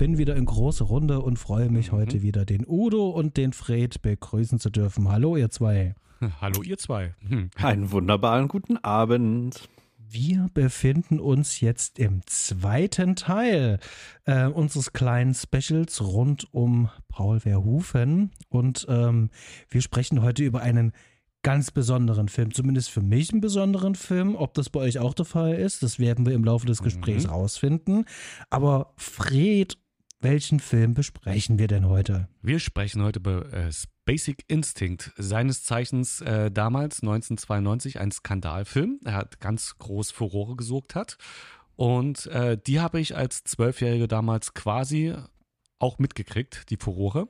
bin wieder in große Runde und freue mich mhm. heute wieder den Udo und den Fred begrüßen zu dürfen. Hallo ihr zwei. Hallo ihr zwei. Hm. Einen wunderbaren guten Abend. Wir befinden uns jetzt im zweiten Teil äh, unseres kleinen Specials rund um Paul Verhoeven und ähm, wir sprechen heute über einen ganz besonderen Film, zumindest für mich einen besonderen Film. Ob das bei euch auch der Fall ist, das werden wir im Laufe des Gesprächs mhm. rausfinden. Aber Fred, welchen Film besprechen wir denn heute? Wir sprechen heute über äh, Basic Instinct, seines Zeichens äh, damals 1992 ein Skandalfilm. Er hat ganz groß Furore gesorgt hat. Und äh, die habe ich als Zwölfjährige damals quasi auch mitgekriegt, die Furore.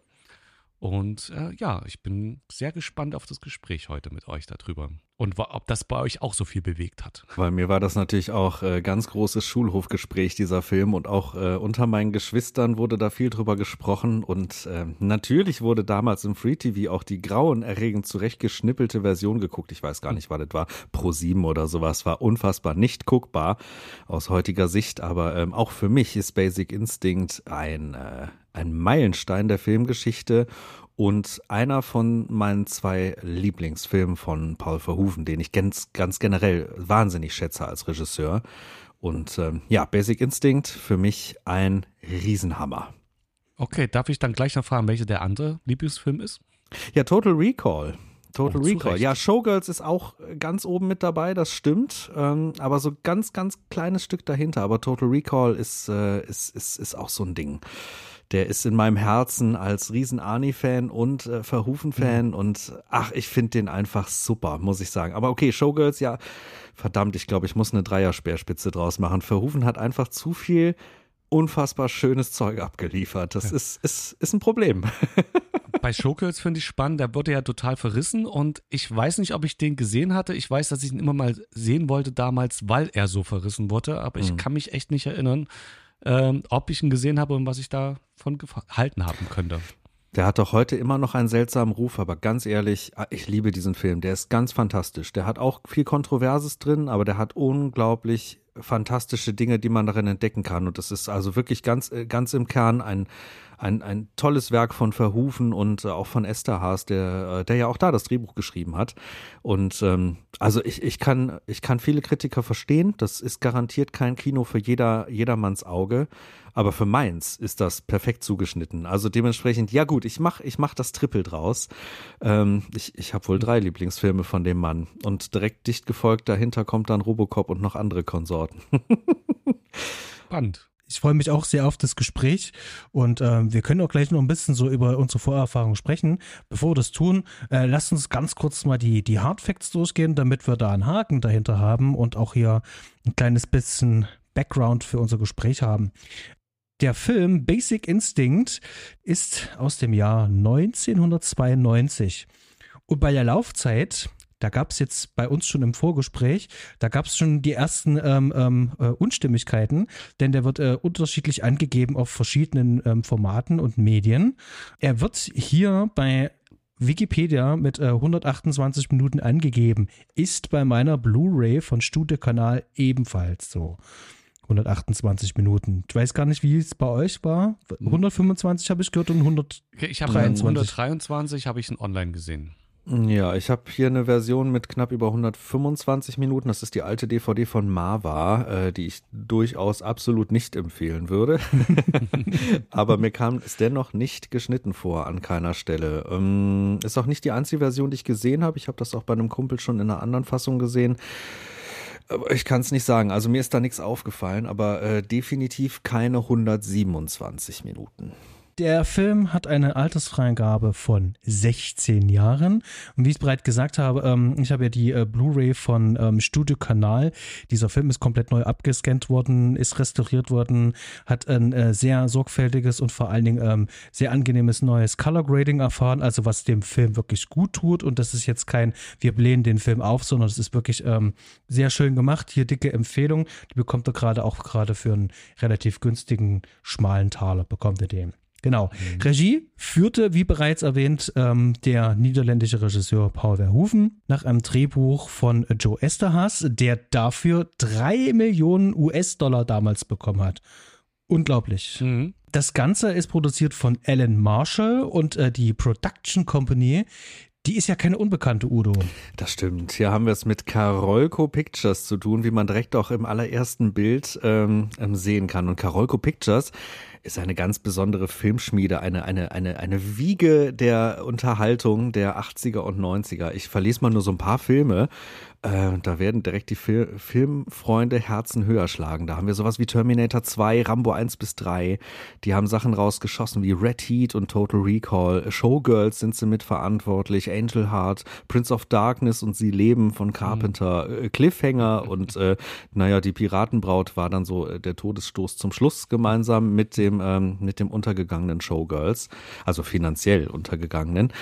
Und äh, ja, ich bin sehr gespannt auf das Gespräch heute mit euch darüber. Und ob das bei euch auch so viel bewegt hat. Weil mir war das natürlich auch äh, ganz großes Schulhofgespräch, dieser Film. Und auch äh, unter meinen Geschwistern wurde da viel drüber gesprochen. Und äh, natürlich wurde damals im Free TV auch die grauenerregend zurechtgeschnippelte Version geguckt. Ich weiß gar nicht, was das war. Pro 7 oder sowas. War unfassbar nicht guckbar aus heutiger Sicht. Aber ähm, auch für mich ist Basic Instinct ein äh, ein Meilenstein der Filmgeschichte und einer von meinen zwei Lieblingsfilmen von Paul Verhoeven, den ich ganz, ganz generell wahnsinnig schätze als Regisseur. Und ähm, ja, Basic Instinct für mich ein Riesenhammer. Okay, darf ich dann gleich noch fragen, welcher der andere Lieblingsfilm ist? Ja, Total Recall. Total oh, Recall. Ja, Showgirls ist auch ganz oben mit dabei, das stimmt. Ähm, aber so ganz, ganz kleines Stück dahinter. Aber Total Recall ist, äh, ist, ist, ist auch so ein Ding der ist in meinem Herzen als riesen Arnie-Fan und äh, Verhufen-Fan mhm. und ach, ich finde den einfach super, muss ich sagen. Aber okay, Showgirls, ja, verdammt, ich glaube, ich muss eine Dreierspeerspitze draus machen. Verhufen hat einfach zu viel unfassbar schönes Zeug abgeliefert. Das ja. ist, ist, ist ein Problem. Bei Showgirls finde ich spannend, der wurde ja total verrissen und ich weiß nicht, ob ich den gesehen hatte. Ich weiß, dass ich ihn immer mal sehen wollte damals, weil er so verrissen wurde, aber ich mhm. kann mich echt nicht erinnern, ähm, ob ich ihn gesehen habe und was ich davon gehalten haben könnte. Der hat doch heute immer noch einen seltsamen Ruf, aber ganz ehrlich, ah, ich liebe diesen Film. Der ist ganz fantastisch. Der hat auch viel Kontroverses drin, aber der hat unglaublich fantastische Dinge, die man darin entdecken kann. Und das ist also wirklich ganz, äh, ganz im Kern ein, ein, ein tolles Werk von Verhufen und äh, auch von Esther Haas, der, äh, der ja auch da das Drehbuch geschrieben hat. Und ähm, also ich, ich, kann, ich kann viele Kritiker verstehen. Das ist garantiert kein Kino für jeder, jedermanns Auge. Aber für meins ist das perfekt zugeschnitten. Also dementsprechend, ja gut, ich mach, ich mach das Triple draus. Ähm, ich ich habe wohl drei Lieblingsfilme von dem Mann. Und direkt dicht gefolgt dahinter kommt dann Robocop und noch andere Konsorten. Spannend. Ich freue mich auch sehr auf das Gespräch und äh, wir können auch gleich noch ein bisschen so über unsere Vorerfahrungen sprechen. Bevor wir das tun, äh, lasst uns ganz kurz mal die, die Hardfacts durchgehen, damit wir da einen Haken dahinter haben und auch hier ein kleines bisschen Background für unser Gespräch haben. Der Film Basic Instinct ist aus dem Jahr 1992 und bei der Laufzeit da gab es jetzt bei uns schon im Vorgespräch, da gab es schon die ersten ähm, ähm, äh, Unstimmigkeiten, denn der wird äh, unterschiedlich angegeben auf verschiedenen ähm, Formaten und Medien. Er wird hier bei Wikipedia mit äh, 128 Minuten angegeben, ist bei meiner Blu-ray von Studio Kanal ebenfalls so. 128 Minuten. Ich weiß gar nicht, wie es bei euch war. 125 habe ich gehört und 123. Ich habe 123 habe ich online gesehen. Ja, ich habe hier eine Version mit knapp über 125 Minuten. Das ist die alte DVD von Marva, äh, die ich durchaus absolut nicht empfehlen würde. Aber mir kam es dennoch nicht geschnitten vor an keiner Stelle. Ähm, ist auch nicht die einzige Version, die ich gesehen habe. Ich habe das auch bei einem Kumpel schon in einer anderen Fassung gesehen. Ich kann es nicht sagen. Also mir ist da nichts aufgefallen, aber äh, definitiv keine 127 Minuten. Der Film hat eine Altersfreigabe von 16 Jahren. Und wie ich bereits gesagt habe, ähm, ich habe ja die äh, Blu-ray von ähm, Studio Kanal. Dieser Film ist komplett neu abgescannt worden, ist restauriert worden, hat ein äh, sehr sorgfältiges und vor allen Dingen ähm, sehr angenehmes neues Color Grading erfahren, also was dem Film wirklich gut tut. Und das ist jetzt kein, wir blähen den Film auf, sondern es ist wirklich ähm, sehr schön gemacht. Hier dicke Empfehlung. Die bekommt er gerade auch gerade für einen relativ günstigen, schmalen Taler, bekommt er den. Genau. Mhm. Regie führte, wie bereits erwähnt, ähm, der niederländische Regisseur Paul Verhoeven nach einem Drehbuch von Joe Esterhaas, der dafür drei Millionen US-Dollar damals bekommen hat. Unglaublich. Mhm. Das Ganze ist produziert von Alan Marshall und äh, die Production Company, die ist ja keine unbekannte Udo. Das stimmt. Hier haben wir es mit Karolko Pictures zu tun, wie man direkt auch im allerersten Bild ähm sehen kann. Und Karolko Pictures ist eine ganz besondere Filmschmiede, eine, eine, eine, eine Wiege der Unterhaltung der 80er und 90er. Ich verlese mal nur so ein paar Filme. Äh, da werden direkt die Fil Filmfreunde Herzen höher schlagen. Da haben wir sowas wie Terminator 2, Rambo 1 bis 3. Die haben Sachen rausgeschossen wie Red Heat und Total Recall. Showgirls sind sie mitverantwortlich. Angel Heart, Prince of Darkness und Sie leben von Carpenter. Mhm. Cliffhanger und äh, naja, die Piratenbraut war dann so äh, der Todesstoß zum Schluss gemeinsam mit dem, ähm, mit dem untergegangenen Showgirls. Also finanziell untergegangenen.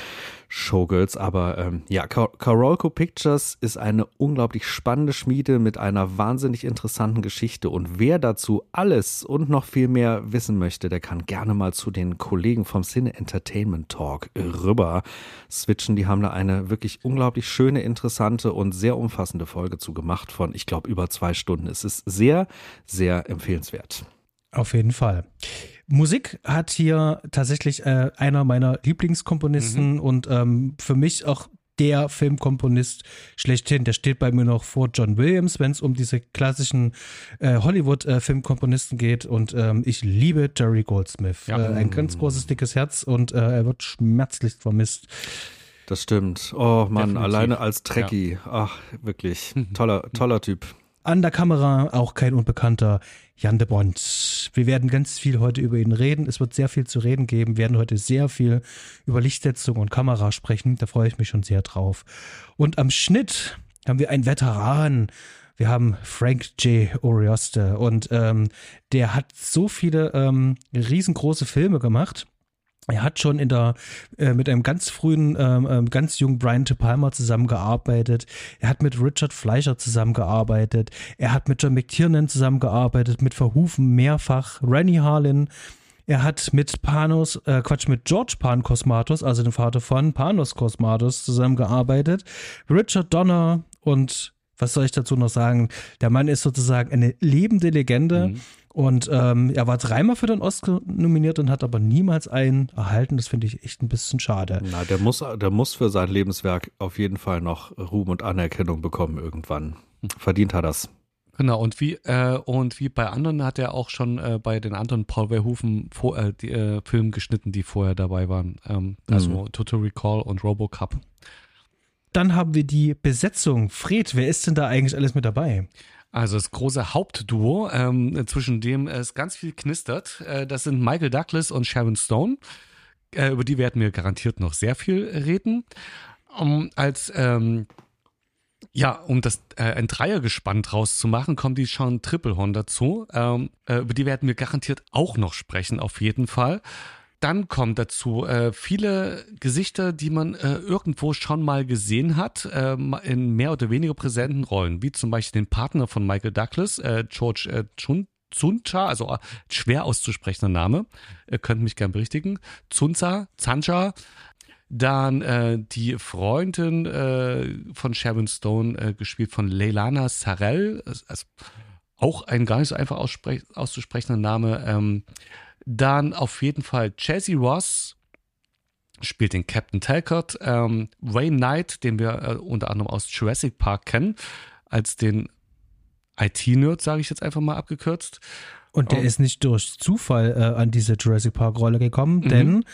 Showgirls. Aber ähm, ja, Carolco Pictures ist eine unglaublich spannende Schmiede mit einer wahnsinnig interessanten Geschichte. Und wer dazu alles und noch viel mehr wissen möchte, der kann gerne mal zu den Kollegen vom Cine Entertainment Talk rüber switchen. Die haben da eine wirklich unglaublich schöne, interessante und sehr umfassende Folge zu gemacht von, ich glaube, über zwei Stunden. Es ist sehr, sehr empfehlenswert. Auf jeden Fall. Musik hat hier tatsächlich äh, einer meiner Lieblingskomponisten mhm. und ähm, für mich auch der Filmkomponist schlechthin. Der steht bei mir noch vor John Williams, wenn es um diese klassischen äh, Hollywood-Filmkomponisten äh, geht. Und ähm, ich liebe Jerry Goldsmith. Ja. Äh, ein ganz großes, dickes Herz und äh, er wird schmerzlich vermisst. Das stimmt. Oh Mann, Definitiv. alleine als Trekkie. Ja. Ach, wirklich. Toller, toller Typ. An der Kamera auch kein Unbekannter, Jan de Bond. Wir werden ganz viel heute über ihn reden. Es wird sehr viel zu reden geben. Wir werden heute sehr viel über Lichtsetzung und Kamera sprechen. Da freue ich mich schon sehr drauf. Und am Schnitt haben wir einen Veteran. Wir haben Frank J. Orioste und ähm, der hat so viele ähm, riesengroße Filme gemacht er hat schon in der äh, mit einem ganz frühen, ähm, ähm, ganz jungen Brian De Palma zusammengearbeitet. Er hat mit Richard Fleischer zusammengearbeitet. Er hat mit John McTiernan zusammengearbeitet, mit Verhufen mehrfach. Rennie Harlin. Er hat mit Panos, äh, Quatsch, mit George Pan Cosmatos, also dem Vater von Panos Cosmatos, zusammengearbeitet. Richard Donner und was soll ich dazu noch sagen? Der Mann ist sozusagen eine lebende Legende. Mhm. Und ähm, er war dreimal für den Oscar nominiert und hat aber niemals einen erhalten. Das finde ich echt ein bisschen schade. Na, der muss, der muss für sein Lebenswerk auf jeden Fall noch Ruhm und Anerkennung bekommen irgendwann. Verdient hat das. Genau, und wie, äh, und wie bei anderen hat er auch schon äh, bei den anderen Paul Verhoeven vor, äh, die, äh, Filmen geschnitten, die vorher dabei waren. Ähm, also mhm. Total Recall und Robocup. Dann haben wir die Besetzung. Fred, wer ist denn da eigentlich alles mit dabei? Also das große Hauptduo, ähm, zwischen dem es ganz viel knistert, äh, das sind Michael Douglas und Sharon Stone. Äh, über die werden wir garantiert noch sehr viel reden. Um, als ähm, ja, um das äh, ein Dreiergespann draus zu machen, kommt die Sean Triplehorn dazu. Ähm, äh, über die werden wir garantiert auch noch sprechen, auf jeden Fall. Dann kommt dazu äh, viele Gesichter, die man äh, irgendwo schon mal gesehen hat, äh, in mehr oder weniger präsenten Rollen, wie zum Beispiel den Partner von Michael Douglas, äh, George äh, Chun Zuncha, also äh, schwer auszusprechender Name, ihr könnt mich gern berichtigen. Zunza, Zancha, dann äh, die Freundin äh, von Sharon Stone, äh, gespielt von Leilana Sarell, also auch ein gar nicht so einfach auszusprechender Name. Ähm, dann auf jeden Fall Jesse Ross spielt den Captain Talcott. Ähm, Wayne Knight, den wir äh, unter anderem aus Jurassic Park kennen, als den IT-Nerd, sage ich jetzt einfach mal abgekürzt. Und der um, ist nicht durch Zufall äh, an diese Jurassic Park-Rolle gekommen, mhm. denn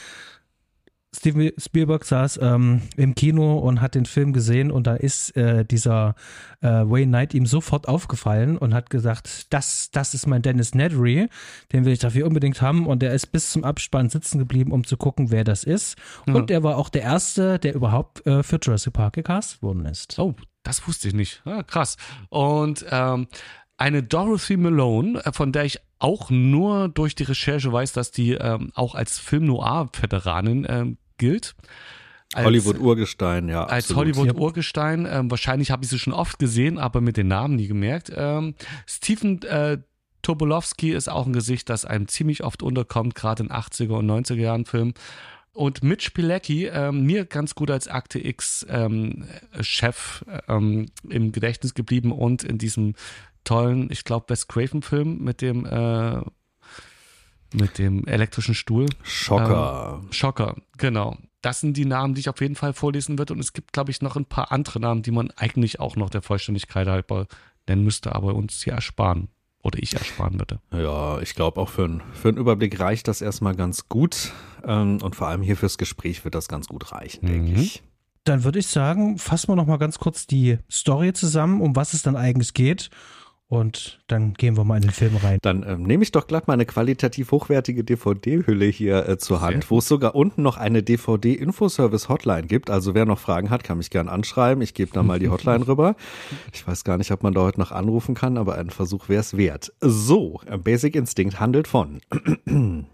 Steven Spielberg saß ähm, im Kino und hat den Film gesehen und da ist äh, dieser äh, Wayne Knight ihm sofort aufgefallen und hat gesagt, das, das ist mein Dennis Nedry, den will ich dafür unbedingt haben und der ist bis zum Abspann sitzen geblieben, um zu gucken, wer das ist. Ja. Und er war auch der Erste, der überhaupt äh, für Jurassic Park gecastet worden ist. Oh, das wusste ich nicht. Ah, krass. Und ähm, eine Dorothy Malone, äh, von der ich auch nur durch die Recherche weiß, dass die ähm, auch als Film Noir-Veteranin ähm, gilt. Hollywood-Urgestein, ja. Als Hollywood-Urgestein. Ähm, wahrscheinlich habe ich sie schon oft gesehen, aber mit den Namen nie gemerkt. Ähm, Stephen äh, Tobolowski ist auch ein Gesicht, das einem ziemlich oft unterkommt, gerade in 80er und 90er Jahren Filmen. Und Mitch Pilecki, ähm, mir ganz gut als Akte X ähm, Chef ähm, im Gedächtnis geblieben und in diesem tollen, ich glaube, Wes Craven Film mit dem äh, mit dem elektrischen Stuhl. Schocker. Ähm, Schocker, genau. Das sind die Namen, die ich auf jeden Fall vorlesen würde. Und es gibt, glaube ich, noch ein paar andere Namen, die man eigentlich auch noch der Vollständigkeit halber nennen müsste, aber uns hier ersparen. Oder ich ersparen würde. Ja, ich glaube auch für, für einen Überblick reicht das erstmal ganz gut. Ähm, und vor allem hier fürs Gespräch wird das ganz gut reichen, mhm. denke ich. Dann würde ich sagen, fassen wir noch mal ganz kurz die Story zusammen, um was es dann eigentlich geht. Und dann gehen wir mal in den Film rein. Dann ähm, nehme ich doch glatt mal eine qualitativ hochwertige DVD-Hülle hier äh, zur Hand, wo es sogar unten noch eine DVD-Infoservice-Hotline gibt. Also wer noch Fragen hat, kann mich gern anschreiben. Ich gebe da mal die Hotline rüber. Ich weiß gar nicht, ob man da heute noch anrufen kann, aber ein Versuch wäre es wert. So, äh, Basic Instinct handelt von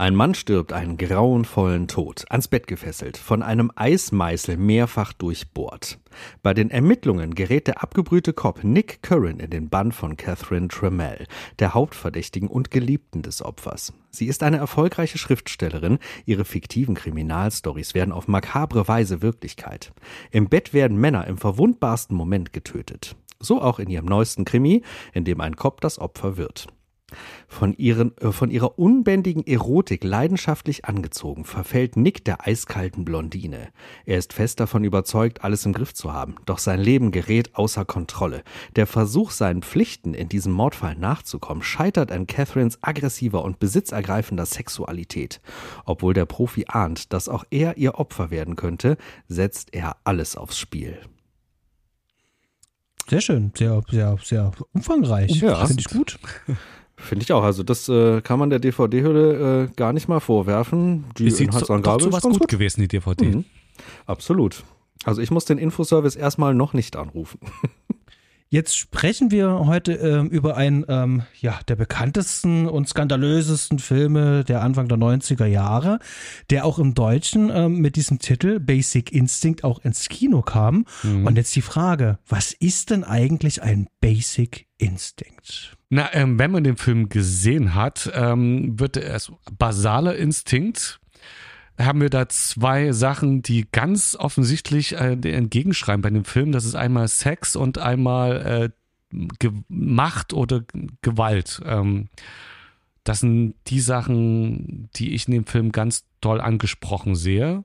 Ein Mann stirbt einen grauenvollen Tod, ans Bett gefesselt, von einem Eismeißel mehrfach durchbohrt. Bei den Ermittlungen gerät der abgebrühte Cop Nick Curran in den Bann von Catherine Tremell, der Hauptverdächtigen und Geliebten des Opfers. Sie ist eine erfolgreiche Schriftstellerin, ihre fiktiven Kriminalstories werden auf makabre Weise Wirklichkeit. Im Bett werden Männer im verwundbarsten Moment getötet. So auch in ihrem neuesten Krimi, in dem ein Cop das Opfer wird. Von, ihren, äh, von ihrer unbändigen Erotik leidenschaftlich angezogen, verfällt Nick der eiskalten Blondine. Er ist fest davon überzeugt, alles im Griff zu haben, doch sein Leben gerät außer Kontrolle. Der Versuch, seinen Pflichten in diesem Mordfall nachzukommen, scheitert an Catherines aggressiver und besitzergreifender Sexualität. Obwohl der Profi ahnt, dass auch er ihr Opfer werden könnte, setzt er alles aufs Spiel. Sehr schön, sehr, sehr, sehr umfangreich. Ja. Finde ich gut. Finde ich auch. Also das äh, kann man der DVD-Hülle äh, gar nicht mal vorwerfen. Die ist Inhaltsangabe ist was gut, gut gewesen, die DVD. Mhm. Absolut. Also ich muss den Infoservice erstmal noch nicht anrufen. Jetzt sprechen wir heute ähm, über einen ähm, ja, der bekanntesten und skandalösesten Filme der Anfang der 90er Jahre, der auch im Deutschen ähm, mit diesem Titel Basic Instinct auch ins Kino kam. Mhm. Und jetzt die Frage, was ist denn eigentlich ein Basic Instinct? Na, ähm, wenn man den Film gesehen hat, ähm, wird es basaler Instinkt haben wir da zwei Sachen, die ganz offensichtlich äh, entgegenschreiben bei dem Film. Das ist einmal Sex und einmal äh, Macht oder Gewalt. Ähm, das sind die Sachen, die ich in dem Film ganz toll angesprochen sehe.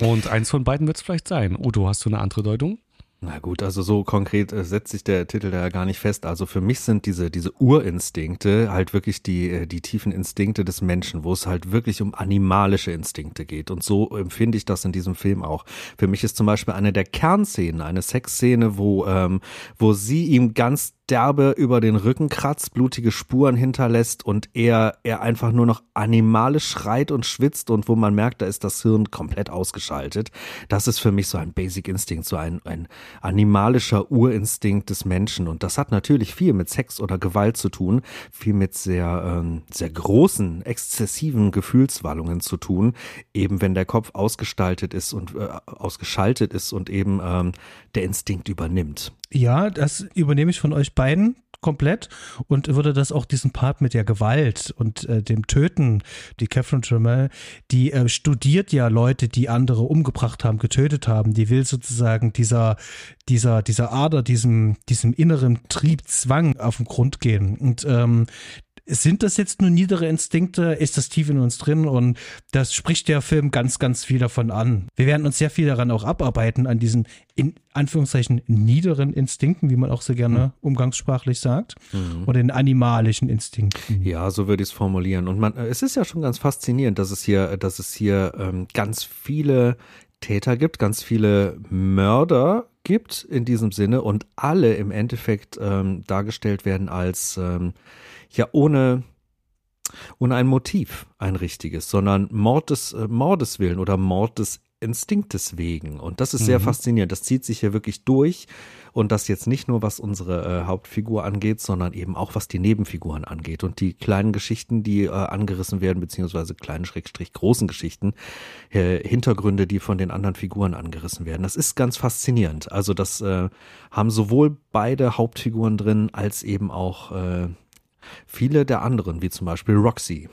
Und eins von beiden wird es vielleicht sein. Udo, hast du eine andere Deutung? Na gut, also so konkret äh, setzt sich der Titel da ja gar nicht fest. Also für mich sind diese, diese Urinstinkte halt wirklich die, äh, die tiefen Instinkte des Menschen, wo es halt wirklich um animalische Instinkte geht. Und so empfinde ich das in diesem Film auch. Für mich ist zum Beispiel eine der Kernszenen, eine Sexszene, wo, ähm, wo sie ihm ganz derbe über den Rücken kratzt, blutige Spuren hinterlässt und er, er einfach nur noch animalisch schreit und schwitzt und wo man merkt, da ist das Hirn komplett ausgeschaltet. Das ist für mich so ein Basic Instinct, so ein, ein animalischer Urinstinkt des Menschen. Und das hat natürlich viel mit Sex oder Gewalt zu tun, viel mit sehr, ähm, sehr großen, exzessiven Gefühlswallungen zu tun, eben wenn der Kopf ausgestaltet ist und äh, ausgeschaltet ist und eben ähm, der Instinkt übernimmt. Ja, das übernehme ich von euch beiden komplett und würde das auch diesen Part mit der Gewalt und äh, dem Töten, die Catherine Tremel, die äh, studiert ja Leute, die andere umgebracht haben, getötet haben. Die will sozusagen dieser, dieser, dieser Ader, diesem, diesem inneren Triebzwang auf den Grund gehen. Und ähm, sind das jetzt nur niedere Instinkte? Ist das tief in uns drin? Und das spricht der Film ganz, ganz viel davon an. Wir werden uns sehr viel daran auch abarbeiten, an diesen in Anführungszeichen niederen Instinkten, wie man auch sehr gerne mhm. umgangssprachlich sagt, mhm. oder den animalischen Instinkten. Ja, so würde ich es formulieren. Und man, es ist ja schon ganz faszinierend, dass es hier, dass es hier ähm, ganz viele Täter gibt, ganz viele Mörder gibt in diesem Sinne und alle im Endeffekt ähm, dargestellt werden als ähm, ja ohne ohne ein Motiv, ein richtiges, sondern Mord des äh, Mordes willen oder Mord des Instinktes wegen. Und das ist sehr mhm. faszinierend. Das zieht sich hier wirklich durch. Und das jetzt nicht nur, was unsere äh, Hauptfigur angeht, sondern eben auch, was die Nebenfiguren angeht. Und die kleinen Geschichten, die äh, angerissen werden, beziehungsweise kleinen Schrägstrich großen Geschichten, äh, Hintergründe, die von den anderen Figuren angerissen werden. Das ist ganz faszinierend. Also das äh, haben sowohl beide Hauptfiguren drin, als eben auch äh, viele der anderen, wie zum Beispiel Roxy.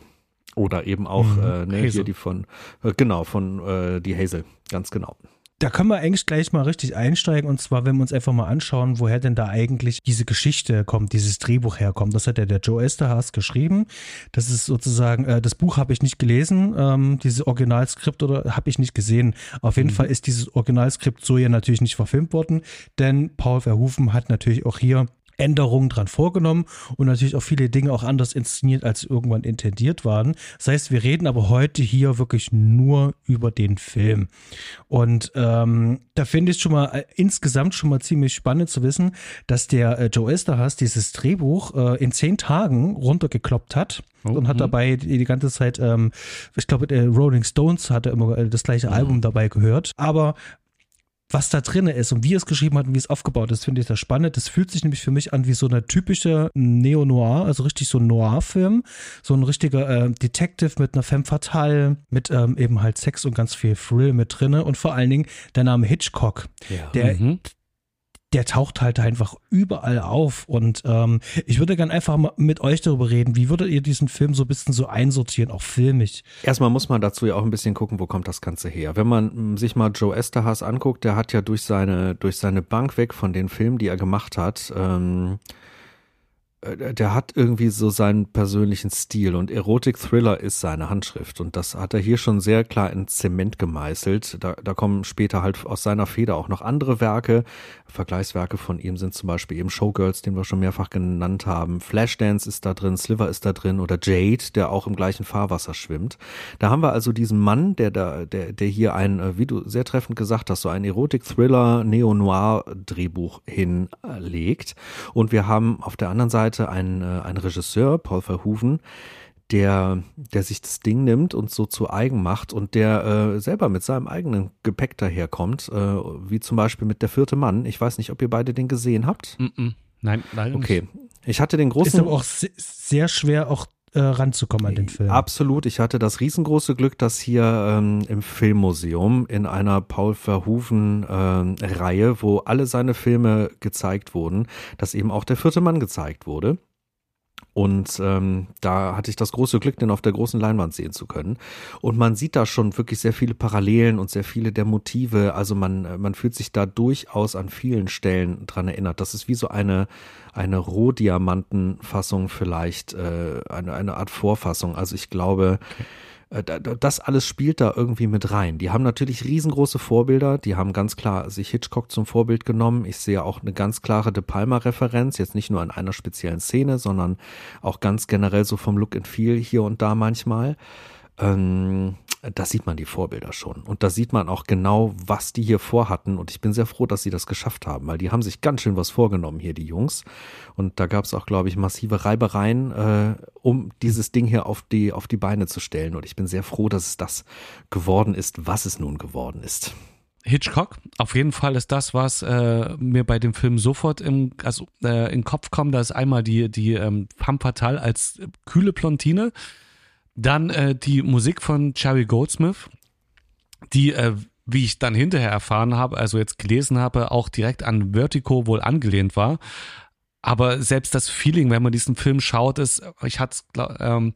Oder eben auch, mhm. äh, ne, hier die von, äh, genau, von äh, die Hazel, ganz genau. da können wir eigentlich gleich mal richtig einsteigen und zwar, wenn wir uns einfach mal anschauen, woher denn da eigentlich diese Geschichte kommt, dieses Drehbuch herkommt. Das hat ja der Joe Esterhaas geschrieben. Das ist sozusagen, äh, das Buch habe ich nicht gelesen, ähm, dieses Originalskript oder habe ich nicht gesehen. Auf jeden mhm. Fall ist dieses Originalskript so ja natürlich nicht verfilmt worden, denn Paul Verhoeven hat natürlich auch hier Änderungen dran vorgenommen und natürlich auch viele Dinge auch anders inszeniert, als irgendwann intendiert waren. Das heißt, wir reden aber heute hier wirklich nur über den Film. Und ähm, da finde ich schon mal äh, insgesamt schon mal ziemlich spannend zu wissen, dass der äh, Joe Esterhaas dieses Drehbuch äh, in zehn Tagen runtergekloppt hat. Oh, und hat mhm. dabei die, ganze Zeit, ähm, ich glaube, der Rolling Stones hatte immer äh, das gleiche mhm. Album dabei gehört. Aber was da drin ist und wie es geschrieben hat und wie es aufgebaut ist, finde ich das spannend. Das fühlt sich nämlich für mich an wie so eine typische Neo-Noir, also richtig so ein Noir-Film. So ein richtiger äh, Detective mit einer Femme Fatale, mit ähm, eben halt Sex und ganz viel Thrill mit drinne und vor allen Dingen der Name Hitchcock. Ja. Der, mhm der taucht halt einfach überall auf. Und ähm, ich würde gerne einfach mal mit euch darüber reden. Wie würdet ihr diesen Film so ein bisschen so einsortieren, auch filmisch? Erstmal muss man dazu ja auch ein bisschen gucken, wo kommt das Ganze her. Wenn man hm, sich mal Joe Esterhaas anguckt, der hat ja durch seine, durch seine Bank weg von den Filmen, die er gemacht hat, ähm, äh, der hat irgendwie so seinen persönlichen Stil und Erotic Thriller ist seine Handschrift und das hat er hier schon sehr klar in Zement gemeißelt. Da, da kommen später halt aus seiner Feder auch noch andere Werke. Vergleichswerke von ihm sind zum Beispiel eben Showgirls, den wir schon mehrfach genannt haben. Flashdance ist da drin, Sliver ist da drin oder Jade, der auch im gleichen Fahrwasser schwimmt. Da haben wir also diesen Mann, der da, der, der hier ein, äh, wie du sehr treffend gesagt hast, so ein Erotic Thriller, Neo-Noir Drehbuch hinlegt. Und wir haben auf der anderen Seite Seite ein, äh, ein Regisseur, Paul Verhoeven, der, der sich das Ding nimmt und so zu eigen macht und der äh, selber mit seinem eigenen Gepäck daherkommt, äh, wie zum Beispiel mit Der vierte Mann. Ich weiß nicht, ob ihr beide den gesehen habt. Mm -mm. Nein, leider okay. nicht. Okay. Ich hatte den großen. Ist aber auch sehr schwer auch äh, ranzukommen an den Film. Absolut. Ich hatte das riesengroße Glück, dass hier ähm, im Filmmuseum in einer Paul Verhoeven-Reihe, ähm, wo alle seine Filme gezeigt wurden, dass eben auch der vierte Mann gezeigt wurde. Und ähm, da hatte ich das große Glück, den auf der großen Leinwand sehen zu können. Und man sieht da schon wirklich sehr viele Parallelen und sehr viele der Motive. Also man, man fühlt sich da durchaus an vielen Stellen dran erinnert. Das ist wie so eine, eine Rohdiamantenfassung vielleicht, äh, eine, eine Art Vorfassung. Also ich glaube, okay äh, das alles spielt da irgendwie mit rein. Die haben natürlich riesengroße Vorbilder, die haben ganz klar sich Hitchcock zum Vorbild genommen. Ich sehe auch eine ganz klare De Palma-Referenz, jetzt nicht nur an einer speziellen Szene, sondern auch ganz generell so vom Look and Feel hier und da manchmal. Ähm, da sieht man die Vorbilder schon. Und da sieht man auch genau, was die hier vorhatten. Und ich bin sehr froh, dass sie das geschafft haben, weil die haben sich ganz schön was vorgenommen hier, die Jungs. Und da gab es auch, glaube ich, massive Reibereien, äh, um dieses Ding hier auf die, auf die Beine zu stellen. Und ich bin sehr froh, dass es das geworden ist, was es nun geworden ist. Hitchcock, auf jeden Fall ist das, was äh, mir bei dem Film sofort im, also, äh, in den Kopf kommt. Da ist einmal die, die ähm, Femme Fatale als kühle Plontine dann äh, die Musik von Cherry Goldsmith, die, äh, wie ich dann hinterher erfahren habe, also jetzt gelesen habe, auch direkt an Vertigo wohl angelehnt war. Aber selbst das Feeling, wenn man diesen Film schaut, ist, ich hatte ähm,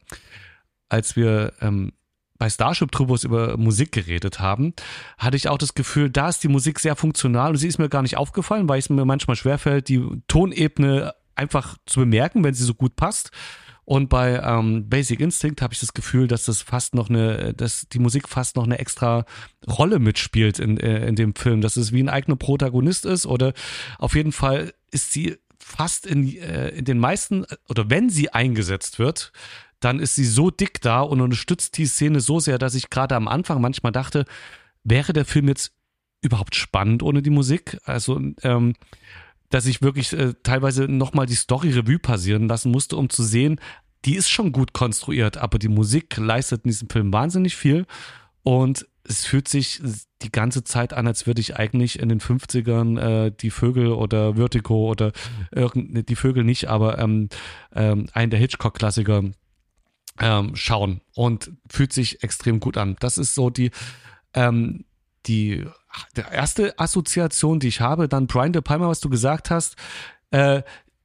als wir ähm, bei Starship Troopers über Musik geredet haben, hatte ich auch das Gefühl, da ist die Musik sehr funktional und sie ist mir gar nicht aufgefallen, weil es mir manchmal schwerfällt, die Tonebene einfach zu bemerken, wenn sie so gut passt. Und bei ähm, Basic Instinct habe ich das Gefühl, dass das fast noch eine, dass die Musik fast noch eine extra Rolle mitspielt in, äh, in dem Film, dass es wie ein eigener Protagonist ist oder auf jeden Fall ist sie fast in, äh, in den meisten oder wenn sie eingesetzt wird, dann ist sie so dick da und unterstützt die Szene so sehr, dass ich gerade am Anfang manchmal dachte, wäre der Film jetzt überhaupt spannend ohne die Musik? Also ähm, dass ich wirklich äh, teilweise nochmal die Story Revue passieren lassen musste, um zu sehen, die ist schon gut konstruiert, aber die Musik leistet in diesem Film wahnsinnig viel und es fühlt sich die ganze Zeit an, als würde ich eigentlich in den 50ern äh, die Vögel oder Vertigo oder irgend, die Vögel nicht, aber ähm, ähm, einen der Hitchcock-Klassiker ähm, schauen und fühlt sich extrem gut an. Das ist so die, ähm, die der erste Assoziation, die ich habe, dann Brian De Palma, was du gesagt hast, äh,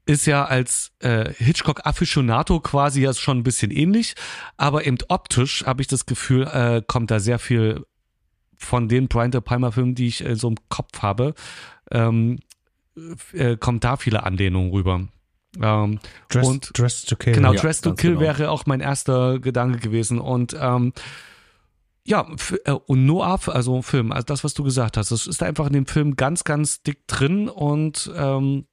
ist ja als äh, Hitchcock Aficionado quasi ja schon ein bisschen ähnlich, aber eben optisch habe ich das Gefühl, äh, kommt da sehr viel von den Brian De Palma Filmen, die ich äh, so im Kopf habe, ähm, äh, kommt da viele Anlehnungen rüber. Ähm, Dress, und Dress to Kill. Genau, Ja, Dress to Kill genau. wäre auch mein erster Gedanke gewesen. Und ähm, ja, f- äh, und Noir, also Film, also das, was du gesagt hast, das ist einfach in dem Film ganz, ganz dick drin und ähm,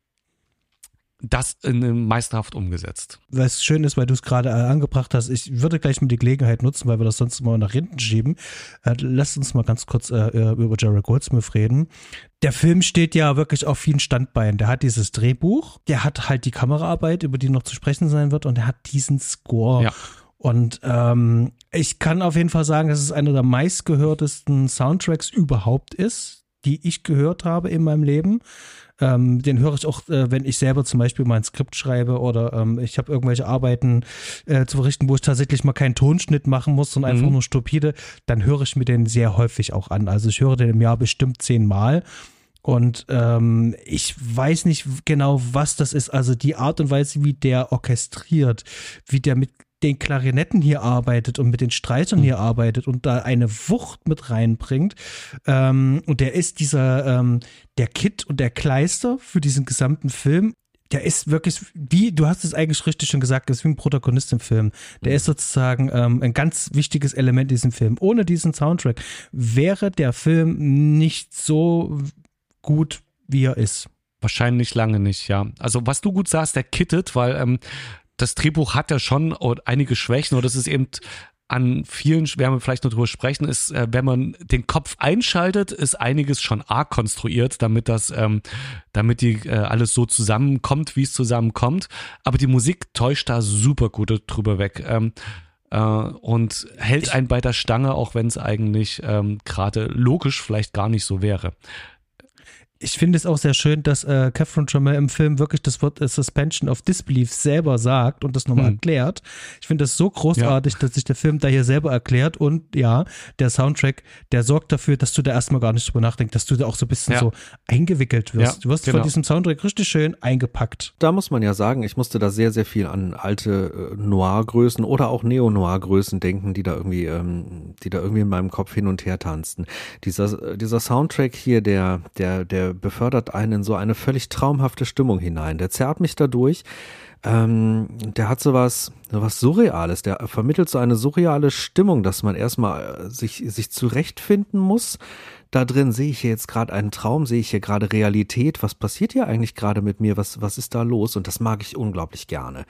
das in, meisterhaft umgesetzt. was schön ist, weil du es gerade äh, angebracht hast, ich würde gleich mal die Gelegenheit nutzen, weil wir das sonst mal nach hinten schieben. Äh, lass uns mal ganz kurz äh, äh, über Jerry Goldsmith reden. Der Film steht ja wirklich auf vielen Standbeinen. Der hat dieses Drehbuch, der hat halt die Kameraarbeit, über die noch zu sprechen sein wird, und er hat diesen Score. Ja. Und ähm, ich kann auf jeden Fall sagen, dass es einer der meistgehörtesten Soundtracks überhaupt ist, die ich gehört habe in meinem Leben. Ähm, den höre ich auch, äh, wenn ich selber zum Beispiel mal ein Skript schreibe oder ähm, ich habe irgendwelche Arbeiten äh, zu verrichten, wo ich tatsächlich mal keinen Tonschnitt machen muss, sondern einfach Mhm. nur stupide, dann höre ich mir den sehr häufig auch an. Also ich höre den im Jahr bestimmt zehnmal. Und ähm, ich weiß nicht genau, was das ist. Also die Art und Weise, wie der orchestriert, wie der mit den Klarinetten hier arbeitet und mit den Streichern hier arbeitet und da eine Wucht mit reinbringt. Ähm, und der ist dieser, ähm, der Kit und der Kleister für diesen gesamten Film. Der ist wirklich, wie, du hast es eigentlich richtig schon gesagt, ist wie ein Protagonist im Film. Der ist sozusagen ähm, ein ganz wichtiges Element in diesem Film. Ohne diesen Soundtrack wäre der Film nicht so gut, wie er ist. Wahrscheinlich lange nicht, ja. Also was du gut sagst, der kittet, weil ähm, das Drehbuch hat ja schon einige Schwächen oder das ist eben an vielen, werden wir vielleicht noch drüber sprechen, ist, äh, wenn man den Kopf einschaltet, ist einiges schon arg konstruiert, damit das, ähm, damit die äh, alles so zusammenkommt, wie es zusammenkommt. Aber die Musik täuscht da super gut drüber weg. Ähm, äh, und hält einen bei der Stange, auch wenn es eigentlich ähm, gerade logisch vielleicht gar nicht so wäre. Ich finde es auch sehr schön, dass äh, Catherine Trammell im Film wirklich das Wort äh, Suspension of Disbelief selber sagt und das nochmal Hm. erklärt. Ich finde das so großartig, dass sich der Film da hier selber erklärt und ja, der Soundtrack, der sorgt dafür, dass du da erstmal gar nicht drüber nachdenkst, dass du da auch so ein bisschen Ja. so eingewickelt wirst. Ja, du wirst genau. von diesem Soundtrack richtig schön eingepackt. Da muss man ja sagen, ich musste da sehr, sehr viel an alte äh, Noir-Größen oder auch Neo-Noir-Größen denken, die da irgendwie, ähm, die da irgendwie in meinem Kopf hin und her tanzten. Dieser, äh, dieser Soundtrack hier, der, der, der befördert einen in so eine völlig traumhafte Stimmung hinein. Der zerrt mich dadurch. Ähm, der hat sowas, sowas Surreales, der vermittelt so eine surreale Stimmung, dass man erstmal äh, sich, sich zurechtfinden muss. Da drin sehe ich hier jetzt gerade einen Traum, sehe ich hier gerade Realität. Was passiert hier eigentlich gerade mit mir? Was, was ist da los? Und das mag ich unglaublich gerne.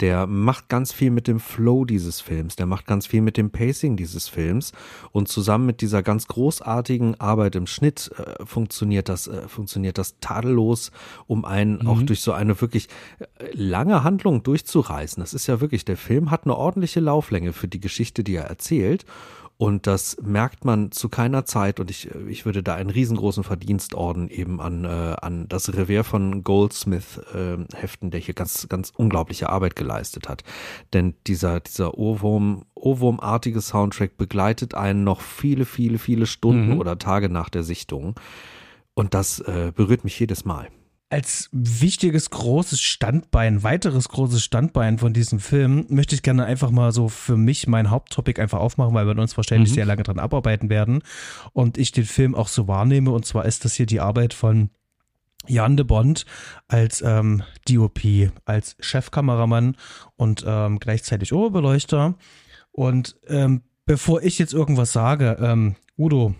Der macht ganz viel mit dem Flow dieses Films. Der macht ganz viel mit dem Pacing dieses Films. Und zusammen mit dieser ganz großartigen Arbeit im Schnitt äh, funktioniert das, äh, funktioniert das tadellos, um einen auch durch so eine wirklich äh, lange Handlung durchzureißen. Das ist ja wirklich, der Film hat eine ordentliche Lauflänge für die Geschichte, die er erzählt. Und das merkt man zu keiner Zeit. Und ich, ich würde da einen riesengroßen Verdienstorden eben an, äh, an das Revier von Goldsmith äh, heften, der hier ganz, ganz unglaubliche Arbeit geleistet hat. Denn dieser, dieser Ohrwurm, Ohrwurmartige Soundtrack begleitet einen noch viele, viele, viele Stunden Mhm. oder Tage nach der Sichtung. Und das äh, berührt mich jedes Mal. Als wichtiges großes Standbein, weiteres großes Standbein von diesem Film, möchte ich gerne einfach mal so für mich mein Haupttopic einfach aufmachen, weil wir uns wahrscheinlich Mhm. sehr lange dran abarbeiten werden und ich den Film auch so wahrnehme. Und zwar ist das hier die Arbeit von Jan de Bond als ähm, DOP, als Chefkameramann und ähm, gleichzeitig Oberbeleuchter. Und ähm, bevor ich jetzt irgendwas sage, ähm, Udo,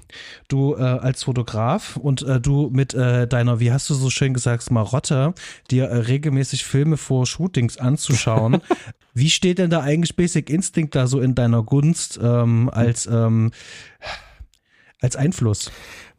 du äh, als Fotograf und äh, du mit äh, deiner, wie hast du so schön gesagt, Marotte, dir äh, regelmäßig Filme vor Shootings anzuschauen. wie steht denn da eigentlich Basic Instinct da so in deiner Gunst ähm, als, ähm, als Einfluss,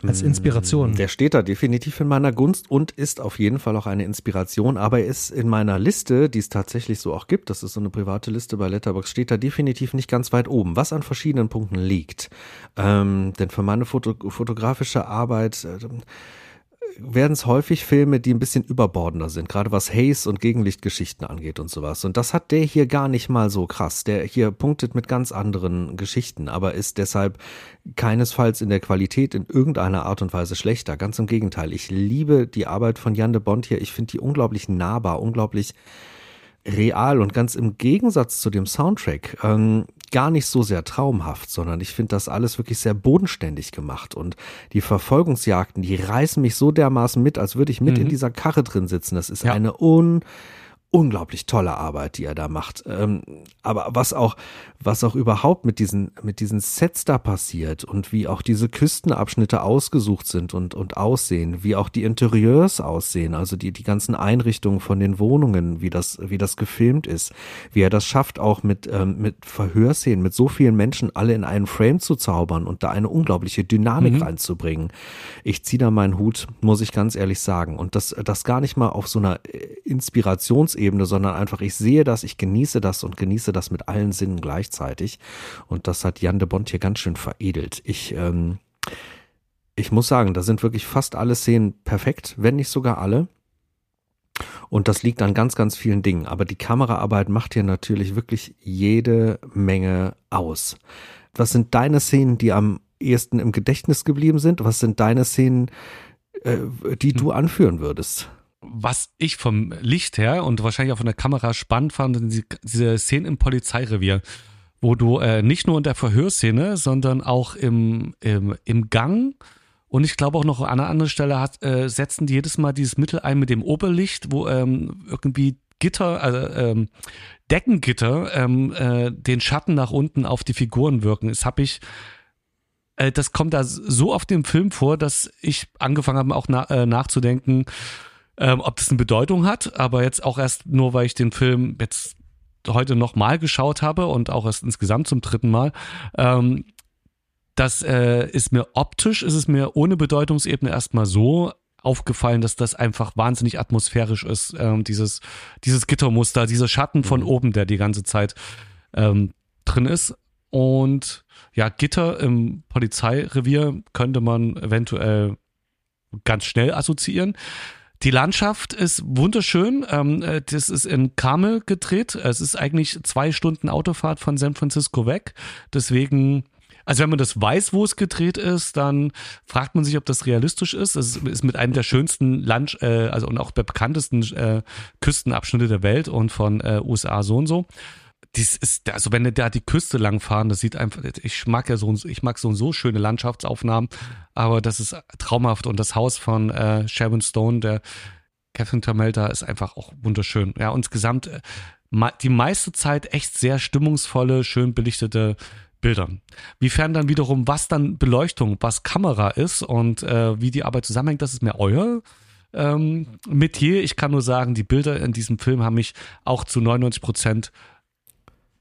als Inspiration? Der steht da definitiv in meiner Gunst und ist auf jeden Fall auch eine Inspiration, aber er ist in meiner Liste, die es tatsächlich so auch gibt, das ist so eine private Liste bei Letterboxd, steht da definitiv nicht ganz weit oben, was an verschiedenen Punkten liegt. Ähm, denn für meine Foto fotografische Arbeit äh, werden es häufig Filme, die ein bisschen überbordender sind, gerade was Haze und Gegenlichtgeschichten angeht und sowas. Und das hat der hier gar nicht mal so krass. Der hier punktet mit ganz anderen Geschichten, aber ist deshalb keinesfalls in der Qualität in irgendeiner Art und Weise schlechter. Ganz im Gegenteil. Ich liebe die Arbeit von Jan de Bond hier. Ich finde die unglaublich nahbar, unglaublich real und ganz im Gegensatz zu dem Soundtrack ähm, gar nicht so sehr traumhaft, sondern ich finde das alles wirklich sehr bodenständig gemacht. Und die Verfolgungsjagden, die reißen mich so dermaßen mit, als würde ich mit mhm. in dieser Karre drin sitzen. Das ist ja. eine un unglaublich tolle Arbeit, die er da macht. Ähm, aber was auch, was auch überhaupt mit diesen, mit diesen Sets da passiert und wie auch diese Küstenabschnitte ausgesucht sind und, und aussehen, wie auch die Interieurs aussehen, also die, die ganzen Einrichtungen von den Wohnungen, wie das, wie das gefilmt ist, wie er das schafft, auch mit, ähm, mit Verhörszenen, mit so vielen Menschen alle in einen Frame zu zaubern und da eine unglaubliche Dynamik mhm. reinzubringen. Ich ziehe da meinen Hut, muss ich ganz ehrlich sagen. Und das, das gar nicht mal auf so einer äh, Inspirationsebene Ebene, sondern einfach, ich sehe das, ich genieße das und genieße das mit allen Sinnen gleichzeitig. Und das hat Jan de Bond hier ganz schön veredelt. Ich, ähm, ich muss sagen, da sind wirklich fast alle Szenen perfekt, wenn nicht sogar alle. Und das liegt an ganz, ganz vielen Dingen. Aber die Kameraarbeit macht hier natürlich wirklich jede Menge aus. Was sind deine Szenen, die am ehesten im Gedächtnis geblieben sind? Was sind deine Szenen, äh, die du hm. anführen würdest? Was ich vom Licht her und wahrscheinlich auch von der Kamera spannend fand, sind die, diese Szenen im Polizeirevier, wo du äh, nicht nur in der Verhörszene, sondern auch im, im, im Gang und ich glaube auch noch an einer anderen Stelle hat, äh, setzen die jedes Mal dieses Mittel ein mit dem Oberlicht, wo ähm, irgendwie Gitter, also ähm, Deckengitter, ähm, äh, den Schatten nach unten auf die Figuren wirken. Das habe ich äh, das kommt da so auf dem Film vor, dass ich angefangen habe, auch na, äh, nachzudenken, ähm, ob das eine Bedeutung hat, aber jetzt auch erst nur, weil ich den Film jetzt heute nochmal geschaut habe und auch erst insgesamt zum dritten Mal. Ähm, das äh, ist mir optisch, ist es mir ohne Bedeutungsebene erstmal so aufgefallen, dass das einfach wahnsinnig atmosphärisch ist, ähm, dieses, dieses Gittermuster, dieser Schatten von mhm. oben, der die ganze Zeit ähm, drin ist. Und ja, Gitter im Polizeirevier könnte man eventuell ganz schnell assoziieren. Die Landschaft ist wunderschön. Ähm, äh, das ist in Carmel gedreht. Es ist eigentlich zwei Stunden Autofahrt von San Francisco weg. Deswegen also wenn man das weiß, wo es gedreht ist, dann fragt man sich, ob das realistisch ist. Es ist mit einem der schönsten Land, äh, also und auch der bekanntesten äh, Küstenabschnitte der Welt und von äh, USA so und so dies ist, also wenn da die Küste lang fahren, das sieht einfach, ich mag ja so, ich mag so und so schöne Landschaftsaufnahmen, aber das ist traumhaft und das Haus von äh, Sharon Stone, der Catherine Tamelta, ist einfach auch wunderschön. Ja, insgesamt äh, die meiste Zeit echt sehr stimmungsvolle, schön belichtete Bilder. Wiefern dann wiederum, was dann Beleuchtung, was Kamera ist und äh, wie die Arbeit zusammenhängt, das ist mir euer ähm, Metier. Ich kann nur sagen, die Bilder in diesem Film haben mich auch zu 99 Prozent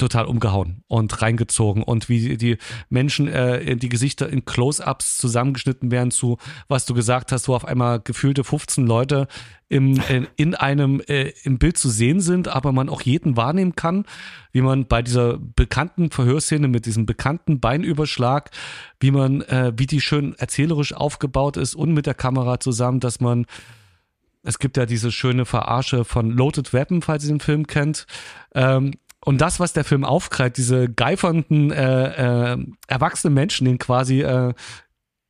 total umgehauen und reingezogen und wie die Menschen äh, die Gesichter in Close-ups zusammengeschnitten werden zu, was du gesagt hast, wo auf einmal gefühlte 15 Leute im, in, in einem äh, im Bild zu sehen sind, aber man auch jeden wahrnehmen kann, wie man bei dieser bekannten Verhörszene mit diesem bekannten Beinüberschlag, wie man, äh, wie die schön erzählerisch aufgebaut ist und mit der Kamera zusammen, dass man es gibt ja diese schöne Verarsche von Loaded Weapon, falls ihr den Film kennt, ähm, und das, was der Film aufgreift, diese geifernden äh, äh, erwachsenen Menschen, denen quasi äh,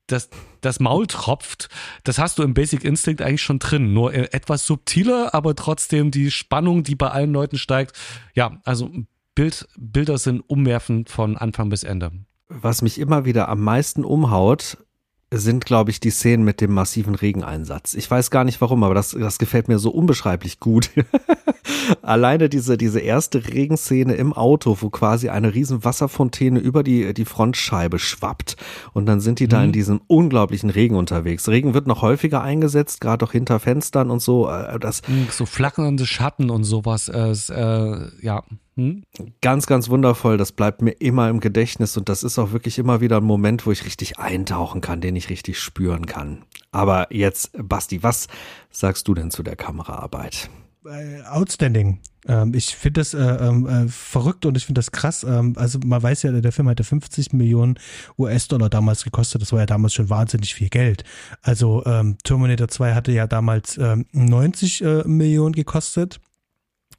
das, das Maul tropft, das hast du im Basic Instinct eigentlich schon drin. Nur äh, etwas subtiler, aber trotzdem die Spannung, die bei allen Leuten steigt. Ja, also Bild, Bilder sind umwerfend von Anfang bis Ende. Was mich immer wieder am meisten umhaut, sind, glaube ich, die Szenen mit dem massiven Regeneinsatz. Ich weiß gar nicht warum, aber das, das gefällt mir so unbeschreiblich gut. Alleine diese, diese erste Regenszene im Auto, wo quasi eine riesen Wasserfontäne über die, die Frontscheibe schwappt und dann sind die mhm. da in mhm. diesem unglaublichen Regen unterwegs. Regen wird noch häufiger eingesetzt, gerade auch hinter Fenstern und so. Äh, das, mhm, so flackernde Schatten und sowas. Äh, äh, ja, hm? Ganz, ganz wundervoll. Das bleibt mir immer im Gedächtnis und das ist auch wirklich immer wieder ein Moment, wo ich richtig eintauchen kann, den ich richtig spüren kann. Aber jetzt, Basti, was sagst du denn zu der Kameraarbeit? Äh, outstanding. Ähm, ich finde das äh, ähm, äh, verrückt und ich finde das krass. Ähm, also man weiß ja, der Film hatte 50 Millionen US-Dollar damals gekostet. Das war ja damals schon wahnsinnig viel Geld. Also ähm, Terminator 2 hatte ja damals 90 ähm, äh, Millionen gekostet.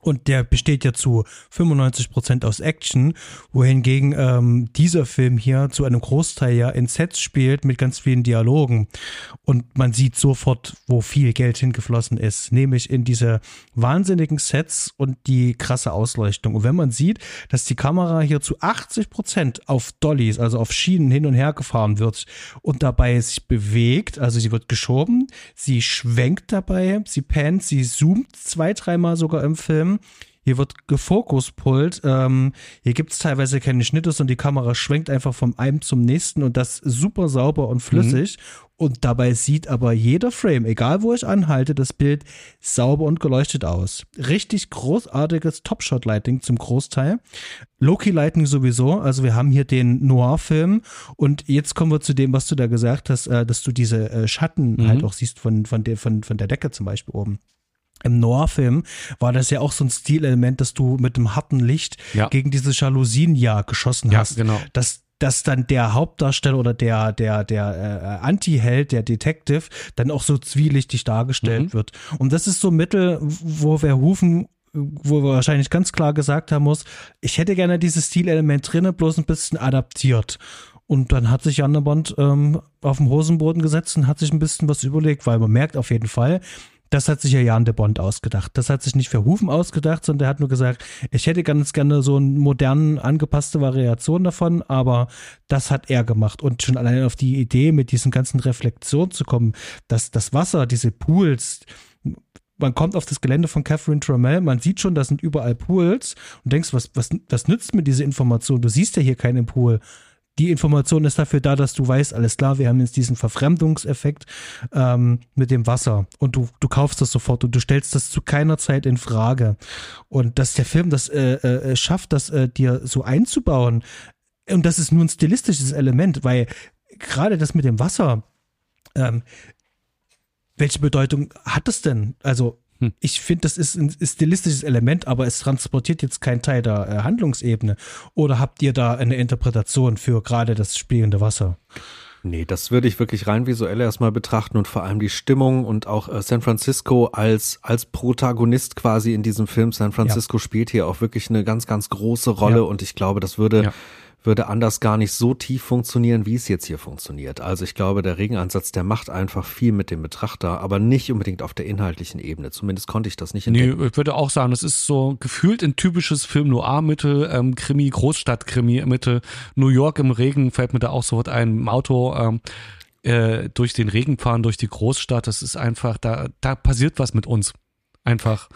Und der besteht ja zu 95 Prozent aus Action, wohingegen ähm, dieser Film hier zu einem Großteil ja in Sets spielt mit ganz vielen Dialogen. Und man sieht sofort, wo viel Geld hingeflossen ist, nämlich in diese wahnsinnigen Sets und die krasse Ausleuchtung. Und wenn man sieht, dass die Kamera hier zu 80 Prozent auf Dollys, also auf Schienen hin und her gefahren wird und dabei sich bewegt, also sie wird geschoben, sie schwenkt dabei, sie pennt, sie zoomt zwei, dreimal sogar im Film hier wird gefokuspult. Ähm, hier gibt es teilweise keine Schnitte, sondern die Kamera schwenkt einfach vom einen zum nächsten und das super sauber und flüssig. Mhm. Und dabei sieht aber jeder Frame, egal wo ich anhalte, das Bild sauber und geleuchtet aus. Richtig großartiges Top-Shot-Lighting zum Großteil. Loki-Lighting sowieso. Also wir haben hier den Noir-Film. Und jetzt kommen wir zu dem, was du da gesagt hast, äh, dass du diese äh, Schatten mhm. halt auch siehst von, von, der, von, von der Decke zum Beispiel oben im Noir-Film war das ja auch so ein Stilelement, dass du mit dem harten Licht ja. gegen diese Jalousien ja geschossen ja, hast. Genau. Dass, dass dann der Hauptdarsteller oder der, der, der äh, Anti-Held, der Detective, dann auch so zwielichtig dargestellt mhm. wird. Und das ist so ein Mittel, wo Verhoeven wo wir wahrscheinlich ganz klar gesagt haben muss, ich hätte gerne dieses Stilelement drinne, bloß ein bisschen adaptiert. Und dann hat sich Jan Bond ähm, auf den Hosenboden gesetzt und hat sich ein bisschen was überlegt, weil man merkt auf jeden Fall, das hat sich ja Jan de Bond ausgedacht. Das hat sich nicht Hufen ausgedacht, sondern er hat nur gesagt, ich hätte ganz gerne so eine modernen, angepasste Variation davon, aber das hat er gemacht. Und schon allein auf die Idee, mit diesen ganzen Reflexionen zu kommen, dass das Wasser, diese Pools, man kommt auf das Gelände von Catherine Trammell, man sieht schon, da sind überall Pools und denkst, was, was, was nützt mir diese Information? Du siehst ja hier keinen Pool die Information ist dafür da, dass du weißt, alles klar, wir haben jetzt diesen Verfremdungseffekt ähm, mit dem Wasser und du, du kaufst das sofort und du stellst das zu keiner Zeit in Frage. Und dass der Film das äh, äh, schafft, das äh, dir so einzubauen, und das ist nur ein stilistisches Element, weil gerade das mit dem Wasser, ähm, welche Bedeutung hat das denn? Also hm. Ich finde, das ist ein stilistisches Element, aber es transportiert jetzt keinen Teil der äh, Handlungsebene. Oder habt ihr da eine Interpretation für gerade das spielende Wasser? Nee, das würde ich wirklich rein visuell erstmal betrachten und vor allem die Stimmung und auch äh, San Francisco als, als Protagonist quasi in diesem Film. San Francisco ja. spielt hier auch wirklich eine ganz, ganz große Rolle ja. und ich glaube, das würde ja würde anders gar nicht so tief funktionieren, wie es jetzt hier funktioniert. Also ich glaube, der Regenansatz, der macht einfach viel mit dem Betrachter, aber nicht unbedingt auf der inhaltlichen Ebene. Zumindest konnte ich das nicht entdecken. Nee, ich würde auch sagen, das ist so gefühlt ein typisches Film Noir-Mitte, ähm, Krimi, Großstadt-Krimi, Mitte, New York im Regen fällt mir da auch sofort ein, im Auto, ähm, äh, durch den Regen fahren, durch die Großstadt, das ist einfach, da, da passiert was mit uns. Einfach.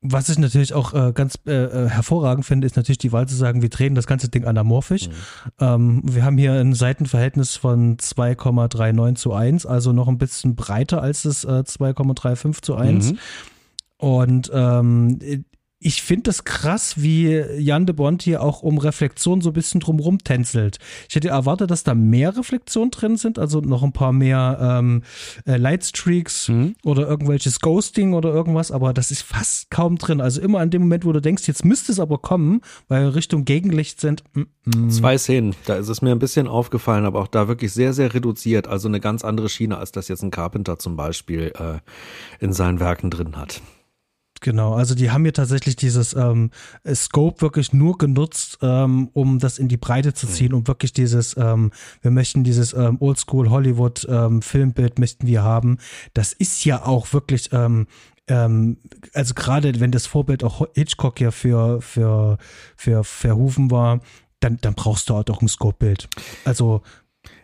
Was ich natürlich auch äh, ganz äh, äh, hervorragend finde, ist natürlich die Wahl zu sagen, wir drehen das ganze Ding anamorphisch. Mhm. Ähm, wir haben hier ein Seitenverhältnis von 2,39 zu 1, also noch ein bisschen breiter als das äh, 2,35 zu 1. Mhm. Und ähm, ich finde das krass, wie Jan de Bond hier auch um Reflexion so ein bisschen drumrum tänzelt. Ich hätte erwartet, dass da mehr Reflexionen drin sind, also noch ein paar mehr ähm, äh, Lightstreaks mhm. oder irgendwelches Ghosting oder irgendwas, aber das ist fast kaum drin. Also immer an dem Moment, wo du denkst, jetzt müsste es aber kommen, weil Richtung Gegenlicht sind. Mm, mm. Zwei Szenen, da ist es mir ein bisschen aufgefallen, aber auch da wirklich sehr, sehr reduziert. Also eine ganz andere Schiene, als das jetzt ein Carpenter zum Beispiel äh, in seinen Werken drin hat. Genau, also die haben hier tatsächlich dieses ähm, Scope wirklich nur genutzt, ähm, um das in die Breite zu ziehen, um wirklich dieses, ähm, wir möchten dieses ähm, Oldschool Hollywood ähm, Filmbild möchten wir haben. Das ist ja auch wirklich, ähm, ähm, also gerade wenn das Vorbild auch Hitchcock ja für für für Verhufen war, dann dann brauchst du halt auch ein Scope-Bild. Also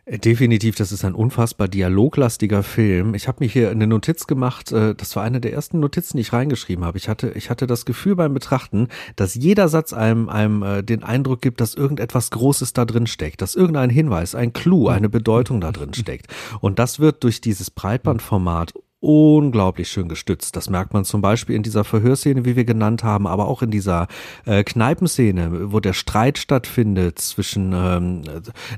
definitiv, das ist ein unfassbar dialoglastiger Film. Ich habe mir hier eine Notiz gemacht, äh, das war eine der ersten Notizen, die ich reingeschrieben habe. Ich hatte, ich hatte das Gefühl beim Betrachten, dass jeder Satz einem, einem äh, den Eindruck gibt, dass irgendetwas Großes da drin steckt, dass irgendein Hinweis, ein Clou, eine Bedeutung da drin steckt. Und das wird durch dieses Breitbandformat unglaublich schön gestützt. Das merkt man zum Beispiel in dieser Verhörszene, wie wir genannt haben, aber auch in dieser äh, Kneipenszene, wo der Streit stattfindet zwischen, ähm,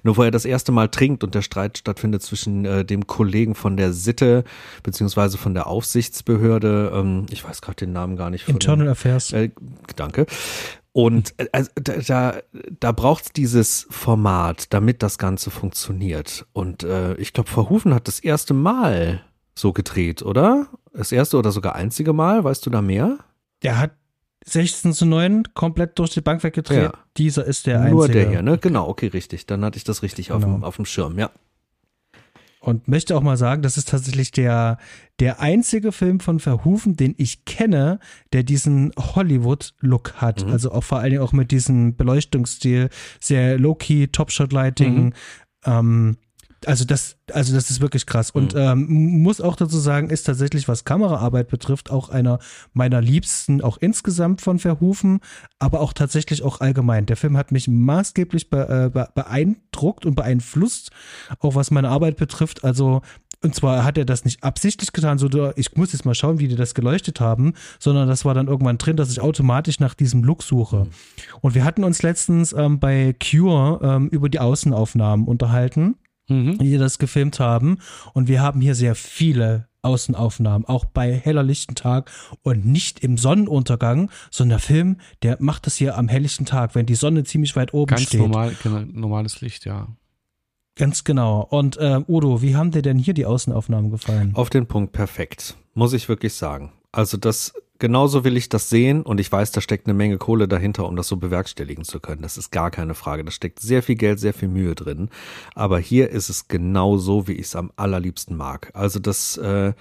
nur wo er das erste Mal trinkt und der Streit stattfindet zwischen äh, dem Kollegen von der Sitte beziehungsweise von der Aufsichtsbehörde, ähm, ich weiß gerade den Namen gar nicht. Internal Affairs. Äh, danke. Und äh, also, da, da, es dieses Format, damit das Ganze funktioniert. Und äh, ich glaube, Verhufen hat das erste Mal so gedreht, oder? Das erste oder sogar einzige Mal, weißt du da mehr? Der hat 16 zu 9, komplett durch die Bank weggedreht. Ja. Dieser ist der Nur einzige. der hier, ne? Genau, okay, richtig. Dann hatte ich das richtig genau. auf, dem, auf dem Schirm, ja. Und möchte auch mal sagen, das ist tatsächlich der, der einzige Film von Verhoeven, den ich kenne, der diesen Hollywood-Look hat. Mhm. Also auch vor allen Dingen auch mit diesem Beleuchtungsstil, sehr low-key, Top-Shot-Lighting. Mhm. Ähm, also das, also das ist wirklich krass. Und mhm. ähm, muss auch dazu sagen, ist tatsächlich, was Kameraarbeit betrifft, auch einer meiner Liebsten, auch insgesamt von Verhufen, aber auch tatsächlich auch allgemein. Der Film hat mich maßgeblich be, äh, beeindruckt und beeinflusst, auch was meine Arbeit betrifft. Also und zwar hat er das nicht absichtlich getan, so ich muss jetzt mal schauen, wie die das geleuchtet haben, sondern das war dann irgendwann drin, dass ich automatisch nach diesem Look suche. Mhm. Und wir hatten uns letztens ähm, bei Cure ähm, über die Außenaufnahmen unterhalten mhm. die das gefilmt haben. Und wir haben hier sehr viele Außenaufnahmen, auch bei heller lichten Tag und nicht im Sonnenuntergang, sondern der Film, der macht das hier am helllichten Tag, wenn die Sonne ziemlich weit oben Ganz steht. Ganz normal, genau, normales Licht, ja. Ganz genau. Und äh, Udo, wie haben dir denn hier die Außenaufnahmen gefallen? Auf den Punkt perfekt, muss ich wirklich sagen. Also das genauso will ich das sehen und ich weiß, da steckt eine Menge Kohle dahinter, um das so bewerkstelligen zu können. Das ist gar keine Frage. Da steckt sehr viel Geld, sehr viel Mühe drin. Aber hier ist es genau so, wie ich es am allerliebsten mag. Also das, äh,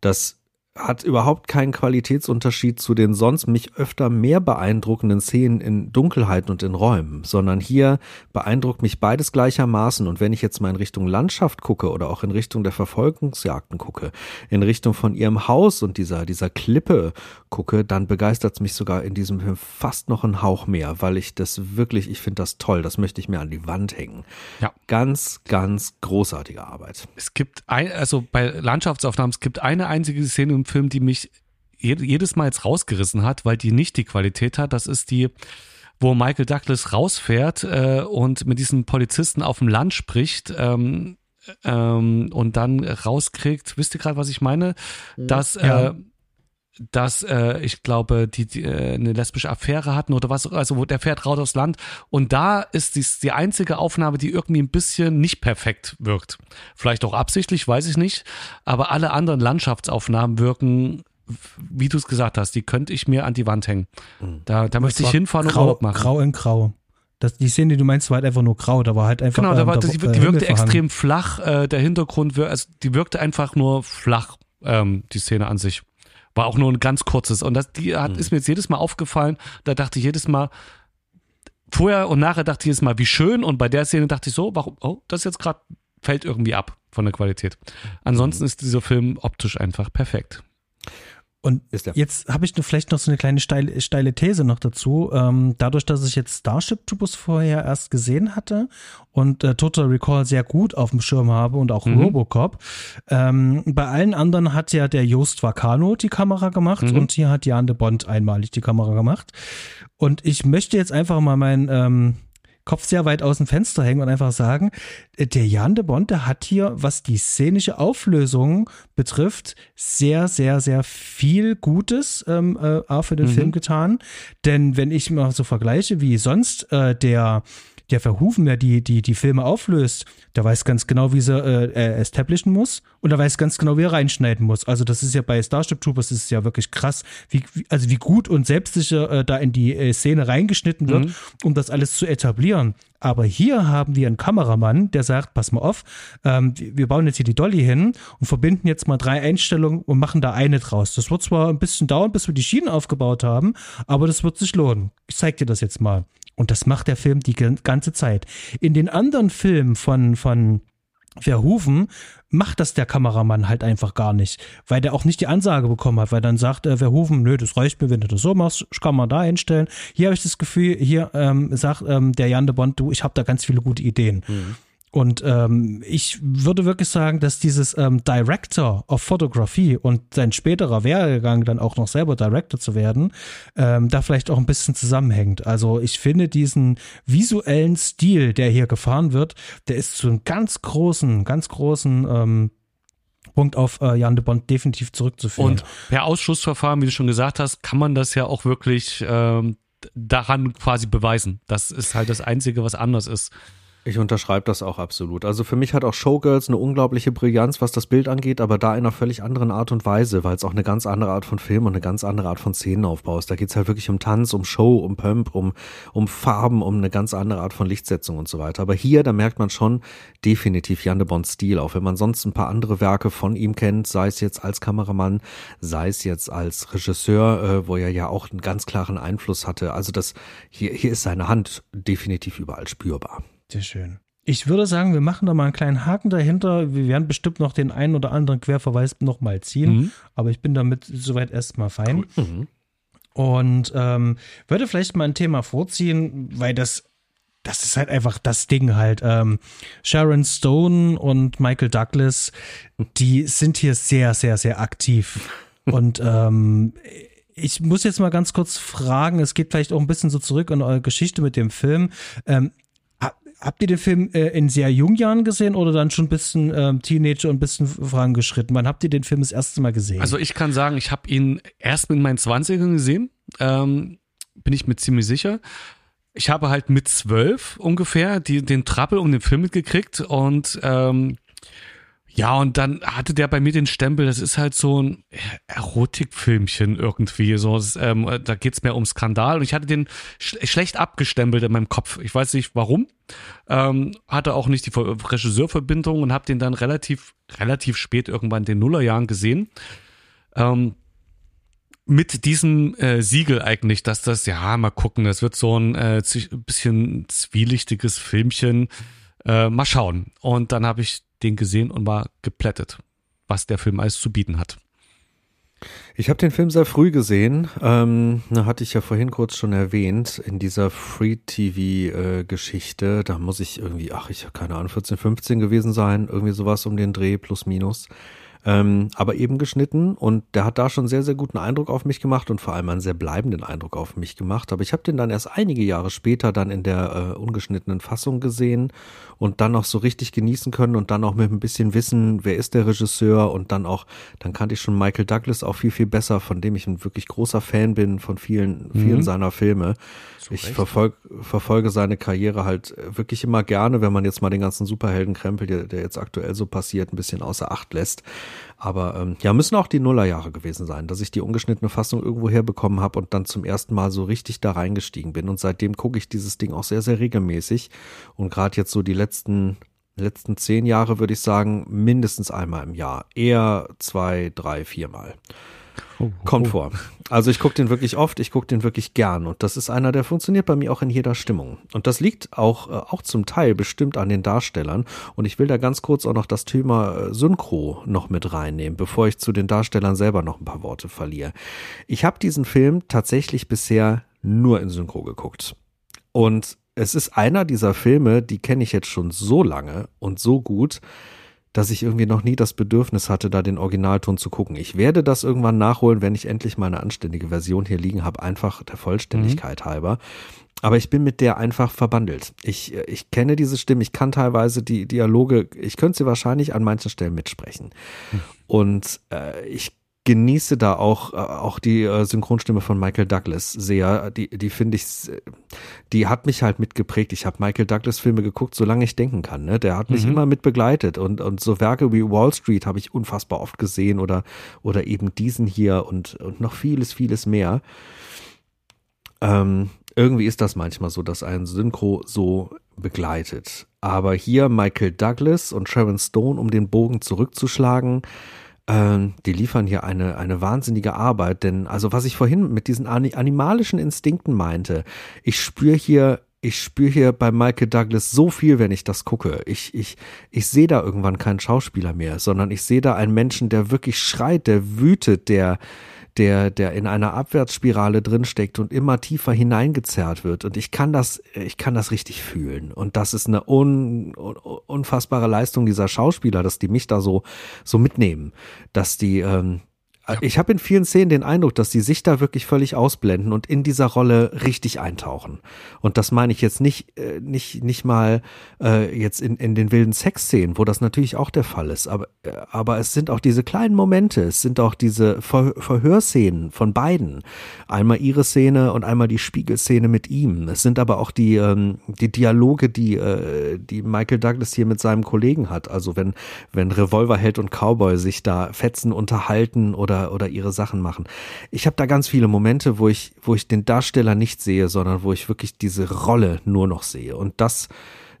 das hat überhaupt keinen Qualitätsunterschied zu den sonst mich öfter mehr beeindruckenden Szenen in Dunkelheit und in Räumen, sondern hier beeindruckt mich beides gleichermaßen. Und wenn ich jetzt mal in Richtung Landschaft gucke oder auch in Richtung der Verfolgungsjagden gucke, in Richtung von ihrem Haus und dieser, dieser Klippe gucke, dann begeistert es mich sogar in diesem Film fast noch einen Hauch mehr, weil ich das wirklich, ich finde das toll, das möchte ich mir an die Wand hängen. Ja. Ganz, ganz großartige Arbeit. Es gibt ein, also bei Landschaftsaufnahmen, es gibt eine einzige Szene im Film, die mich jedes Mal jetzt rausgerissen hat, weil die nicht die Qualität hat. Das ist die, wo Michael Douglas rausfährt äh, und mit diesen Polizisten auf dem Land spricht. Ähm, ähm, und dann rauskriegt, wisst ihr gerade, was ich meine? Mhm. Dass ja. äh, dass äh, ich glaube, die, die äh, eine lesbische Affäre hatten oder was, also wo der fährt raus aufs Land und da ist dies die einzige Aufnahme, die irgendwie ein bisschen nicht perfekt wirkt. Vielleicht auch absichtlich, weiß ich nicht, aber alle anderen Landschaftsaufnahmen wirken wie du es gesagt hast, die könnte ich mir an die Wand hängen. Mhm. Da, da möchte ich hinfahren grau, und Urlaub machen. Grau in Grau. Das, die Szene, die du meinst, war halt einfach nur grau, da war halt einfach. Genau, da war, ähm, da, die, die wirkte extrem flach, äh, der Hintergrund, also die wirkte einfach nur flach, ähm, die Szene an sich. War auch nur ein ganz kurzes. Und das die hat, mhm. ist mir jetzt jedes Mal aufgefallen. Da dachte ich jedes Mal, vorher und nachher dachte ich jedes Mal, wie schön. Und bei der Szene dachte ich so, warum, oh, das jetzt gerade fällt irgendwie ab von der Qualität. Ansonsten mhm. ist dieser Film optisch einfach perfekt. Und jetzt habe ich vielleicht noch so eine kleine steile, steile These noch dazu. Ähm, dadurch, dass ich jetzt Starship Troopers vorher erst gesehen hatte und äh, Total Recall sehr gut auf dem Schirm habe und auch mhm. Robocop, ähm, bei allen anderen hat ja der Joost Vacano die Kamera gemacht mhm. und hier hat Jan de Bond einmalig die Kamera gemacht. Und ich möchte jetzt einfach mal mein ähm, Kopf sehr weit aus dem Fenster hängen und einfach sagen, äh, der Jan de Bond, der hat hier, was die szenische Auflösung betrifft, sehr, sehr, sehr viel Gutes ähm, äh, für den mhm. Film getan. Denn wenn ich mal so vergleiche, wie sonst äh, der der Verhufen, der die, die, die Filme auflöst, der weiß ganz genau, wie sie äh, äh, establishen muss und er weiß ganz genau, wie er reinschneiden muss. Also das ist ja bei Starship Troopers ist ja wirklich krass, wie, wie also wie gut und selbstsicher äh, da in die äh, Szene reingeschnitten wird, mhm. um das alles zu etablieren. Aber hier haben wir einen Kameramann, der sagt, pass mal auf, ähm, wir bauen jetzt hier die Dolly hin und verbinden jetzt mal drei Einstellungen und machen da eine draus. Das wird zwar ein bisschen dauern, bis wir die Schienen aufgebaut haben, aber das wird sich lohnen. Ich zeig dir das jetzt mal. Und das macht der Film die ganze Zeit. In den anderen Filmen von, von Verhoeven macht das der Kameramann halt einfach gar nicht, weil der auch nicht die Ansage bekommen hat, weil dann sagt äh, Verhoeven, nö, das reicht mir, wenn du das so machst, kann man da hinstellen. Hier habe ich das Gefühl, hier ähm, sagt ähm, der Jan de Bond, du, ich habe da ganz viele gute Ideen. Mhm. Und ähm, ich würde wirklich sagen, dass dieses ähm, Director of Photography und sein späterer Werdegang dann auch noch selber Director zu werden, ähm, da vielleicht auch ein bisschen zusammenhängt. Also ich finde diesen visuellen Stil, der hier gefahren wird, der ist zu einem ganz großen, ganz großen ähm, Punkt auf äh, Jan de Bond definitiv zurückzuführen. Und per Ausschussverfahren, wie du schon gesagt hast, kann man das ja auch wirklich ähm, daran quasi beweisen. Das ist halt das Einzige, was anders ist. Ich unterschreibe das auch absolut. Also für mich hat auch Showgirls eine unglaubliche Brillanz, was das Bild angeht, aber da in einer völlig anderen Art und Weise, weil es auch eine ganz andere Art von Film und eine ganz andere Art von Szenenaufbau ist. Da geht es halt wirklich um Tanz, um Show, um Pump, um, um Farben, um eine ganz andere Art von Lichtsetzung und so weiter. Aber hier, da merkt man schon definitiv Jan de Bons Stil, auch wenn man sonst ein paar andere Werke von ihm kennt, sei es jetzt als Kameramann, sei es jetzt als Regisseur, äh, wo er ja auch einen ganz klaren Einfluss hatte. Also das, hier, hier ist seine Hand definitiv überall spürbar. Sehr schön. Ich würde sagen, wir machen da mal einen kleinen Haken dahinter. Wir werden bestimmt noch den einen oder anderen Querverweis nochmal ziehen, mhm. aber ich bin damit soweit erstmal fein. Cool. Mhm. Und ähm, würde vielleicht mal ein Thema vorziehen, weil das, das ist halt einfach das Ding halt. Ähm, Sharon Stone und Michael Douglas, die sind hier sehr, sehr, sehr aktiv. Und ähm, ich muss jetzt mal ganz kurz fragen, es geht vielleicht auch ein bisschen so zurück in eure Geschichte mit dem Film. Ähm, Habt ihr den Film äh, in sehr jungen Jahren gesehen oder dann schon ein bisschen ähm, Teenager und ein bisschen vorangeschritten? Wann habt ihr den Film das erste Mal gesehen? Also ich kann sagen, ich habe ihn erst mit meinen 20ern gesehen. Ähm, bin ich mir ziemlich sicher. Ich habe halt mit zwölf ungefähr die, den Trappel um den Film mitgekriegt und ähm, ja, und dann hatte der bei mir den Stempel, das ist halt so ein Erotikfilmchen irgendwie. So, ähm, da geht's mehr um Skandal. Und ich hatte den sch schlecht abgestempelt in meinem Kopf. Ich weiß nicht warum. Ähm, hatte auch nicht die Regisseurverbindung und habe den dann relativ, relativ spät irgendwann in den Nullerjahren gesehen. Ähm, mit diesem äh, Siegel eigentlich, dass das, ja, mal gucken, das wird so ein äh, bisschen zwielichtiges Filmchen. Äh, mal schauen. Und dann habe ich den gesehen und war geplättet, was der Film alles zu bieten hat. Ich habe den Film sehr früh gesehen. Ähm, hatte ich ja vorhin kurz schon erwähnt, in dieser Free-TV-Geschichte. Äh, da muss ich irgendwie, ach, ich habe keine Ahnung, 14, 15 gewesen sein. Irgendwie sowas um den Dreh, plus minus ähm, aber eben geschnitten und der hat da schon sehr, sehr guten Eindruck auf mich gemacht und vor allem einen sehr bleibenden Eindruck auf mich gemacht. Aber ich habe den dann erst einige Jahre später dann in der äh, ungeschnittenen Fassung gesehen und dann auch so richtig genießen können und dann auch mit ein bisschen Wissen, wer ist der Regisseur und dann auch, dann kannte ich schon Michael Douglas auch viel, viel besser, von dem ich ein wirklich großer Fan bin von vielen, vielen mhm. seiner Filme. ich verfolg, verfolge seine Karriere halt wirklich immer gerne, wenn man jetzt mal den ganzen Superheldenkrempel, der, der jetzt aktuell so passiert, ein bisschen außer Acht lässt. Aber ähm, ja, müssen auch die Nullerjahre gewesen sein, dass ich die ungeschnittene Fassung irgendwo herbekommen habe und dann zum ersten Mal so richtig da reingestiegen bin. Und seitdem gucke ich dieses Ding auch sehr, sehr regelmäßig. Und gerade jetzt so die letzten letzten zehn Jahre würde ich sagen, mindestens einmal im Jahr. Eher zwei, drei, viermal. Kommt vor. Also ich gucke den wirklich oft, ich gucke den wirklich gern und das ist einer, der funktioniert bei mir auch in jeder Stimmung. Und das liegt auch, äh, auch zum Teil bestimmt an den Darstellern und ich will da ganz kurz auch noch das Thema äh, Synchro noch mit reinnehmen, bevor ich zu den Darstellern selber noch ein paar Worte verliere. Ich habe diesen Film tatsächlich bisher nur in Synchro geguckt. Und es ist einer dieser Filme, die kenne ich jetzt schon so lange und so gut, dass ich irgendwie noch nie das Bedürfnis hatte, da den Originalton zu gucken. Ich werde das irgendwann nachholen, wenn ich endlich mal eine anständige Version hier liegen habe, einfach der Vollständigkeit mhm. halber. Aber ich bin mit der einfach verbandelt. Ich, ich kenne diese Stimme, ich kann teilweise die Dialoge, ich könnte sie wahrscheinlich an manchen Stellen mitsprechen. Mhm. Und äh, ich genieße da auch, äh, auch die äh, Synchronstimme von Michael Douglas sehr. Die, die finde ich, die hat mich halt mitgeprägt. Ich habe Michael Douglas Filme geguckt, solange ich denken kann. Ne? Der hat mich mhm. immer mit begleitet und, und so Werke wie Wall Street habe ich unfassbar oft gesehen oder, oder eben diesen hier und, und noch vieles, vieles mehr. Ähm, irgendwie ist das manchmal so, dass ein Synchro so begleitet. Aber hier Michael Douglas und Sharon Stone, um den Bogen zurückzuschlagen, ähm, die liefern hier eine, eine wahnsinnige Arbeit, denn also was ich vorhin mit diesen animalischen Instinkten meinte, ich spüre hier ich spüre hier bei Michael Douglas so viel, wenn ich das gucke. Ich, ich, ich sehe da irgendwann keinen Schauspieler mehr, sondern ich sehe da einen Menschen, der wirklich schreit, der wütet, der, der, der in einer Abwärtsspirale drinsteckt und immer tiefer hineingezerrt wird. Und ich kann das, ich kann das richtig fühlen. Und das ist eine un, un, unfassbare Leistung dieser Schauspieler, dass die mich da so, so mitnehmen, dass die, ähm, Ich habe in vielen Szenen den Eindruck, dass die sich da wirklich völlig ausblenden und in dieser Rolle richtig eintauchen. Und das meine ich jetzt nicht, äh, nicht, nicht mal äh, jetzt in, in den wilden Sexszenen, wo das natürlich auch der Fall ist. Aber, äh, aber es sind auch diese kleinen Momente, es sind auch diese Ver Verhörszenen von beiden. Einmal ihre Szene und einmal die Spiegelszene mit ihm. Es sind aber auch die, ähm, die Dialoge, die, äh, die Michael Douglas hier mit seinem Kollegen hat. Also wenn, wenn Revolverheld und Cowboy sich da fetzen, unterhalten oder, oder ihre Sachen machen. Ich habe da ganz viele Momente, wo ich, wo ich den Darsteller nicht sehe, sondern wo ich wirklich diese Rolle nur noch sehe. Und das,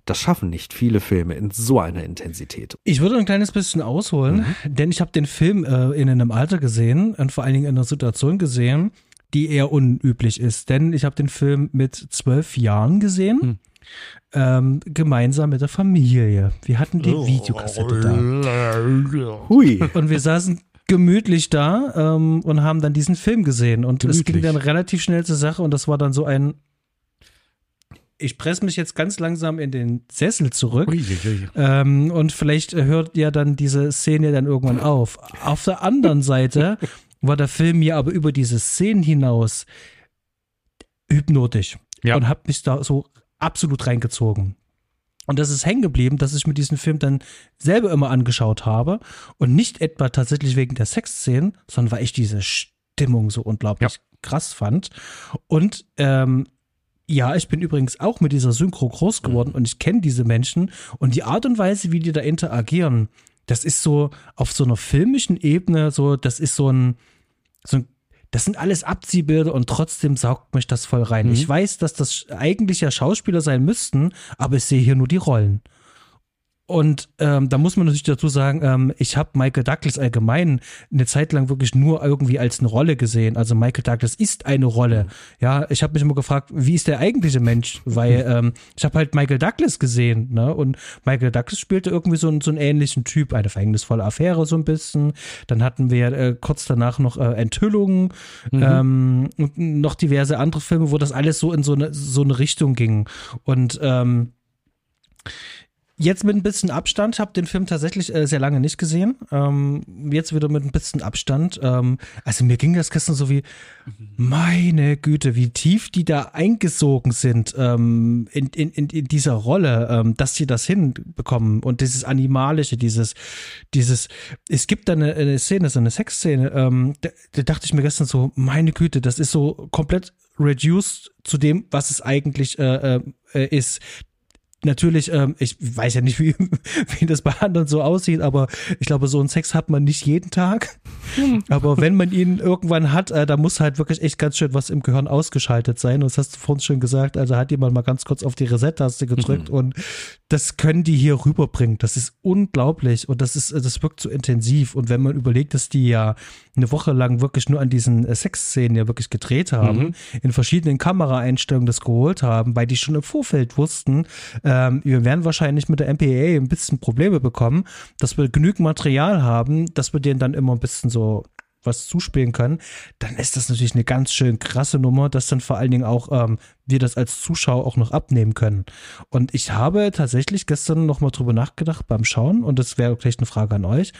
das schaffen nicht viele Filme in so einer Intensität. Ich würde ein kleines bisschen ausholen, mhm. denn ich habe den Film äh, in einem Alter gesehen und vor allen Dingen in einer Situation gesehen, die eher unüblich ist. Denn ich habe den Film mit zwölf Jahren gesehen. Mhm. Ähm, gemeinsam mit der Familie. Wir hatten die oh. Videokassette da. Hui. Und wir saßen gemütlich da ähm, und haben dann diesen Film gesehen. Und gemütlich. es ging dann relativ schnell zur Sache und das war dann so ein. Ich presse mich jetzt ganz langsam in den Sessel zurück. Ui, ui. Ähm, und vielleicht hört ja dann diese Szene dann irgendwann auf. Auf der anderen Seite war der Film mir aber über diese Szenen hinaus hypnotisch. Ja. Und hat mich da so absolut reingezogen. Und das ist hängen geblieben, dass ich mir diesen Film dann selber immer angeschaut habe und nicht etwa tatsächlich wegen der Sexszenen, sondern weil ich diese Stimmung so unglaublich ja. krass fand. Und ähm, ja, ich bin übrigens auch mit dieser Synchro groß geworden mhm. und ich kenne diese Menschen und die Art und Weise, wie die da interagieren, das ist so auf so einer filmischen Ebene, so, das ist so ein, so ein das sind alles Abziehbilder und trotzdem saugt mich das voll rein. Mhm. Ich weiß, dass das eigentlich ja Schauspieler sein müssten, aber ich sehe hier nur die Rollen. Und ähm, da muss man natürlich dazu sagen, ähm, ich habe Michael Douglas allgemein eine Zeit lang wirklich nur irgendwie als eine Rolle gesehen. Also Michael Douglas ist eine Rolle. Mhm. Ja, ich habe mich immer gefragt, wie ist der eigentliche Mensch? Weil ähm, ich habe halt Michael Douglas gesehen, ne? Und Michael Douglas spielte irgendwie so, so einen ähnlichen Typ, eine verhängnisvolle Affäre so ein bisschen. Dann hatten wir äh, kurz danach noch äh, Enthüllungen mhm. ähm, und noch diverse andere Filme, wo das alles so in so eine so eine Richtung ging. Und ähm, Jetzt mit ein bisschen Abstand, habe den Film tatsächlich äh, sehr lange nicht gesehen. Ähm, jetzt wieder mit ein bisschen Abstand. Ähm, also mir ging das gestern so wie, meine Güte, wie tief die da eingesogen sind ähm, in, in, in, dieser Rolle, ähm, dass sie das hinbekommen und dieses Animalische, dieses, dieses, es gibt da eine, eine Szene, so eine Sexszene, ähm, da, da dachte ich mir gestern so, meine Güte, das ist so komplett reduced zu dem, was es eigentlich äh, äh, ist natürlich, ähm, ich weiß ja nicht, wie, wie das bei anderen so aussieht, aber ich glaube, so einen Sex hat man nicht jeden Tag. Hm. Aber wenn man ihn irgendwann hat, äh, da muss halt wirklich echt ganz schön was im Gehirn ausgeschaltet sein. Und das hast du vorhin schon gesagt, also hat jemand mal ganz kurz auf die Reset-Taste gedrückt mhm. und das können die hier rüberbringen. Das ist unglaublich und das ist, das wirkt so intensiv. Und wenn man überlegt, dass die ja eine Woche lang wirklich nur an diesen äh, Sexszenen ja wirklich gedreht haben, mhm. in verschiedenen Kameraeinstellungen das geholt haben, weil die schon im Vorfeld wussten, ähm, wir werden wahrscheinlich mit der MPA ein bisschen Probleme bekommen, dass wir genügend Material haben, dass wir denen dann immer ein bisschen so was zuspielen können, dann ist das natürlich eine ganz schön krasse Nummer, dass dann vor allen Dingen auch ähm, wir das als Zuschauer auch noch abnehmen können. Und ich habe tatsächlich gestern noch mal drüber nachgedacht beim Schauen und das wäre vielleicht eine Frage an euch,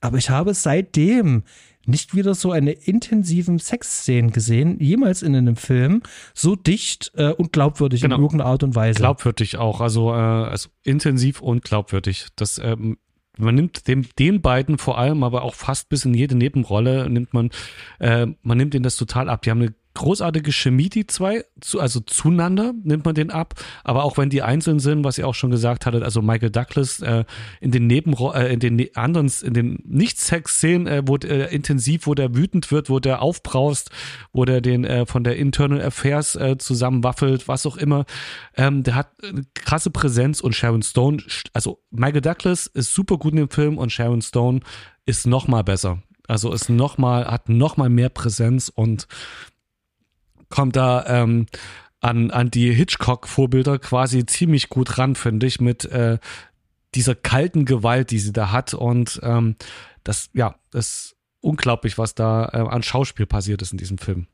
aber ich habe seitdem nicht wieder so eine intensiven Sexszenen gesehen, jemals in einem Film, so dicht äh, und glaubwürdig genau. in irgendeiner Art und Weise. Glaubwürdig auch, also, äh, also intensiv und glaubwürdig. Das ähm, man nimmt dem, den beiden vor allem, aber auch fast bis in jede Nebenrolle nimmt man, äh, man nimmt ihnen das total ab. Die haben eine großartige Chemie, die zwei, zu, also zueinander nimmt man den ab, aber auch wenn die einzeln sind, was ihr auch schon gesagt hattet, also Michael Douglas äh, in den Nebenro äh, in den ne anderen, in den Nicht-Sex-Szenen, äh, wo äh, intensiv, wo der wütend wird, wo der aufbraust, wo der den äh, von der Internal Affairs äh, zusammenwaffelt, was auch immer, ähm, der hat eine krasse Präsenz und Sharon Stone, also Michael Douglas ist super gut in dem Film und Sharon Stone ist noch mal besser. Also ist noch mal, hat noch mal mehr Präsenz und kommt da ähm, an, an die Hitchcock-Vorbilder quasi ziemlich gut ran, finde ich, mit äh, dieser kalten Gewalt, die sie da hat. Und ähm, das, ja, ist unglaublich, was da äh, an Schauspiel passiert ist in diesem Film.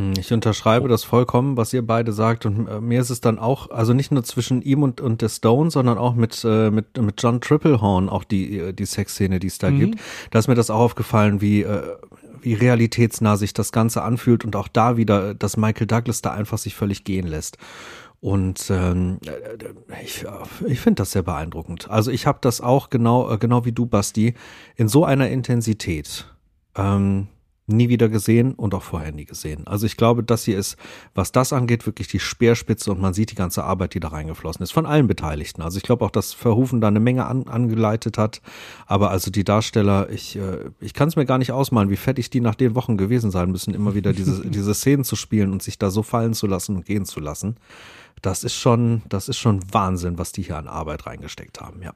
Hm, ich unterschreibe das vollkommen, was ihr beide sagt. Und äh, mir ist es dann auch, also nicht nur zwischen ihm und, und der Stone, sondern auch mit, äh, mit, mit John Triplehorn, auch die, die Sexszene, die es da mhm. gibt. Da ist mir das auch aufgefallen, wie, äh, wie realitätsnah sich das Ganze anfühlt und auch da wieder, dass Michael Douglas da einfach sich völlig gehen lässt. Und ähm, ich, ich finde das sehr beeindruckend. Also ich habe das auch genau, genau wie du, Basti, in so einer Intensität. Ähm, nie wieder gesehen und auch vorher nie gesehen. Also ich glaube, das hier ist, was das angeht, wirklich die Speerspitze und man sieht die ganze Arbeit, die da reingeflossen ist, von allen Beteiligten. Also ich glaube auch, dass Verhufen da eine Menge an, angeleitet hat. Aber also die Darsteller, ich, äh, ich kann es mir gar nicht ausmalen, wie fettig die nach den Wochen gewesen sein müssen, immer wieder diese, diese Szenen zu spielen und sich da so fallen zu lassen und gehen zu lassen. Das ist schon, das ist schon Wahnsinn, was die hier an Arbeit reingesteckt haben, ja.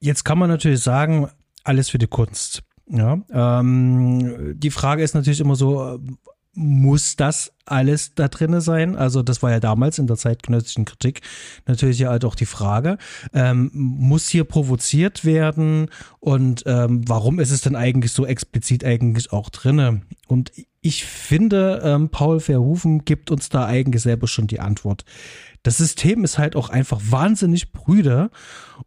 Jetzt kann man natürlich sagen, alles für die Kunst. Ja, ähm, die Frage ist natürlich immer so, muss das alles da drinne sein? Also das war ja damals in der zeitgenössischen Kritik natürlich ja halt auch die Frage, ähm, muss hier provoziert werden und ähm, warum ist es denn eigentlich so explizit eigentlich auch drinne? Und ich finde, ähm, Paul Verhoeven gibt uns da eigentlich selber schon die Antwort. Das System ist halt auch einfach wahnsinnig brüder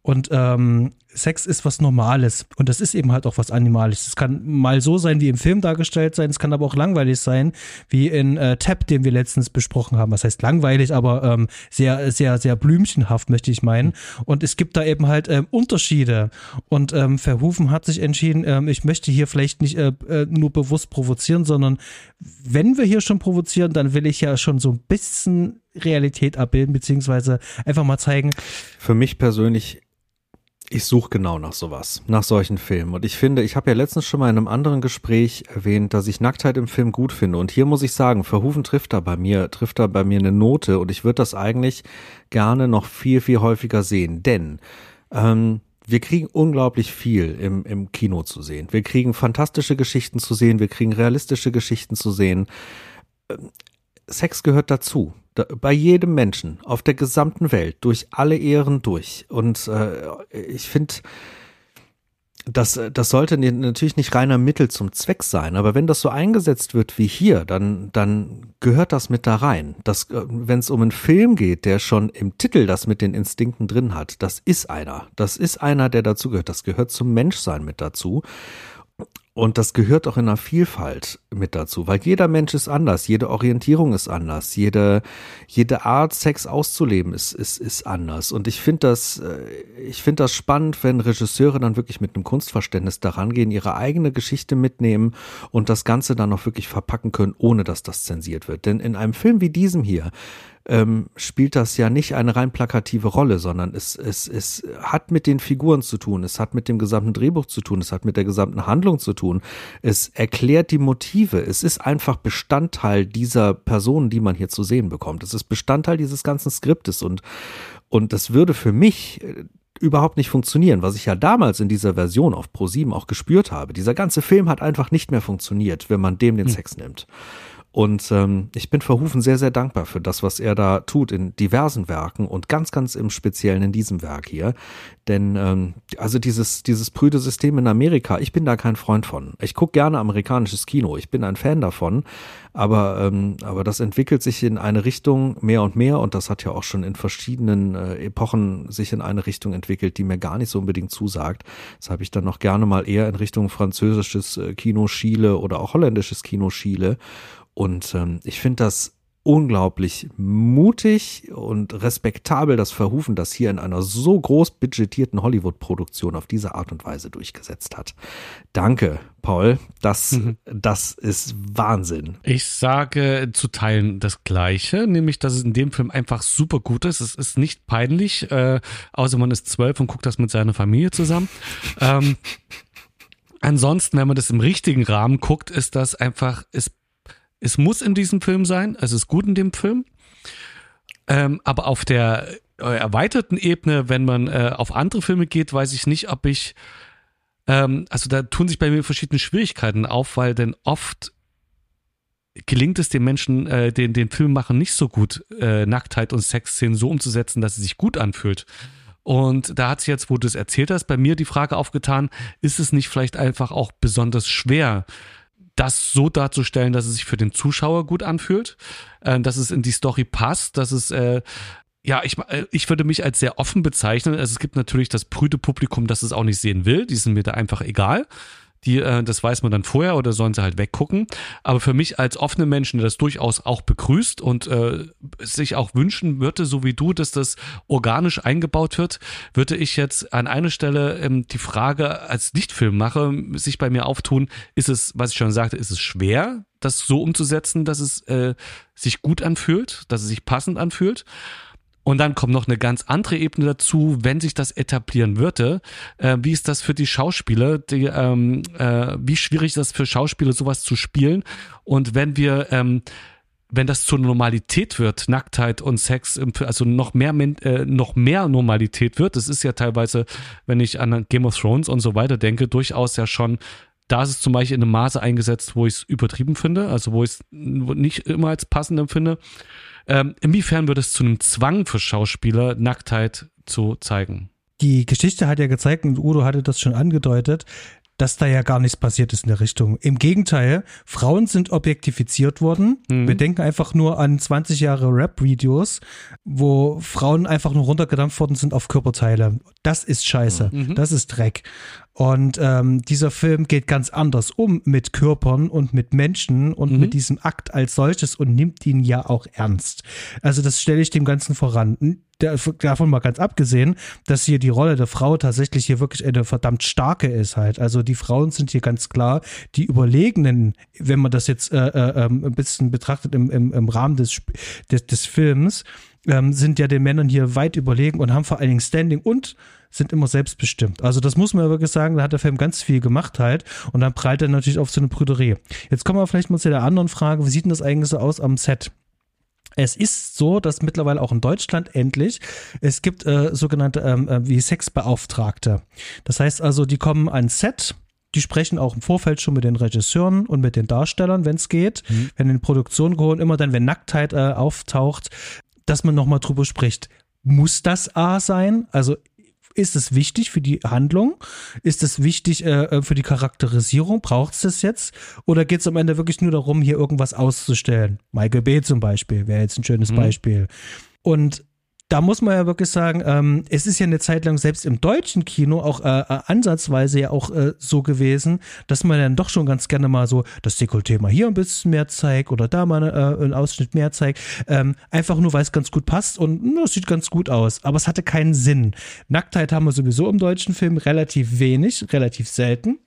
und ähm, Sex ist was Normales und das ist eben halt auch was Animalisches. Es kann mal so sein, wie im Film dargestellt sein, es kann aber auch langweilig sein, wie in äh, Tab, den wir letztens besprochen haben. Was heißt langweilig, aber ähm, sehr, sehr, sehr blümchenhaft, möchte ich meinen. Und es gibt da eben halt ähm, Unterschiede. Und ähm, Verhufen hat sich entschieden, ähm, ich möchte hier vielleicht nicht äh, äh, nur bewusst provozieren, sondern wenn wir hier schon provozieren, dann will ich ja schon so ein bisschen Realität abbilden, beziehungsweise einfach mal zeigen. Für mich persönlich ich suche genau nach sowas, nach solchen Filmen. Und ich finde, ich habe ja letztens schon mal in einem anderen Gespräch erwähnt, dass ich Nacktheit im Film gut finde. Und hier muss ich sagen, Verhufen trifft da bei mir, trifft da bei mir eine Note. Und ich würde das eigentlich gerne noch viel, viel häufiger sehen. Denn ähm, wir kriegen unglaublich viel im, im Kino zu sehen. Wir kriegen fantastische Geschichten zu sehen, wir kriegen realistische Geschichten zu sehen. Ähm, Sex gehört dazu bei jedem Menschen auf der gesamten Welt, durch alle Ehren durch. Und äh, ich finde, das, das sollte natürlich nicht reiner Mittel zum Zweck sein, aber wenn das so eingesetzt wird wie hier, dann, dann gehört das mit da rein. Äh, wenn es um einen Film geht, der schon im Titel das mit den Instinkten drin hat, das ist einer. Das ist einer, der dazu gehört. Das gehört zum Menschsein mit dazu. Und das gehört auch in einer Vielfalt mit dazu, weil jeder Mensch ist anders, jede Orientierung ist anders, jede, jede Art, Sex auszuleben, ist, ist, ist anders. Und ich finde das, äh, ich finde das spannend, wenn Regisseure dann wirklich mit einem Kunstverständnis daran gehen, ihre eigene Geschichte mitnehmen und das Ganze dann auch wirklich verpacken können, ohne dass das zensiert wird. Denn in einem Film wie diesem hier, ähm, spielt das ja nicht eine rein plakative Rolle, sondern es, es, es hat mit den Figuren zu tun, es hat mit dem gesamten Drehbuch zu tun, es hat mit der gesamten Handlung zu tun, es erklärt die Motive, es ist einfach Bestandteil dieser Personen, die man hier zu sehen bekommt. Es ist Bestandteil dieses ganzen Skriptes und, und das würde für mich äh, überhaupt nicht funktionieren, was ich ja damals in dieser Version auf Pro7 auch gespürt habe. Dieser ganze Film hat einfach nicht mehr funktioniert, wenn man dem den hm. Sex nimmt. Und ähm, ich bin Verhufen sehr, sehr dankbar für das, was er da tut in diversen Werken und ganz, ganz im Speziellen in diesem Werk hier. Denn ähm, also dieses, dieses prüde System in Amerika, ich bin da kein Freund von. Ich gucke gerne amerikanisches Kino, ich bin ein Fan davon, aber, ähm, aber das entwickelt sich in eine Richtung mehr und mehr und das hat ja auch schon in verschiedenen äh, Epochen sich in eine Richtung entwickelt, die mir gar nicht so unbedingt zusagt. Das habe ich dann noch gerne mal eher in Richtung französisches äh, Kino schiele oder auch holländisches Kino schiele. Und ähm, ich finde das unglaublich mutig und respektabel, das Verhufen, das hier in einer so groß budgetierten Hollywood-Produktion auf diese Art und Weise durchgesetzt hat. Danke, Paul. Das, mhm. das ist Wahnsinn. Ich sage zu Teilen das Gleiche, nämlich, dass es in dem Film einfach super gut ist. Es ist nicht peinlich, äh, außer man ist zwölf und guckt das mit seiner Familie zusammen. ähm, ansonsten, wenn man das im richtigen Rahmen guckt, ist das einfach, es es muss in diesem Film sein, es ist gut in dem Film. Ähm, aber auf der äh, erweiterten Ebene, wenn man äh, auf andere Filme geht, weiß ich nicht, ob ich, ähm, also da tun sich bei mir verschiedene Schwierigkeiten auf, weil denn oft gelingt es den Menschen, äh, den, den Filmemachern nicht so gut, äh, Nacktheit und Sexszenen so umzusetzen, dass sie sich gut anfühlt. Und da hat sich jetzt, wo du es erzählt hast, bei mir die Frage aufgetan, ist es nicht vielleicht einfach auch besonders schwer, das so darzustellen, dass es sich für den Zuschauer gut anfühlt, äh, dass es in die Story passt, dass es äh, ja, ich, äh, ich würde mich als sehr offen bezeichnen. Also es gibt natürlich das prüde Publikum, das es auch nicht sehen will. Die sind mir da einfach egal. Die, äh, das weiß man dann vorher oder sollen sie halt weggucken. Aber für mich als offene Menschen, der das durchaus auch begrüßt und äh, sich auch wünschen würde, so wie du, dass das organisch eingebaut wird, würde ich jetzt an einer Stelle ähm, die Frage als Lichtfilmmacher sich bei mir auftun, ist es, was ich schon sagte, ist es schwer, das so umzusetzen, dass es äh, sich gut anfühlt, dass es sich passend anfühlt? Und dann kommt noch eine ganz andere Ebene dazu, wenn sich das etablieren würde. Äh, wie ist das für die Schauspieler? Die, ähm, äh, wie schwierig ist das für Schauspieler, sowas zu spielen? Und wenn wir, ähm, wenn das zur Normalität wird, Nacktheit und Sex, also noch mehr, äh, noch mehr Normalität wird, das ist ja teilweise, wenn ich an Game of Thrones und so weiter denke, durchaus ja schon da ist es zum Beispiel in einem Maße eingesetzt, wo ich es übertrieben finde, also wo ich es nicht immer als passend empfinde. Ähm, inwiefern wird es zu einem Zwang für Schauspieler, Nacktheit zu zeigen? Die Geschichte hat ja gezeigt, und Udo hatte das schon angedeutet, dass da ja gar nichts passiert ist in der Richtung. Im Gegenteil, Frauen sind objektifiziert worden. Mhm. Wir denken einfach nur an 20 Jahre Rap-Videos, wo Frauen einfach nur runtergedampft worden sind auf Körperteile. Das ist scheiße. Mhm. Das ist Dreck. Und ähm, dieser Film geht ganz anders um mit Körpern und mit Menschen und mhm. mit diesem Akt als solches und nimmt ihn ja auch ernst. Also das stelle ich dem Ganzen voran. Davon mal ganz abgesehen, dass hier die Rolle der Frau tatsächlich hier wirklich eine verdammt starke ist halt. Also die Frauen sind hier ganz klar die Überlegenen, wenn man das jetzt äh, äh, ähm, ein bisschen betrachtet im, im, im Rahmen des, des, des Films, ähm, sind ja den Männern hier weit überlegen und haben vor allen Dingen Standing und sind immer selbstbestimmt. Also das muss man wirklich sagen, da hat der Film ganz viel gemacht halt und dann prallt er natürlich auf so eine Brüderie. Jetzt kommen wir vielleicht mal zu der anderen Frage, wie sieht denn das eigentlich so aus am Set? Es ist so, dass mittlerweile auch in Deutschland endlich, es gibt äh, sogenannte ähm, äh, wie Sexbeauftragte. Das heißt also, die kommen ans Set, die sprechen auch im Vorfeld schon mit den Regisseuren und mit den Darstellern, wenn es geht. Mhm. Wenn in Produktion geholt, immer dann, wenn Nacktheit äh, auftaucht, dass man nochmal drüber spricht. Muss das A sein? Also ist es wichtig für die Handlung? Ist es wichtig äh, äh für die Charakterisierung? Braucht es das jetzt? Oder geht es am Ende wirklich nur darum, hier irgendwas auszustellen? Michael B. zum Beispiel wäre jetzt ein schönes mhm. Beispiel. Und da muss man ja wirklich sagen, ähm, es ist ja eine Zeit lang selbst im deutschen Kino auch äh, äh, ansatzweise ja auch äh, so gewesen, dass man dann doch schon ganz gerne mal so das Dekolleté mal hier ein bisschen mehr zeigt oder da mal äh, einen Ausschnitt mehr zeigt. Ähm, einfach nur, weil es ganz gut passt und es no, sieht ganz gut aus. Aber es hatte keinen Sinn. Nacktheit haben wir sowieso im deutschen Film relativ wenig, relativ selten.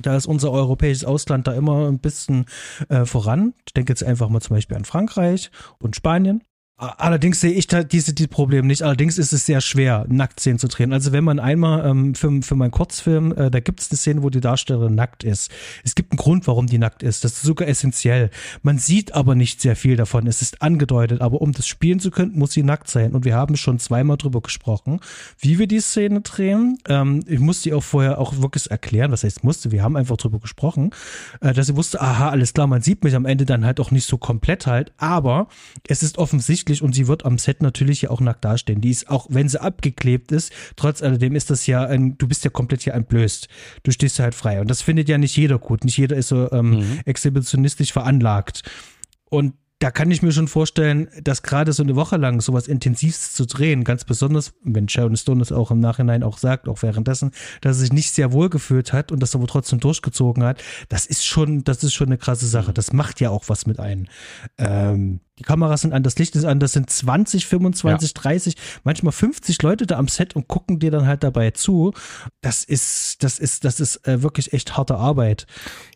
Da ist unser europäisches Ausland da immer ein bisschen äh, voran. Ich denke jetzt einfach mal zum Beispiel an Frankreich und Spanien. Allerdings sehe ich da diese die Probleme nicht. Allerdings ist es sehr schwer, Nacktszenen zu drehen. Also wenn man einmal ähm, für, für meinen Kurzfilm, äh, da gibt es eine Szene, wo die Darstellerin nackt ist. Es gibt einen Grund, warum die nackt ist. Das ist sogar essentiell. Man sieht aber nicht sehr viel davon. Es ist angedeutet, aber um das spielen zu können, muss sie nackt sein. Und wir haben schon zweimal drüber gesprochen, wie wir die Szene drehen. Ähm, ich musste ihr auch vorher auch wirklich erklären, was heißt musste. Wir haben einfach drüber gesprochen, äh, dass sie wusste, aha, alles klar, man sieht mich am Ende dann halt auch nicht so komplett halt. Aber es ist offensichtlich offensichtlich und sie wird am Set natürlich ja auch nackt dastehen. Die ist auch, wenn sie abgeklebt ist, trotz alledem ist das ja ein, du bist ja komplett hier entblößt. Du stehst halt frei. Und das findet ja nicht jeder gut. Nicht jeder ist so ähm, mhm. exhibitionistisch veranlagt. Und da kann ich mir schon vorstellen, dass gerade so eine Woche lang sowas Intensivs zu drehen, ganz besonders, wenn Sharon Stone es auch im Nachhinein auch sagt, auch währenddessen, dass er sich nicht sehr wohl gefühlt hat und das aber trotzdem durchgezogen hat, das ist schon, das ist schon eine krasse Sache. Das macht ja auch was mit einem. Ähm, die Kameras sind an, das Licht ist an, das sind 20, 25, ja. 30, manchmal 50 Leute da am Set und gucken dir dann halt dabei zu. Das ist, das ist, das ist äh, wirklich echt harte Arbeit.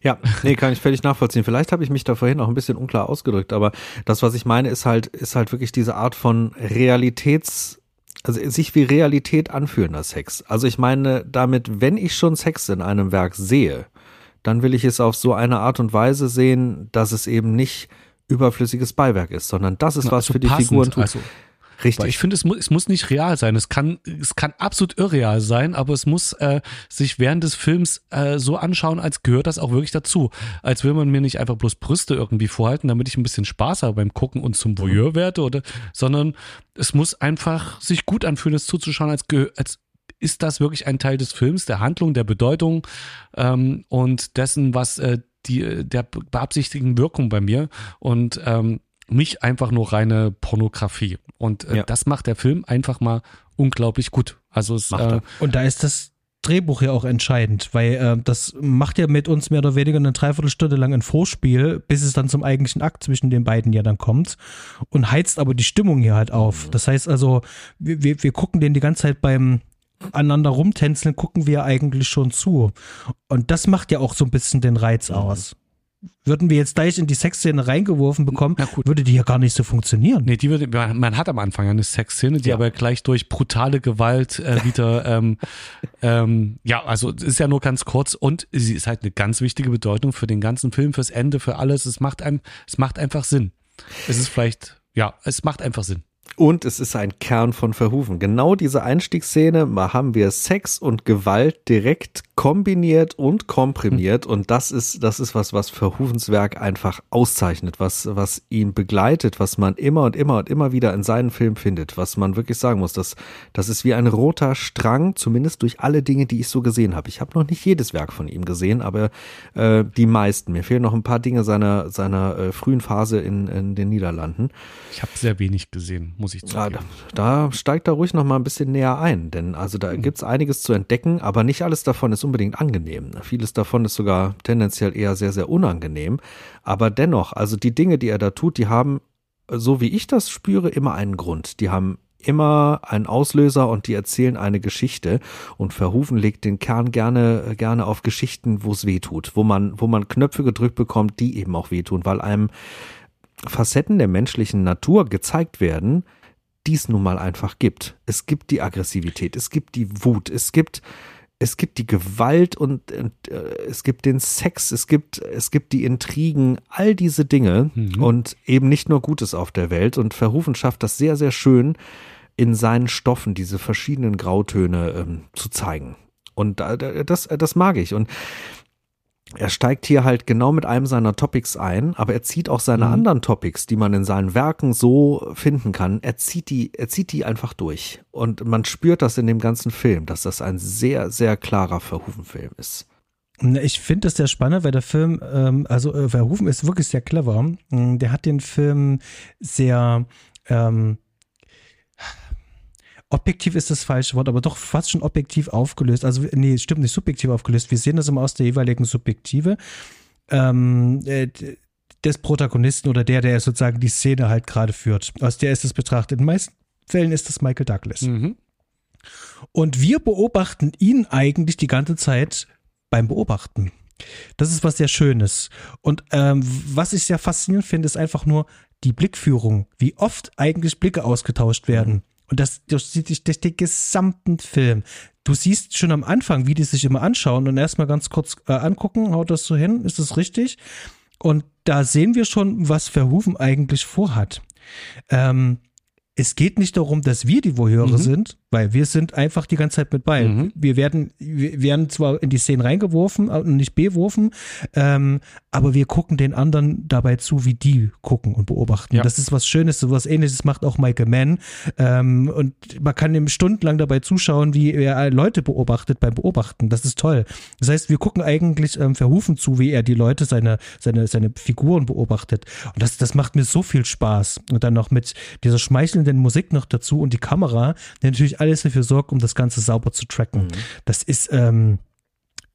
Ja, nee, kann ich völlig nachvollziehen. Vielleicht habe ich mich da vorhin auch ein bisschen unklar ausgedrückt, aber das, was ich meine, ist halt, ist halt wirklich diese Art von Realitäts, also sich wie Realität anfühlender Sex. Also ich meine damit, wenn ich schon Sex in einem Werk sehe, dann will ich es auf so eine Art und Weise sehen, dass es eben nicht überflüssiges Beiwerk ist, sondern das ist was also für die passend, Figuren tut. Also Richtig. Weil ich finde, es, mu es muss nicht real sein. Es kann, es kann absolut irreal sein, aber es muss äh, sich während des Films äh, so anschauen, als gehört das auch wirklich dazu. Als will man mir nicht einfach bloß Brüste irgendwie vorhalten, damit ich ein bisschen Spaß habe beim Gucken und zum Voyeur werde, oder, sondern es muss einfach sich gut anfühlen, es zuzuschauen, als, als ist das wirklich ein Teil des Films, der Handlung, der Bedeutung ähm, und dessen, was äh, die, der beabsichtigten Wirkung bei mir und ähm, nicht einfach nur reine Pornografie. Und äh, ja. das macht der Film einfach mal unglaublich gut. Also es, äh, und da ist das Drehbuch ja auch entscheidend, weil äh, das macht ja mit uns mehr oder weniger eine Dreiviertelstunde lang ein Vorspiel, bis es dann zum eigentlichen Akt zwischen den beiden ja dann kommt und heizt aber die Stimmung hier halt auf. Mhm. Das heißt also, wir, wir, wir gucken den die ganze Zeit beim aneinander rumtänzeln, gucken wir eigentlich schon zu. Und das macht ja auch so ein bisschen den Reiz aus würden wir jetzt gleich in die Sexszene reingeworfen bekommen, würde die ja gar nicht so funktionieren. Nee, die würde, man hat am Anfang eine Sexszene, die ja. aber gleich durch brutale Gewalt äh, wieder, ähm, ähm, ja, also ist ja nur ganz kurz und sie ist halt eine ganz wichtige Bedeutung für den ganzen Film, fürs Ende, für alles. Es macht einem, es macht einfach Sinn. Es ist vielleicht, ja, es macht einfach Sinn. Und es ist ein Kern von Verhufen. Genau diese Einstiegsszene, mal haben wir Sex und Gewalt direkt kombiniert und komprimiert. Und das ist, das ist was, was Verhufens Werk einfach auszeichnet, was, was ihn begleitet, was man immer und immer und immer wieder in seinen Filmen findet, was man wirklich sagen muss. Das, das ist wie ein roter Strang, zumindest durch alle Dinge, die ich so gesehen habe. Ich habe noch nicht jedes Werk von ihm gesehen, aber äh, die meisten. Mir fehlen noch ein paar Dinge seiner, seiner äh, frühen Phase in, in den Niederlanden. Ich habe sehr wenig gesehen muss ich zugeben. Ja, da, da steigt da ruhig noch mal ein bisschen näher ein, denn also da mhm. gibt's einiges zu entdecken, aber nicht alles davon ist unbedingt angenehm. Vieles davon ist sogar tendenziell eher sehr, sehr unangenehm. Aber dennoch, also die Dinge, die er da tut, die haben, so wie ich das spüre, immer einen Grund. Die haben immer einen Auslöser und die erzählen eine Geschichte und Verhufen legt den Kern gerne gerne auf Geschichten, wo es weh tut, wo man wo man Knöpfe gedrückt bekommt, die eben auch wehtun, weil einem Facetten der menschlichen Natur gezeigt werden, die es nun mal einfach gibt. Es gibt die Aggressivität, es gibt die Wut, es gibt es gibt die Gewalt und, und äh, es gibt den Sex, es gibt es gibt die Intrigen, all diese Dinge mhm. und eben nicht nur Gutes auf der Welt und Verhufen schafft das sehr sehr schön in seinen Stoffen diese verschiedenen Grautöne ähm, zu zeigen. Und äh, das das mag ich und er steigt hier halt genau mit einem seiner Topics ein, aber er zieht auch seine mhm. anderen Topics, die man in seinen Werken so finden kann, er zieht die, er zieht die einfach durch. Und man spürt das in dem ganzen Film, dass das ein sehr, sehr klarer Verhufen-Film ist. Ich finde das sehr spannend, weil der Film, ähm, also äh, Verhufen ist wirklich sehr clever. Mm, der hat den Film sehr, ähm, objektiv ist das falsche Wort, aber doch fast schon objektiv aufgelöst. Also, nee, stimmt nicht, subjektiv aufgelöst. Wir sehen das immer aus der jeweiligen Subjektive ähm, äh, des Protagonisten oder der, der sozusagen die Szene halt gerade führt. Aus der ist es betrachtet. In den meisten Fällen ist das Michael Douglas. Mhm. Und wir beobachten ihn eigentlich die ganze Zeit beim Beobachten. Das ist was sehr Schönes. Und ähm, was ich sehr faszinierend finde, ist einfach nur die Blickführung, wie oft eigentlich Blicke ausgetauscht werden. Und das durchzieht sich durch den gesamten Film. Du siehst schon am Anfang, wie die sich immer anschauen und erstmal ganz kurz äh, angucken, haut das so hin, ist das richtig? Und da sehen wir schon, was Verhoeven eigentlich vorhat. Ähm, es geht nicht darum, dass wir die Voyeure mhm. sind, weil wir sind einfach die ganze Zeit mit bei. Mhm. Wir werden, wir werden zwar in die Szenen reingeworfen und nicht beworfen, ähm, aber wir gucken den anderen dabei zu, wie die gucken und beobachten. Ja. Das ist was Schönes, so was ähnliches macht auch Michael Mann. Ähm, und man kann ihm stundenlang dabei zuschauen, wie er Leute beobachtet beim Beobachten. Das ist toll. Das heißt, wir gucken eigentlich ähm, verhufen zu, wie er die Leute, seine, seine, seine Figuren beobachtet. Und das, das macht mir so viel Spaß. Und dann noch mit dieser schmeichelnden Musik noch dazu und die Kamera, die natürlich alles dafür sorgt, um das Ganze sauber zu tracken. Mhm. Das ist, ähm,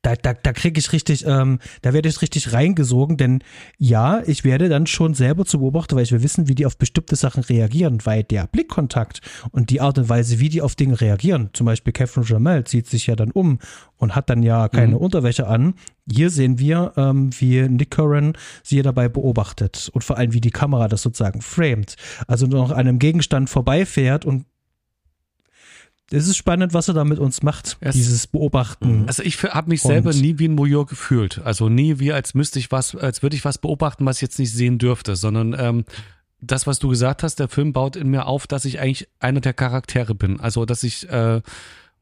da, da, da kriege ich richtig, ähm, da werde ich richtig reingesogen, denn ja, ich werde dann schon selber zu beobachten, weil ich will wissen, wie die auf bestimmte Sachen reagieren, weil der Blickkontakt und die Art und Weise, wie die auf Dinge reagieren, zum Beispiel Catherine Jamel zieht sich ja dann um und hat dann ja keine mhm. Unterwäsche an. Hier sehen wir, ähm, wie Nick Curran sie dabei beobachtet und vor allem, wie die Kamera das sozusagen framed. Also noch an einem Gegenstand vorbeifährt und es ist spannend, was er da mit uns macht, es, dieses Beobachten. Mhm. Also ich habe mich selber nie wie ein Voyeur gefühlt. Also nie wie, als müsste ich was, als würde ich was beobachten, was ich jetzt nicht sehen dürfte, sondern ähm, das, was du gesagt hast, der Film baut in mir auf, dass ich eigentlich einer der Charaktere bin. Also dass ich äh,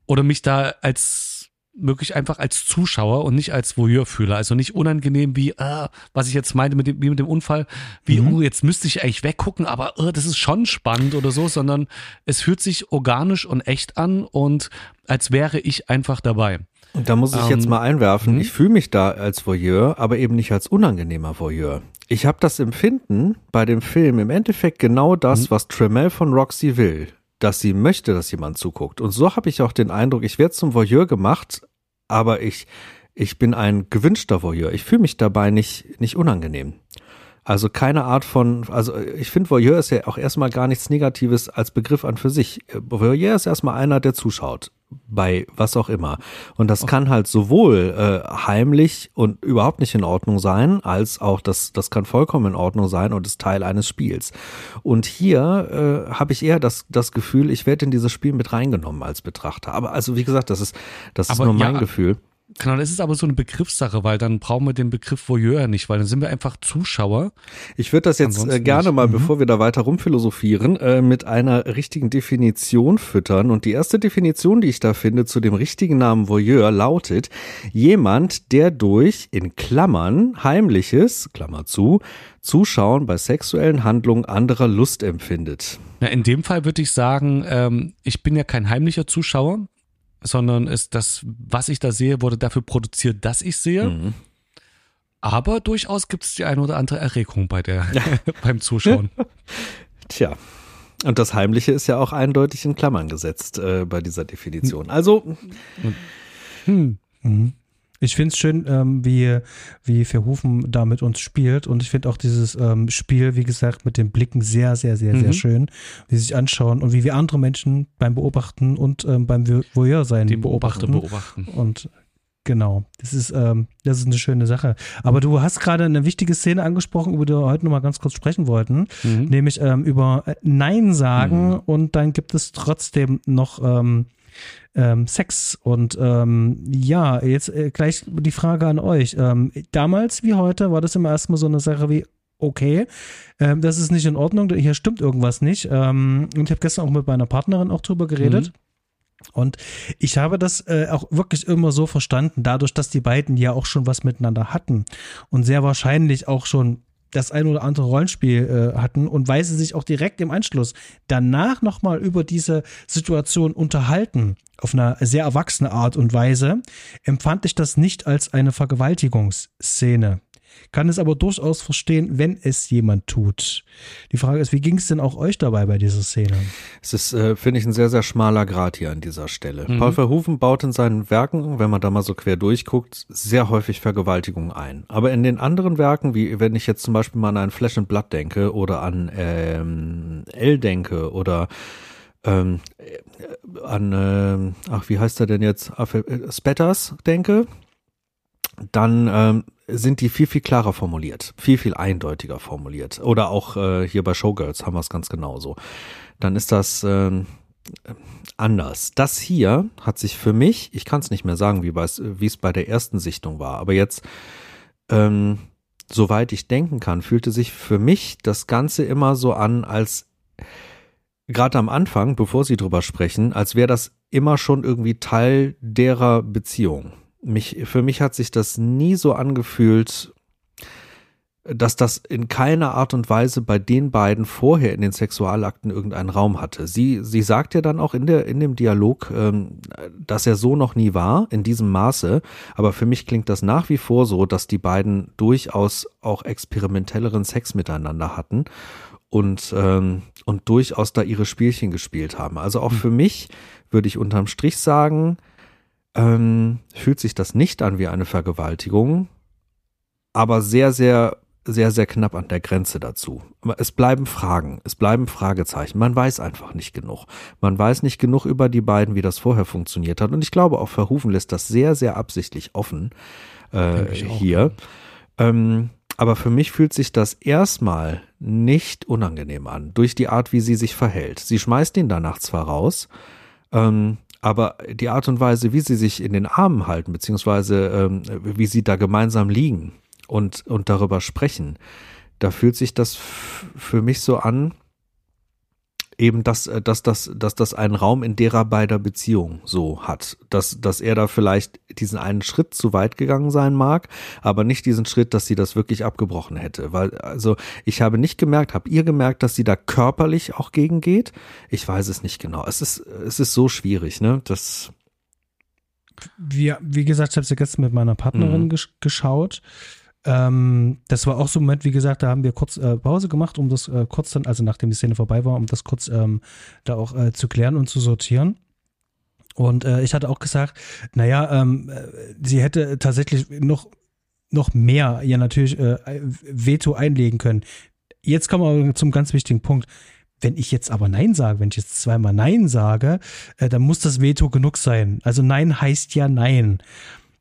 oder mich da als wirklich einfach als Zuschauer und nicht als Voyeur fühle. Also nicht unangenehm wie, äh, was ich jetzt meinte mit dem, wie mit dem Unfall, wie, mhm. oh, jetzt müsste ich eigentlich weggucken, aber äh, das ist schon spannend oder so, sondern es fühlt sich organisch und echt an und als wäre ich einfach dabei. Und da muss ich ähm, jetzt mal einwerfen, mhm. ich fühle mich da als Voyeur, aber eben nicht als unangenehmer Voyeur. Ich habe das Empfinden bei dem Film im Endeffekt genau das, mhm. was Tremel von Roxy will dass sie möchte, dass jemand zuguckt. Und so habe ich auch den Eindruck, ich werde zum Voyeur gemacht, aber ich, ich bin ein gewünschter Voyeur. Ich fühle mich dabei nicht, nicht unangenehm. Also keine Art von, also ich finde, Voyeur ist ja auch erstmal gar nichts Negatives als Begriff an für sich. Voyeur ist erstmal einer, der zuschaut bei was auch immer. Und das kann halt sowohl äh, heimlich und überhaupt nicht in Ordnung sein, als auch das, das kann vollkommen in Ordnung sein und ist Teil eines Spiels. Und hier äh, habe ich eher das, das Gefühl, ich werde in dieses Spiel mit reingenommen als Betrachter. Aber also wie gesagt, das ist, das ist nur mein ja, Gefühl. Genau, das ist aber so eine Begriffssache, weil dann brauchen wir den Begriff Voyeur nicht, weil dann sind wir einfach Zuschauer. Ich würde das jetzt äh, gerne nicht. mal, mhm. bevor wir da weiter rumphilosophieren, äh, mit einer richtigen Definition füttern. Und die erste Definition, die ich da finde zu dem richtigen Namen Voyeur, lautet jemand, der durch in Klammern heimliches, Klammer zu, Zuschauen bei sexuellen Handlungen anderer Lust empfindet. Na, in dem Fall würde ich sagen, ähm, ich bin ja kein heimlicher Zuschauer, sondern ist das, was ich da sehe, wurde dafür produziert, dass ich sehe. Mhm. Aber durchaus gibt es die eine oder andere Erregung bei der, ja. beim Zuschauen. Tja. Und das Heimliche ist ja auch eindeutig in Klammern gesetzt äh, bei dieser Definition. Also. Hm. Mhm. Ich finde es schön, ähm, wie, wie Verhufen da mit uns spielt. Und ich finde auch dieses ähm, Spiel, wie gesagt, mit den Blicken sehr, sehr, sehr, mhm. sehr schön, wie sie sich anschauen und wie wir andere Menschen beim Beobachten und ähm, beim Voyeur-Sein Die Beobachter beobachten. Und Genau, das ist, ähm, das ist eine schöne Sache. Aber du hast gerade eine wichtige Szene angesprochen, über die wir heute nochmal ganz kurz sprechen wollten, mhm. nämlich ähm, über äh, Nein sagen mhm. und dann gibt es trotzdem noch ähm, ähm, Sex. Und ähm, ja, jetzt äh, gleich die Frage an euch. Ähm, damals wie heute war das immer erstmal so eine Sache wie, okay, ähm, das ist nicht in Ordnung, hier stimmt irgendwas nicht. Ähm, und ich habe gestern auch mit meiner Partnerin auch drüber geredet. Mhm. Und ich habe das äh, auch wirklich immer so verstanden, dadurch, dass die beiden ja auch schon was miteinander hatten und sehr wahrscheinlich auch schon das ein oder andere Rollenspiel äh, hatten und weil sie sich auch direkt im Anschluss danach nochmal über diese Situation unterhalten, auf eine sehr erwachsene Art und Weise, empfand ich das nicht als eine Vergewaltigungsszene kann es aber durchaus verstehen, wenn es jemand tut. Die Frage ist, wie ging es denn auch euch dabei bei dieser Szene? Es ist, äh, finde ich, ein sehr, sehr schmaler Grad hier an dieser Stelle. Mhm. Paul Verhoeven baut in seinen Werken, wenn man da mal so quer durchguckt, sehr häufig Vergewaltigungen ein. Aber in den anderen Werken, wie wenn ich jetzt zum Beispiel mal an ein Flash and Blood denke oder an ähm, L denke oder ähm, äh, an, äh, ach, wie heißt er denn jetzt? Äh, Spetters denke, dann ähm, sind die viel, viel klarer formuliert, viel, viel eindeutiger formuliert. Oder auch äh, hier bei Showgirls haben wir es ganz genauso. Dann ist das äh, anders. Das hier hat sich für mich, ich kann es nicht mehr sagen, wie es bei der ersten Sichtung war, aber jetzt, ähm, soweit ich denken kann, fühlte sich für mich das Ganze immer so an, als gerade am Anfang, bevor Sie drüber sprechen, als wäre das immer schon irgendwie Teil derer Beziehung mich, für mich hat sich das nie so angefühlt, dass das in keiner Art und Weise bei den beiden vorher in den Sexualakten irgendeinen Raum hatte. Sie, sie sagt ja dann auch in der, in dem Dialog, ähm, dass er so noch nie war, in diesem Maße. Aber für mich klingt das nach wie vor so, dass die beiden durchaus auch experimentelleren Sex miteinander hatten und, ähm, und durchaus da ihre Spielchen gespielt haben. Also auch hm. für mich würde ich unterm Strich sagen, ähm, fühlt sich das nicht an wie eine Vergewaltigung, aber sehr, sehr, sehr, sehr knapp an der Grenze dazu. Es bleiben Fragen, es bleiben Fragezeichen. Man weiß einfach nicht genug. Man weiß nicht genug über die beiden, wie das vorher funktioniert hat. Und ich glaube, auch Verhufen lässt das sehr, sehr absichtlich offen äh, hier. Ähm, aber für mich fühlt sich das erstmal nicht unangenehm an, durch die Art, wie sie sich verhält. Sie schmeißt ihn danach zwar raus, ähm, aber die Art und Weise, wie sie sich in den Armen halten, beziehungsweise ähm, wie sie da gemeinsam liegen und, und darüber sprechen, da fühlt sich das für mich so an, eben, dass, äh, dass, dass, dass das einen Raum in derer beider Beziehung so hat. Dass, dass er da vielleicht diesen einen Schritt zu weit gegangen sein mag, aber nicht diesen Schritt, dass sie das wirklich abgebrochen hätte. Weil, also, ich habe nicht gemerkt, habt ihr gemerkt, dass sie da körperlich auch gegen geht? Ich weiß es nicht genau. Es ist, es ist so schwierig, ne? Das. Wie, wie gesagt, ich habe es ja gestern mit meiner Partnerin mhm. geschaut. Ähm, das war auch so ein Moment, wie gesagt, da haben wir kurz äh, Pause gemacht, um das äh, kurz dann, also nachdem die Szene vorbei war, um das kurz ähm, da auch äh, zu klären und zu sortieren. Und äh, ich hatte auch gesagt, naja, ähm, äh, sie hätte tatsächlich noch, noch mehr ja natürlich äh, Veto einlegen können. Jetzt kommen wir zum ganz wichtigen Punkt. Wenn ich jetzt aber Nein sage, wenn ich jetzt zweimal Nein sage, dann muss das Veto genug sein. Also Nein heißt ja Nein.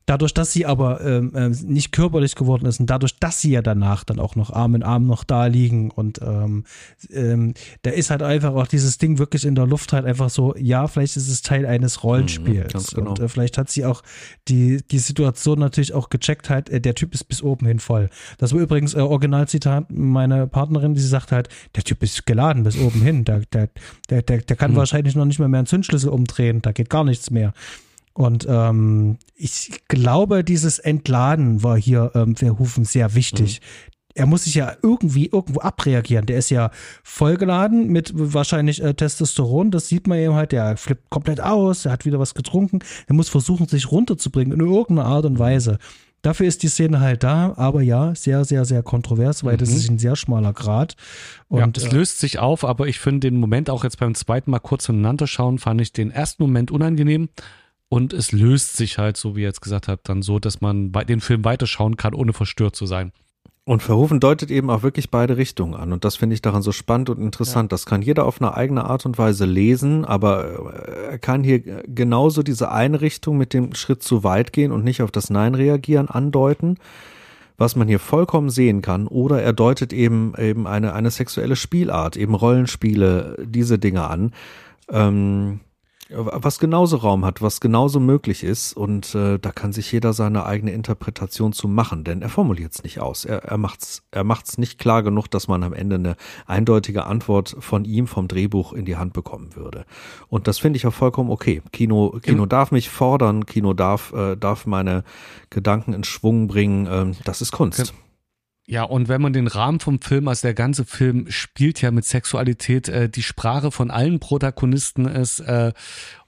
Dadurch, dass sie aber ähm, äh, nicht körperlich geworden ist und dadurch, dass sie ja danach dann auch noch Arm in Arm noch da liegen und ähm, ähm, da ist halt einfach auch dieses Ding wirklich in der Luft halt einfach so, ja, vielleicht ist es Teil eines Rollenspiels. Mhm, genau. Und äh, vielleicht hat sie auch die, die Situation natürlich auch gecheckt halt, äh, der Typ ist bis oben hin voll. Das war übrigens äh, Originalzitat meine Partnerin, die sagt halt, der Typ ist geladen bis oben hin, der, der, der, der, der kann mhm. wahrscheinlich noch nicht mal mehr einen Zündschlüssel umdrehen, da geht gar nichts mehr. Und ähm, ich glaube, dieses Entladen war hier ähm, Verhoeven sehr wichtig. Mhm. Er muss sich ja irgendwie irgendwo abreagieren. Der ist ja vollgeladen mit wahrscheinlich äh, Testosteron. Das sieht man eben halt. Der flippt komplett aus. Er hat wieder was getrunken. Er muss versuchen, sich runterzubringen in irgendeiner Art und Weise. Dafür ist die Szene halt da, aber ja, sehr, sehr, sehr kontrovers, weil mhm. das ist ein sehr schmaler Grad. Und ja, es äh, löst sich auf, aber ich finde den Moment auch jetzt beim zweiten Mal kurz voneinander schauen, fand ich den ersten Moment unangenehm. Und es löst sich halt, so wie ihr jetzt gesagt habt, dann so, dass man den Film weiterschauen kann, ohne verstört zu sein. Und Verhoeven deutet eben auch wirklich beide Richtungen an. Und das finde ich daran so spannend und interessant. Ja. Das kann jeder auf eine eigene Art und Weise lesen, aber er kann hier genauso diese eine Richtung mit dem Schritt zu weit gehen und nicht auf das Nein reagieren andeuten, was man hier vollkommen sehen kann. Oder er deutet eben eben eine, eine sexuelle Spielart, eben Rollenspiele, diese Dinge an. Ähm, was genauso Raum hat, was genauso möglich ist. Und äh, da kann sich jeder seine eigene Interpretation zu machen, denn er formuliert es nicht aus. Er, er macht's, er macht's nicht klar genug, dass man am Ende eine eindeutige Antwort von ihm vom Drehbuch in die Hand bekommen würde. Und das finde ich auch vollkommen okay. Kino, Kino darf mich fordern, Kino darf, äh, darf meine Gedanken in Schwung bringen. Ähm, das ist Kunst. Ja, und wenn man den Rahmen vom Film, also der ganze Film spielt ja mit Sexualität, äh, die Sprache von allen Protagonisten ist äh,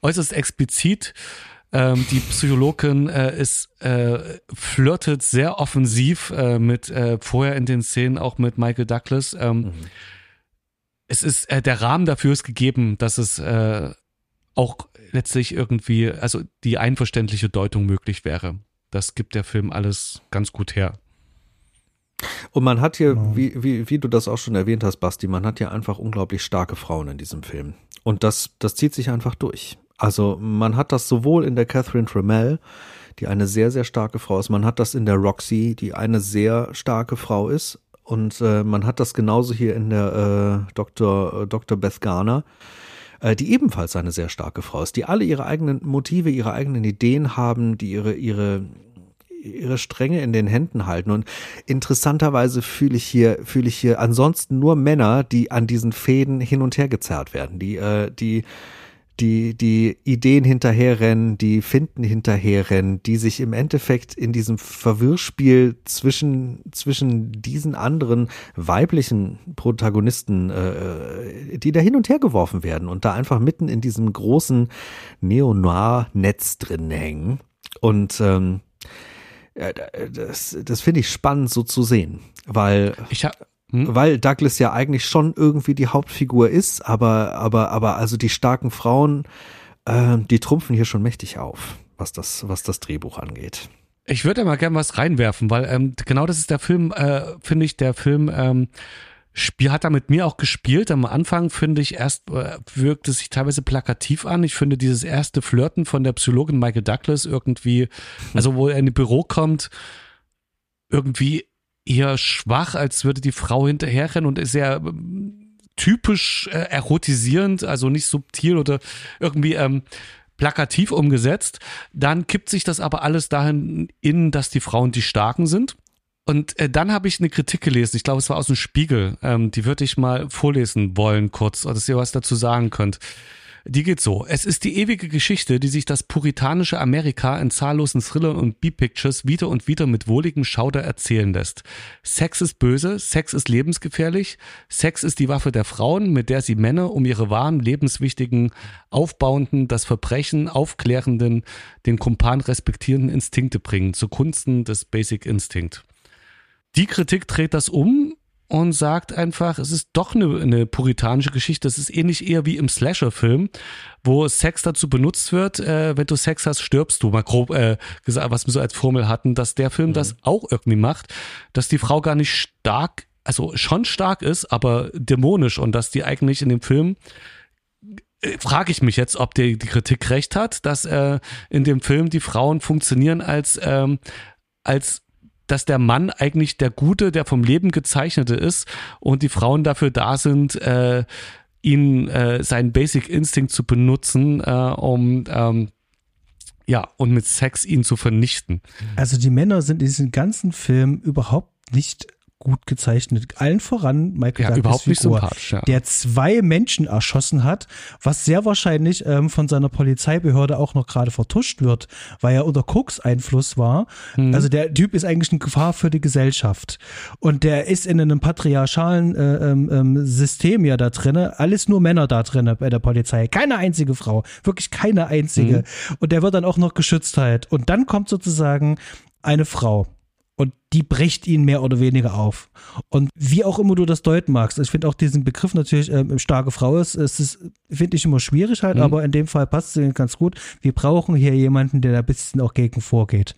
äußerst explizit. Ähm, die Psychologin äh, ist äh, flirtet sehr offensiv äh, mit äh, vorher in den Szenen auch mit Michael Douglas. Ähm, mhm. Es ist äh, der Rahmen dafür ist gegeben, dass es äh, auch letztlich irgendwie, also die einverständliche Deutung möglich wäre. Das gibt der Film alles ganz gut her. Und man hat hier, genau. wie, wie, wie du das auch schon erwähnt hast, Basti, man hat hier einfach unglaublich starke Frauen in diesem Film. Und das, das zieht sich einfach durch. Also man hat das sowohl in der Catherine Tremell, die eine sehr, sehr starke Frau ist, man hat das in der Roxy, die eine sehr starke Frau ist. Und äh, man hat das genauso hier in der äh, Dr. Äh, Dr. Beth Garner, äh, die ebenfalls eine sehr starke Frau ist, die alle ihre eigenen Motive, ihre eigenen Ideen haben, die ihre, ihre, ihre Stränge in den Händen halten. Und interessanterweise fühle ich hier, fühle ich hier ansonsten nur Männer, die an diesen Fäden hin und her gezerrt werden, die, äh, die, die, die Ideen hinterherrennen, die Finden hinterherrennen, die sich im Endeffekt in diesem Verwirrspiel zwischen, zwischen diesen anderen weiblichen Protagonisten, äh, die da hin und her geworfen werden und da einfach mitten in diesem großen Neo-Noir-Netz drin hängen. Und ähm, das, das finde ich spannend so zu sehen, weil ich hab, hm? weil Douglas ja eigentlich schon irgendwie die Hauptfigur ist, aber aber aber also die starken Frauen, äh, die trumpfen hier schon mächtig auf, was das was das Drehbuch angeht. Ich würde mal gerne was reinwerfen, weil ähm, genau das ist der Film, äh, finde ich, der Film ähm, Spiel hat er mit mir auch gespielt. Am Anfang finde ich erst äh, wirkt es sich teilweise plakativ an. Ich finde dieses erste Flirten von der Psychologin Michael Douglas irgendwie, also wo er in ein Büro kommt, irgendwie eher schwach, als würde die Frau hinterherrennen und ist sehr ähm, typisch äh, erotisierend, also nicht subtil oder irgendwie ähm, plakativ umgesetzt. Dann kippt sich das aber alles dahin in, dass die Frauen die Starken sind. Und äh, dann habe ich eine Kritik gelesen, ich glaube, es war aus dem Spiegel, ähm, die würde ich mal vorlesen wollen kurz, dass ihr was dazu sagen könnt. Die geht so. Es ist die ewige Geschichte, die sich das puritanische Amerika in zahllosen Thrillern und B-Pictures wieder und wieder mit wohligem Schauder erzählen lässt. Sex ist böse, Sex ist lebensgefährlich, Sex ist die Waffe der Frauen, mit der sie Männer um ihre wahren, lebenswichtigen, aufbauenden, das Verbrechen aufklärenden, den Kumpan respektierenden Instinkte bringen, zugunsten des Basic Instinct. Die Kritik dreht das um und sagt einfach, es ist doch eine, eine puritanische Geschichte. Es ist ähnlich eher wie im Slasher-Film, wo Sex dazu benutzt wird, äh, wenn du Sex hast, stirbst du. Mal grob äh, gesagt, was wir so als Formel hatten, dass der Film mhm. das auch irgendwie macht, dass die Frau gar nicht stark, also schon stark ist, aber dämonisch und dass die eigentlich in dem Film äh, frage ich mich jetzt, ob die, die Kritik recht hat, dass äh, in dem Film die Frauen funktionieren als ähm, als dass der Mann eigentlich der Gute, der vom Leben gezeichnete ist und die Frauen dafür da sind, äh, ihn äh, seinen Basic Instinct zu benutzen, äh, um ähm, ja und mit Sex ihn zu vernichten. Also die Männer sind in diesem ganzen Film überhaupt nicht gut gezeichnet. Allen voran Michael ja, Douglas überhaupt nicht Figur, sympathisch, ja. der zwei Menschen erschossen hat, was sehr wahrscheinlich ähm, von seiner Polizeibehörde auch noch gerade vertuscht wird, weil er unter Koks-Einfluss war. Mhm. Also der Typ ist eigentlich eine Gefahr für die Gesellschaft. Und der ist in einem patriarchalen äh, ähm, ähm System ja da drinne. Alles nur Männer da drinne bei der Polizei. Keine einzige Frau. Wirklich keine einzige. Mhm. Und der wird dann auch noch geschützt halt. Und dann kommt sozusagen eine Frau und die bricht ihn mehr oder weniger auf. Und wie auch immer du das deuten magst, ich finde auch diesen Begriff natürlich ähm, starke Frau ist, es ist, finde ich immer schwierig halt, mhm. aber in dem Fall passt es ganz gut. Wir brauchen hier jemanden, der da ein bisschen auch gegen vorgeht.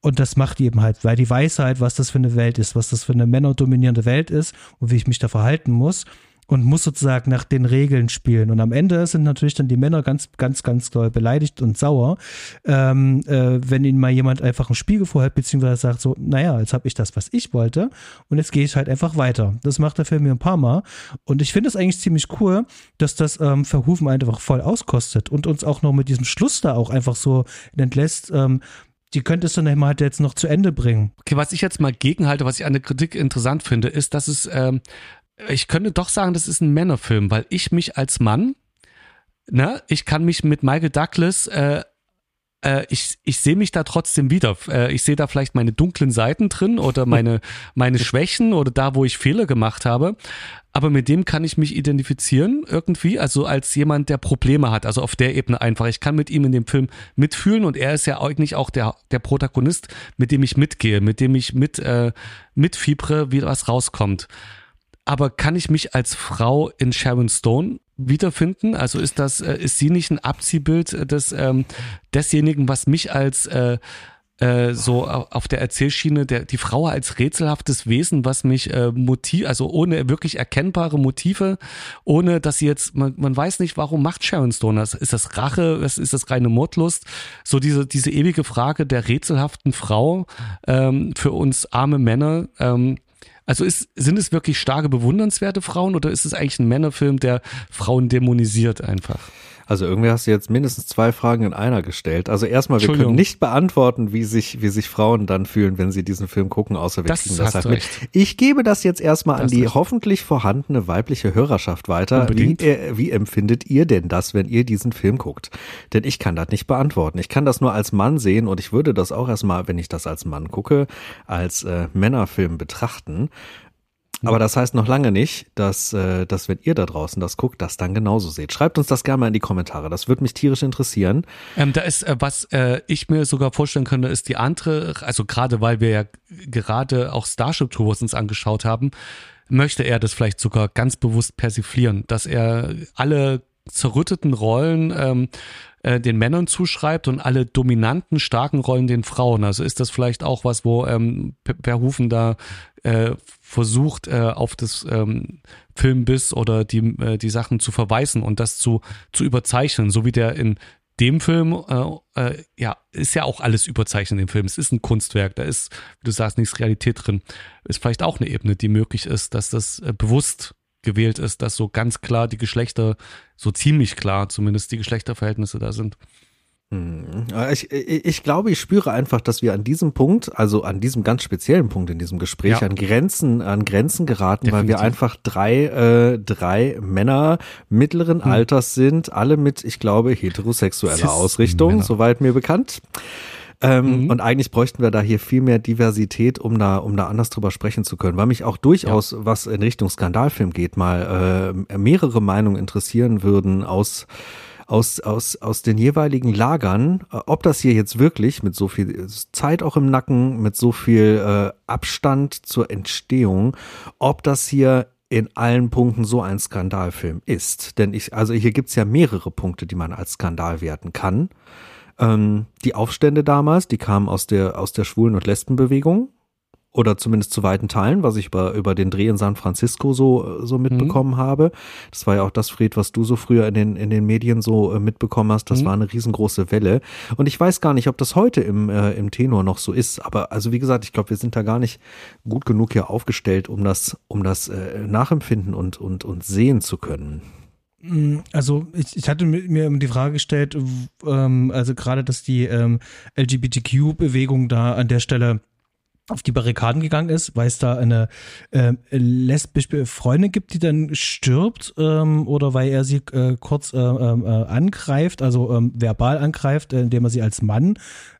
Und das macht die eben halt, weil die weiß halt, was das für eine Welt ist, was das für eine männerdominierende Welt ist und wie ich mich da verhalten muss und muss sozusagen nach den Regeln spielen. Und am Ende sind natürlich dann die Männer ganz, ganz, ganz doll beleidigt und sauer, ähm, äh, wenn ihnen mal jemand einfach einen Spiegel vorhält, beziehungsweise sagt so, naja, jetzt habe ich das, was ich wollte und jetzt gehe ich halt einfach weiter. Das macht der Film mir ein paar Mal und ich finde es eigentlich ziemlich cool, dass das ähm, Verhufen einfach voll auskostet und uns auch noch mit diesem Schluss da auch einfach so entlässt, ähm, die könntest du dann halt jetzt noch zu Ende bringen. Okay, was ich jetzt mal gegenhalte, was ich an der Kritik interessant finde, ist, dass es ähm, ich könnte doch sagen, das ist ein Männerfilm, weil ich mich als Mann, ne, ich kann mich mit Michael Douglas, äh, äh, ich, ich sehe mich da trotzdem wieder. Äh, ich sehe da vielleicht meine dunklen Seiten drin oder meine, meine Schwächen oder da, wo ich Fehler gemacht habe. Aber mit dem kann ich mich identifizieren irgendwie, also als jemand, der Probleme hat, also auf der Ebene einfach. Ich kann mit ihm in dem Film mitfühlen und er ist ja eigentlich auch der, der Protagonist, mit dem ich mitgehe, mit dem ich mit, äh, mitfiebere, wie was rauskommt aber kann ich mich als Frau in Sharon Stone wiederfinden? Also ist das, äh, ist sie nicht ein Abziehbild des, ähm, desjenigen, was mich als äh, äh, so auf der Erzählschiene, der, die Frau als rätselhaftes Wesen, was mich äh, motiv, also ohne wirklich erkennbare Motive, ohne dass sie jetzt, man, man weiß nicht, warum macht Sharon Stone das? Ist das Rache? Ist das reine Mordlust? So diese, diese ewige Frage der rätselhaften Frau ähm, für uns arme Männer. Ähm, also ist, sind es wirklich starke, bewundernswerte Frauen oder ist es eigentlich ein Männerfilm, der Frauen dämonisiert einfach? Also irgendwie hast du jetzt mindestens zwei Fragen in einer gestellt. Also erstmal, wir können nicht beantworten, wie sich, wie sich Frauen dann fühlen, wenn sie diesen Film gucken, außer wir das kriegen das halt mit. Ich gebe das jetzt erstmal das an die recht. hoffentlich vorhandene weibliche Hörerschaft weiter. Wie, äh, wie empfindet ihr denn das, wenn ihr diesen Film guckt? Denn ich kann das nicht beantworten. Ich kann das nur als Mann sehen und ich würde das auch erstmal, wenn ich das als Mann gucke, als äh, Männerfilm betrachten. Aber das heißt noch lange nicht, dass, äh, dass wenn ihr da draußen das guckt, das dann genauso seht. Schreibt uns das gerne mal in die Kommentare. Das würde mich tierisch interessieren. Ähm, da ist, äh, was äh, ich mir sogar vorstellen könnte, ist die andere, also gerade weil wir ja gerade auch Starship Tours uns angeschaut haben, möchte er das vielleicht sogar ganz bewusst persiflieren, dass er alle zerrütteten Rollen ähm, äh, den Männern zuschreibt und alle dominanten, starken Rollen den Frauen. Also ist das vielleicht auch was, wo ähm, Verhoeven da äh, versucht, äh, auf das ähm, Filmbiss oder die, äh, die Sachen zu verweisen und das zu, zu überzeichnen, so wie der in dem Film, äh, äh, ja, ist ja auch alles überzeichnet im Film. Es ist ein Kunstwerk, da ist, wie du sagst, nichts Realität drin. Ist vielleicht auch eine Ebene, die möglich ist, dass das äh, bewusst gewählt ist, dass so ganz klar die Geschlechter, so ziemlich klar zumindest die Geschlechterverhältnisse da sind. Hm. Ich, ich, ich glaube, ich spüre einfach, dass wir an diesem Punkt, also an diesem ganz speziellen Punkt in diesem Gespräch, ja. an Grenzen, an Grenzen geraten, Definitiv. weil wir einfach drei, äh, drei Männer mittleren hm. Alters sind, alle mit, ich glaube, heterosexueller Ausrichtung, soweit mir bekannt. Ähm, mhm. Und eigentlich bräuchten wir da hier viel mehr Diversität, um da, um da anders drüber sprechen zu können, weil mich auch durchaus, ja. was in Richtung Skandalfilm geht, mal äh, mehrere Meinungen interessieren würden aus aus, aus, aus den jeweiligen Lagern, äh, ob das hier jetzt wirklich mit so viel Zeit auch im Nacken, mit so viel äh, Abstand zur Entstehung, ob das hier in allen Punkten so ein Skandalfilm ist. Denn ich, also hier gibt's ja mehrere Punkte, die man als Skandal werten kann. Ähm, die Aufstände damals, die kamen aus der, aus der Schwulen- und Lesbenbewegung oder zumindest zu weiten Teilen, was ich über, über den Dreh in San Francisco so, so mitbekommen mhm. habe. Das war ja auch das, Fred, was du so früher in den, in den Medien so äh, mitbekommen hast. Das mhm. war eine riesengroße Welle. Und ich weiß gar nicht, ob das heute im, äh, im Tenor noch so ist. Aber also wie gesagt, ich glaube, wir sind da gar nicht gut genug hier aufgestellt, um das, um das äh, nachempfinden und, und, und sehen zu können. Mm, also ich, ich hatte mir die Frage gestellt, ähm, also gerade, dass die ähm, LGBTQ-Bewegung da an der Stelle auf die Barrikaden gegangen ist, weil es da eine äh, lesbische Freundin gibt, die dann stirbt ähm, oder weil er sie äh, kurz äh, ähm, äh, angreift, also ähm, verbal angreift, äh, indem er sie als Mann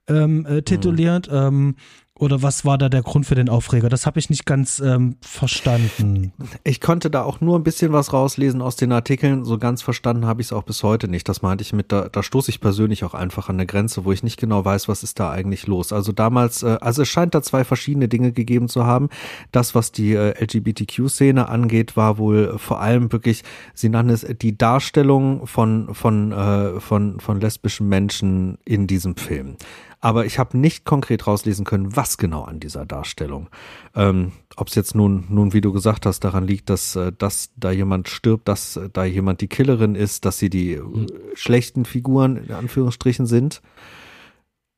ähm, äh, tituliert. Mhm. Oder was war da der Grund für den Aufreger? Das habe ich nicht ganz ähm, verstanden. Ich konnte da auch nur ein bisschen was rauslesen aus den Artikeln. So ganz verstanden habe ich es auch bis heute nicht. Das meinte ich mit, da, da stoße ich persönlich auch einfach an der Grenze, wo ich nicht genau weiß, was ist da eigentlich los. Also damals, äh, also es scheint da zwei verschiedene Dinge gegeben zu haben. Das, was die äh, LGBTQ-Szene angeht, war wohl vor allem wirklich, sie nannten es die Darstellung von, von, äh, von, von lesbischen Menschen in diesem Film aber ich habe nicht konkret rauslesen können, was genau an dieser Darstellung. Ähm, Ob es jetzt nun, nun, wie du gesagt hast, daran liegt, dass, äh, dass da jemand stirbt, dass äh, da jemand die Killerin ist, dass sie die mhm. schlechten Figuren in Anführungsstrichen sind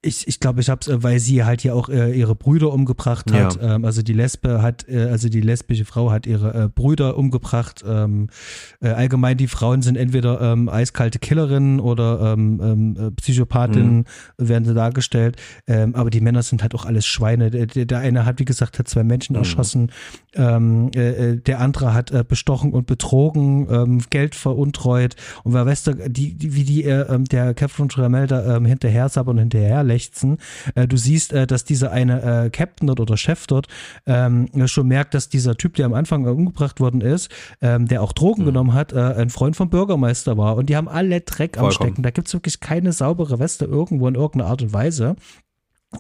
ich, ich glaube, ich habe es, äh, weil sie halt hier auch äh, ihre Brüder umgebracht hat. Ja. Ähm, also die Lesbe hat, äh, also die lesbische Frau hat ihre äh, Brüder umgebracht. Ähm, äh, allgemein die Frauen sind entweder ähm, eiskalte Killerinnen oder ähm, ähm, äh, Psychopathinnen mhm. werden sie dargestellt. Ähm, aber die Männer sind halt auch alles Schweine. Der, der eine hat, wie gesagt, hat zwei Menschen mhm. erschossen. Der andere hat bestochen und betrogen, Geld veruntreut. Und wer weiß, die, die, wie die der Captain Tramel da hinterher sabbern und hinterher lechzen. Äh, du siehst, äh, dass dieser eine äh, Captain dort oder Chef dort ähm, schon merkt, dass dieser Typ, der am Anfang umgebracht worden ist, ähm, der auch Drogen mhm. genommen hat, äh, ein Freund vom Bürgermeister war. Und die haben alle Dreck Vollkommen. am Stecken. Da gibt es wirklich keine saubere Weste irgendwo in irgendeiner Art und Weise.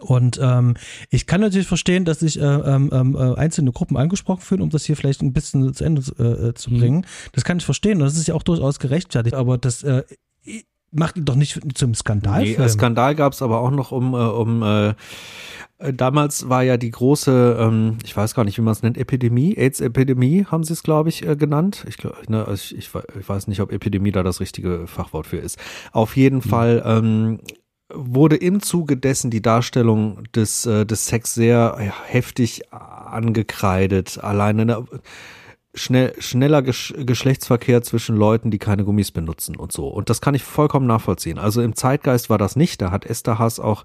Und ähm, ich kann natürlich verstehen, dass sich äh, ähm, äh, einzelne Gruppen angesprochen fühlen, um das hier vielleicht ein bisschen zu Ende äh, zu mhm. bringen. Das kann ich verstehen und das ist ja auch durchaus gerechtfertigt. Aber das äh, macht ihn doch nicht zum Skandal. Nee, Skandal gab es aber auch noch um, äh, um äh, äh, damals war ja die große, ähm, ich weiß gar nicht, wie man es nennt, Epidemie, AIDS-Epidemie haben sie es, glaube ich, äh, genannt. Ich, ne, ich, ich, ich, weiß nicht, ob Epidemie da das richtige Fachwort für ist. Auf jeden mhm. Fall ähm, wurde im Zuge dessen die Darstellung des, äh, des Sex sehr ja, heftig angekreidet. Alleine, ne, schnell, schneller Gesch Geschlechtsverkehr zwischen Leuten, die keine Gummis benutzen und so. Und das kann ich vollkommen nachvollziehen. Also im Zeitgeist war das nicht. Da hat Esther Haas auch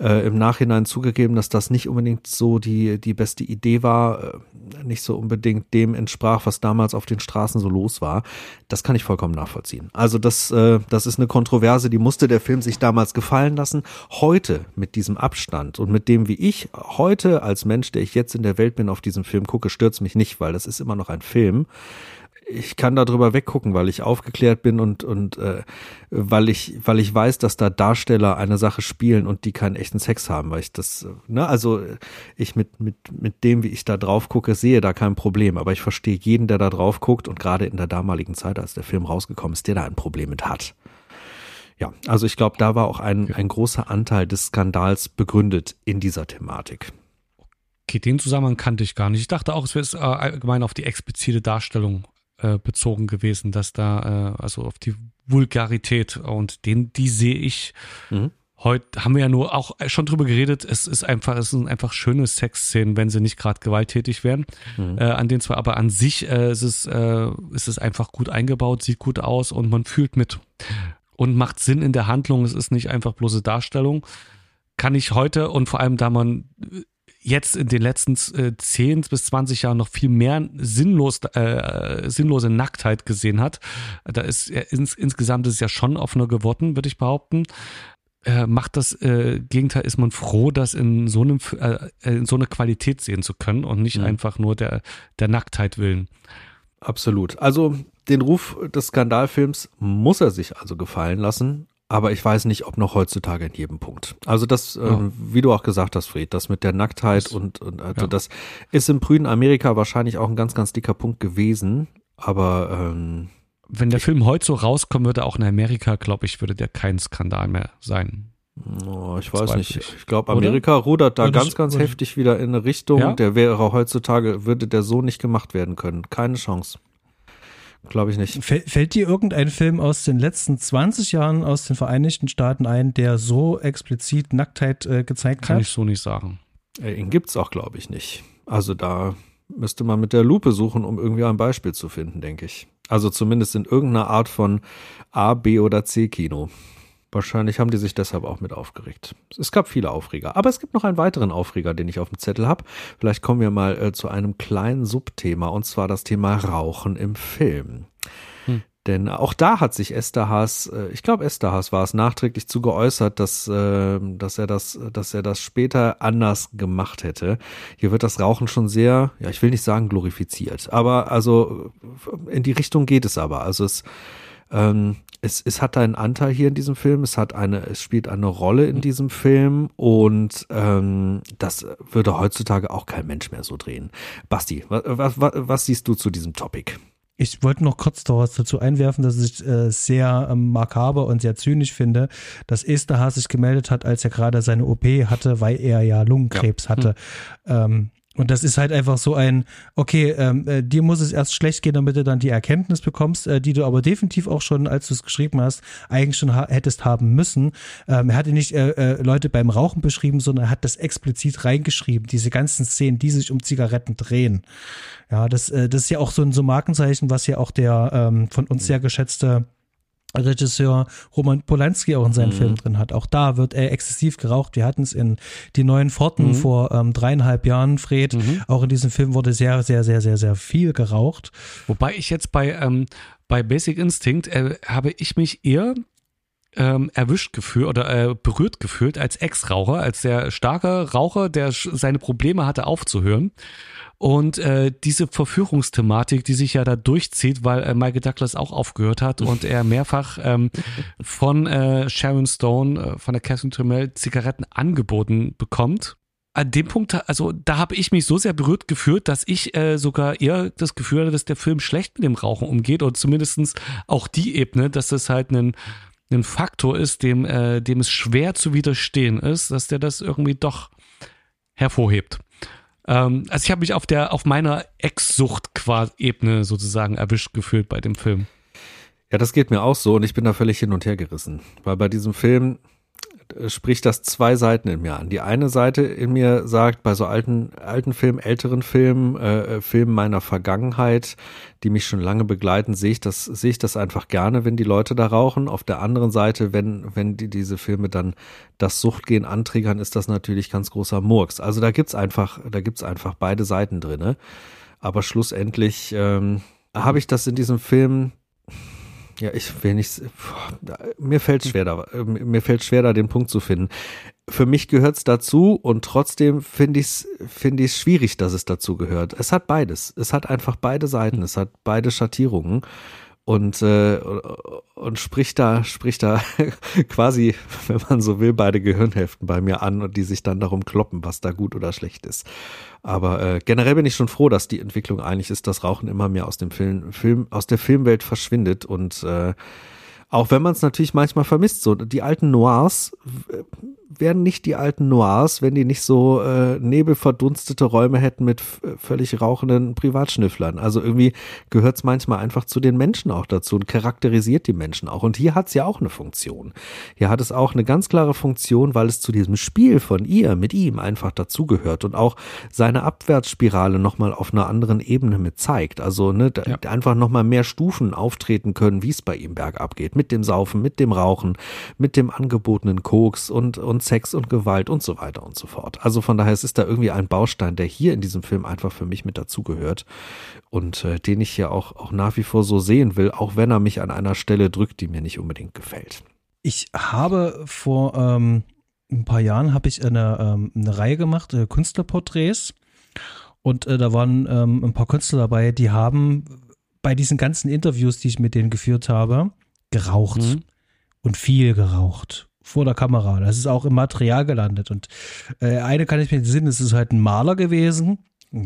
äh, im Nachhinein zugegeben, dass das nicht unbedingt so die, die beste Idee war, äh, nicht so unbedingt dem entsprach, was damals auf den Straßen so los war. Das kann ich vollkommen nachvollziehen. Also das, äh, das ist eine Kontroverse, die musste der Film sich damals gefallen lassen. Heute mit diesem Abstand und mit dem, wie ich heute als Mensch, der ich jetzt in der Welt bin, auf diesen Film gucke, stürzt mich nicht, weil das ist immer noch ein Film. Ich kann darüber weggucken, weil ich aufgeklärt bin und und äh, weil ich weil ich weiß, dass da Darsteller eine Sache spielen und die keinen echten Sex haben, weil ich das ne also ich mit mit mit dem wie ich da drauf gucke sehe da kein Problem, aber ich verstehe jeden, der da drauf guckt und gerade in der damaligen Zeit, als der Film rausgekommen ist, der da ein Problem mit hat. Ja, also ich glaube, da war auch ein, ein großer Anteil des Skandals begründet in dieser Thematik. Okay, den Zusammenhang kannte ich gar nicht. Ich dachte auch, es wäre äh, allgemein auf die explizite Darstellung äh, bezogen gewesen, dass da, äh, also auf die Vulgarität und den, die sehe ich. Mhm. Heute haben wir ja nur auch schon drüber geredet. Es ist einfach, es sind einfach schöne Sexszenen, wenn sie nicht gerade gewalttätig werden. Mhm. Äh, an den zwei, aber an sich äh, ist es, äh, ist es einfach gut eingebaut, sieht gut aus und man fühlt mit und macht Sinn in der Handlung. Es ist nicht einfach bloße Darstellung. Kann ich heute und vor allem, da man jetzt in den letzten äh, 10 bis 20 Jahren noch viel mehr sinnlos, äh, sinnlose Nacktheit gesehen hat. Da ist er ins, insgesamt ist es ja schon offener geworden, würde ich behaupten. Äh, macht das äh, Gegenteil, ist man froh, das in so einem äh, in so eine Qualität sehen zu können und nicht mhm. einfach nur der der Nacktheit willen. Absolut. Also den Ruf des Skandalfilms muss er sich also gefallen lassen. Aber ich weiß nicht, ob noch heutzutage in jedem Punkt. Also das, ja. ähm, wie du auch gesagt hast, Fred, das mit der Nacktheit das, und, und also ja. das ist im frühen Amerika wahrscheinlich auch ein ganz, ganz dicker Punkt gewesen. Aber ähm, wenn der Film heute so rauskommen würde, auch in Amerika, glaube ich, würde der kein Skandal mehr sein. Oh, ich weiß nicht. Ich glaube, Amerika Oder? rudert da ganz, ganz heftig wieder in eine Richtung. Ja? Der wäre heutzutage, würde der so nicht gemacht werden können. Keine Chance. Glaube ich nicht. Fällt dir irgendein Film aus den letzten 20 Jahren aus den Vereinigten Staaten ein, der so explizit Nacktheit äh, gezeigt Kann hat? Kann ich so nicht sagen. Äh, ihn gibt es auch, glaube ich, nicht. Also da müsste man mit der Lupe suchen, um irgendwie ein Beispiel zu finden, denke ich. Also zumindest in irgendeiner Art von A, B oder C Kino. Wahrscheinlich haben die sich deshalb auch mit aufgeregt. Es gab viele Aufreger. Aber es gibt noch einen weiteren Aufreger, den ich auf dem Zettel habe. Vielleicht kommen wir mal äh, zu einem kleinen Subthema, und zwar das Thema Rauchen im Film. Hm. Denn auch da hat sich Esther Haas, äh, ich glaube Esther Haas war es nachträglich zu geäußert, dass, äh, dass er das, dass er das später anders gemacht hätte. Hier wird das Rauchen schon sehr, ja, ich will nicht sagen glorifiziert, aber also in die Richtung geht es aber. Also es ähm, es, es hat einen Anteil hier in diesem Film, es hat eine, es spielt eine Rolle in diesem Film und ähm, das würde heutzutage auch kein Mensch mehr so drehen. Basti, was, was, was siehst du zu diesem Topic? Ich wollte noch kurz dazu einwerfen, dass ich äh, sehr ähm, makaber und sehr zynisch finde, dass Esther sich gemeldet hat, als er gerade seine OP hatte, weil er ja Lungenkrebs ja. hatte. Hm. Ähm, und das ist halt einfach so ein, okay, ähm, äh, dir muss es erst schlecht gehen, damit du dann die Erkenntnis bekommst, äh, die du aber definitiv auch schon, als du es geschrieben hast, eigentlich schon ha hättest haben müssen. Ähm, er hatte nicht äh, äh, Leute beim Rauchen beschrieben, sondern er hat das explizit reingeschrieben, diese ganzen Szenen, die sich um Zigaretten drehen. Ja, das, äh, das ist ja auch so ein so Markenzeichen, was ja auch der ähm, von uns sehr geschätzte Regisseur Roman Polanski auch in seinen mhm. Filmen drin hat. Auch da wird er exzessiv geraucht. Wir hatten es in Die Neuen Forten mhm. vor ähm, dreieinhalb Jahren, Fred. Mhm. Auch in diesem Film wurde sehr, sehr, sehr, sehr, sehr viel geraucht. Wobei ich jetzt bei, ähm, bei Basic Instinct äh, habe ich mich eher ähm, erwischt gefühlt oder äh, berührt gefühlt als Ex-Raucher, als der starke Raucher, der seine Probleme hatte aufzuhören. Und äh, diese Verführungsthematik, die sich ja da durchzieht, weil äh, Michael Douglas auch aufgehört hat und er mehrfach ähm, von äh, Sharon Stone, äh, von der Catherine Tremel Zigaretten angeboten bekommt. An dem Punkt, also da habe ich mich so sehr berührt gefühlt, dass ich äh, sogar eher das Gefühl hatte, dass der Film schlecht mit dem Rauchen umgeht und zumindestens auch die Ebene, dass das halt ein ein Faktor ist, dem, äh, dem es schwer zu widerstehen ist, dass der das irgendwie doch hervorhebt. Ähm, also ich habe mich auf der, auf meiner Ex-Sucht-Ebene sozusagen erwischt gefühlt bei dem Film. Ja, das geht mir auch so und ich bin da völlig hin und her gerissen. Weil bei diesem Film, spricht das zwei Seiten in mir an. Die eine Seite in mir sagt, bei so alten, alten Filmen, älteren Filmen, äh, äh, Filmen meiner Vergangenheit, die mich schon lange begleiten, sehe ich das, sehe ich das einfach gerne, wenn die Leute da rauchen. Auf der anderen Seite, wenn, wenn die, diese Filme dann das Suchtgehen antriggern, ist das natürlich ganz großer Murks. Also da gibt's einfach, da gibt's einfach beide Seiten drinne. Aber schlussendlich ähm, habe ich das in diesem Film ja, ich will nicht. Mir fällt schwer, da, mir fällt schwer, da den Punkt zu finden. Für mich gehört es dazu und trotzdem finde ich es finde ich schwierig, dass es dazu gehört. Es hat beides. Es hat einfach beide Seiten. Es hat beide Schattierungen und äh, und spricht da spricht da quasi, wenn man so will, beide Gehirnhälften bei mir an und die sich dann darum kloppen, was da gut oder schlecht ist. Aber äh, generell bin ich schon froh, dass die Entwicklung eigentlich ist, dass Rauchen immer mehr aus dem Film, Film aus der Filmwelt verschwindet und äh, auch wenn man es natürlich manchmal vermisst, so die alten Noirs wären nicht die alten Noirs, wenn die nicht so äh, nebelverdunstete Räume hätten mit völlig rauchenden Privatschnüfflern. Also irgendwie gehört es manchmal einfach zu den Menschen auch dazu und charakterisiert die Menschen auch. Und hier hat es ja auch eine Funktion. Hier hat es auch eine ganz klare Funktion, weil es zu diesem Spiel von ihr mit ihm einfach dazugehört und auch seine Abwärtsspirale nochmal auf einer anderen Ebene mit zeigt. Also ne, ja. einfach nochmal mehr Stufen auftreten können, wie es bei ihm bergab geht. Mit dem Saufen, mit dem Rauchen, mit dem angebotenen Koks und, und Sex und Gewalt und so weiter und so fort. Also von daher es ist da irgendwie ein Baustein, der hier in diesem Film einfach für mich mit dazugehört und äh, den ich ja auch, auch nach wie vor so sehen will, auch wenn er mich an einer Stelle drückt, die mir nicht unbedingt gefällt. Ich habe vor ähm, ein paar Jahren habe ich eine, ähm, eine Reihe gemacht, äh, Künstlerporträts. Und äh, da waren ähm, ein paar Künstler dabei, die haben bei diesen ganzen Interviews, die ich mit denen geführt habe, geraucht. Mhm. Und viel geraucht. Vor der Kamera. Das ist auch im Material gelandet. Und äh, eine kann ich mir sehen, es ist halt ein Maler gewesen.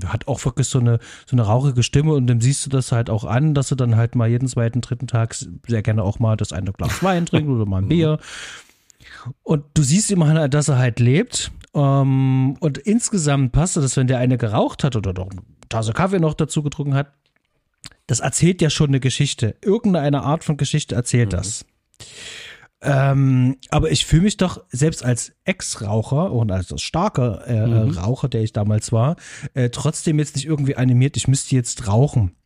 Hat auch wirklich so eine, so eine rauchige Stimme und dem siehst du das halt auch an, dass er dann halt mal jeden zweiten, dritten Tag sehr gerne auch mal das eine Glas Wein trinkt oder mal ein mhm. Bier. Und du siehst immer, halt, dass er halt lebt. Ähm, und insgesamt passt das, wenn der eine geraucht hat oder doch eine Tasse Kaffee noch dazu getrunken hat, das erzählt ja schon eine Geschichte. Irgendeine Art von Geschichte erzählt mhm. das. Ähm, aber ich fühle mich doch selbst als Ex-Raucher und als starker äh, mhm. Raucher, der ich damals war, äh, trotzdem jetzt nicht irgendwie animiert, ich müsste jetzt rauchen.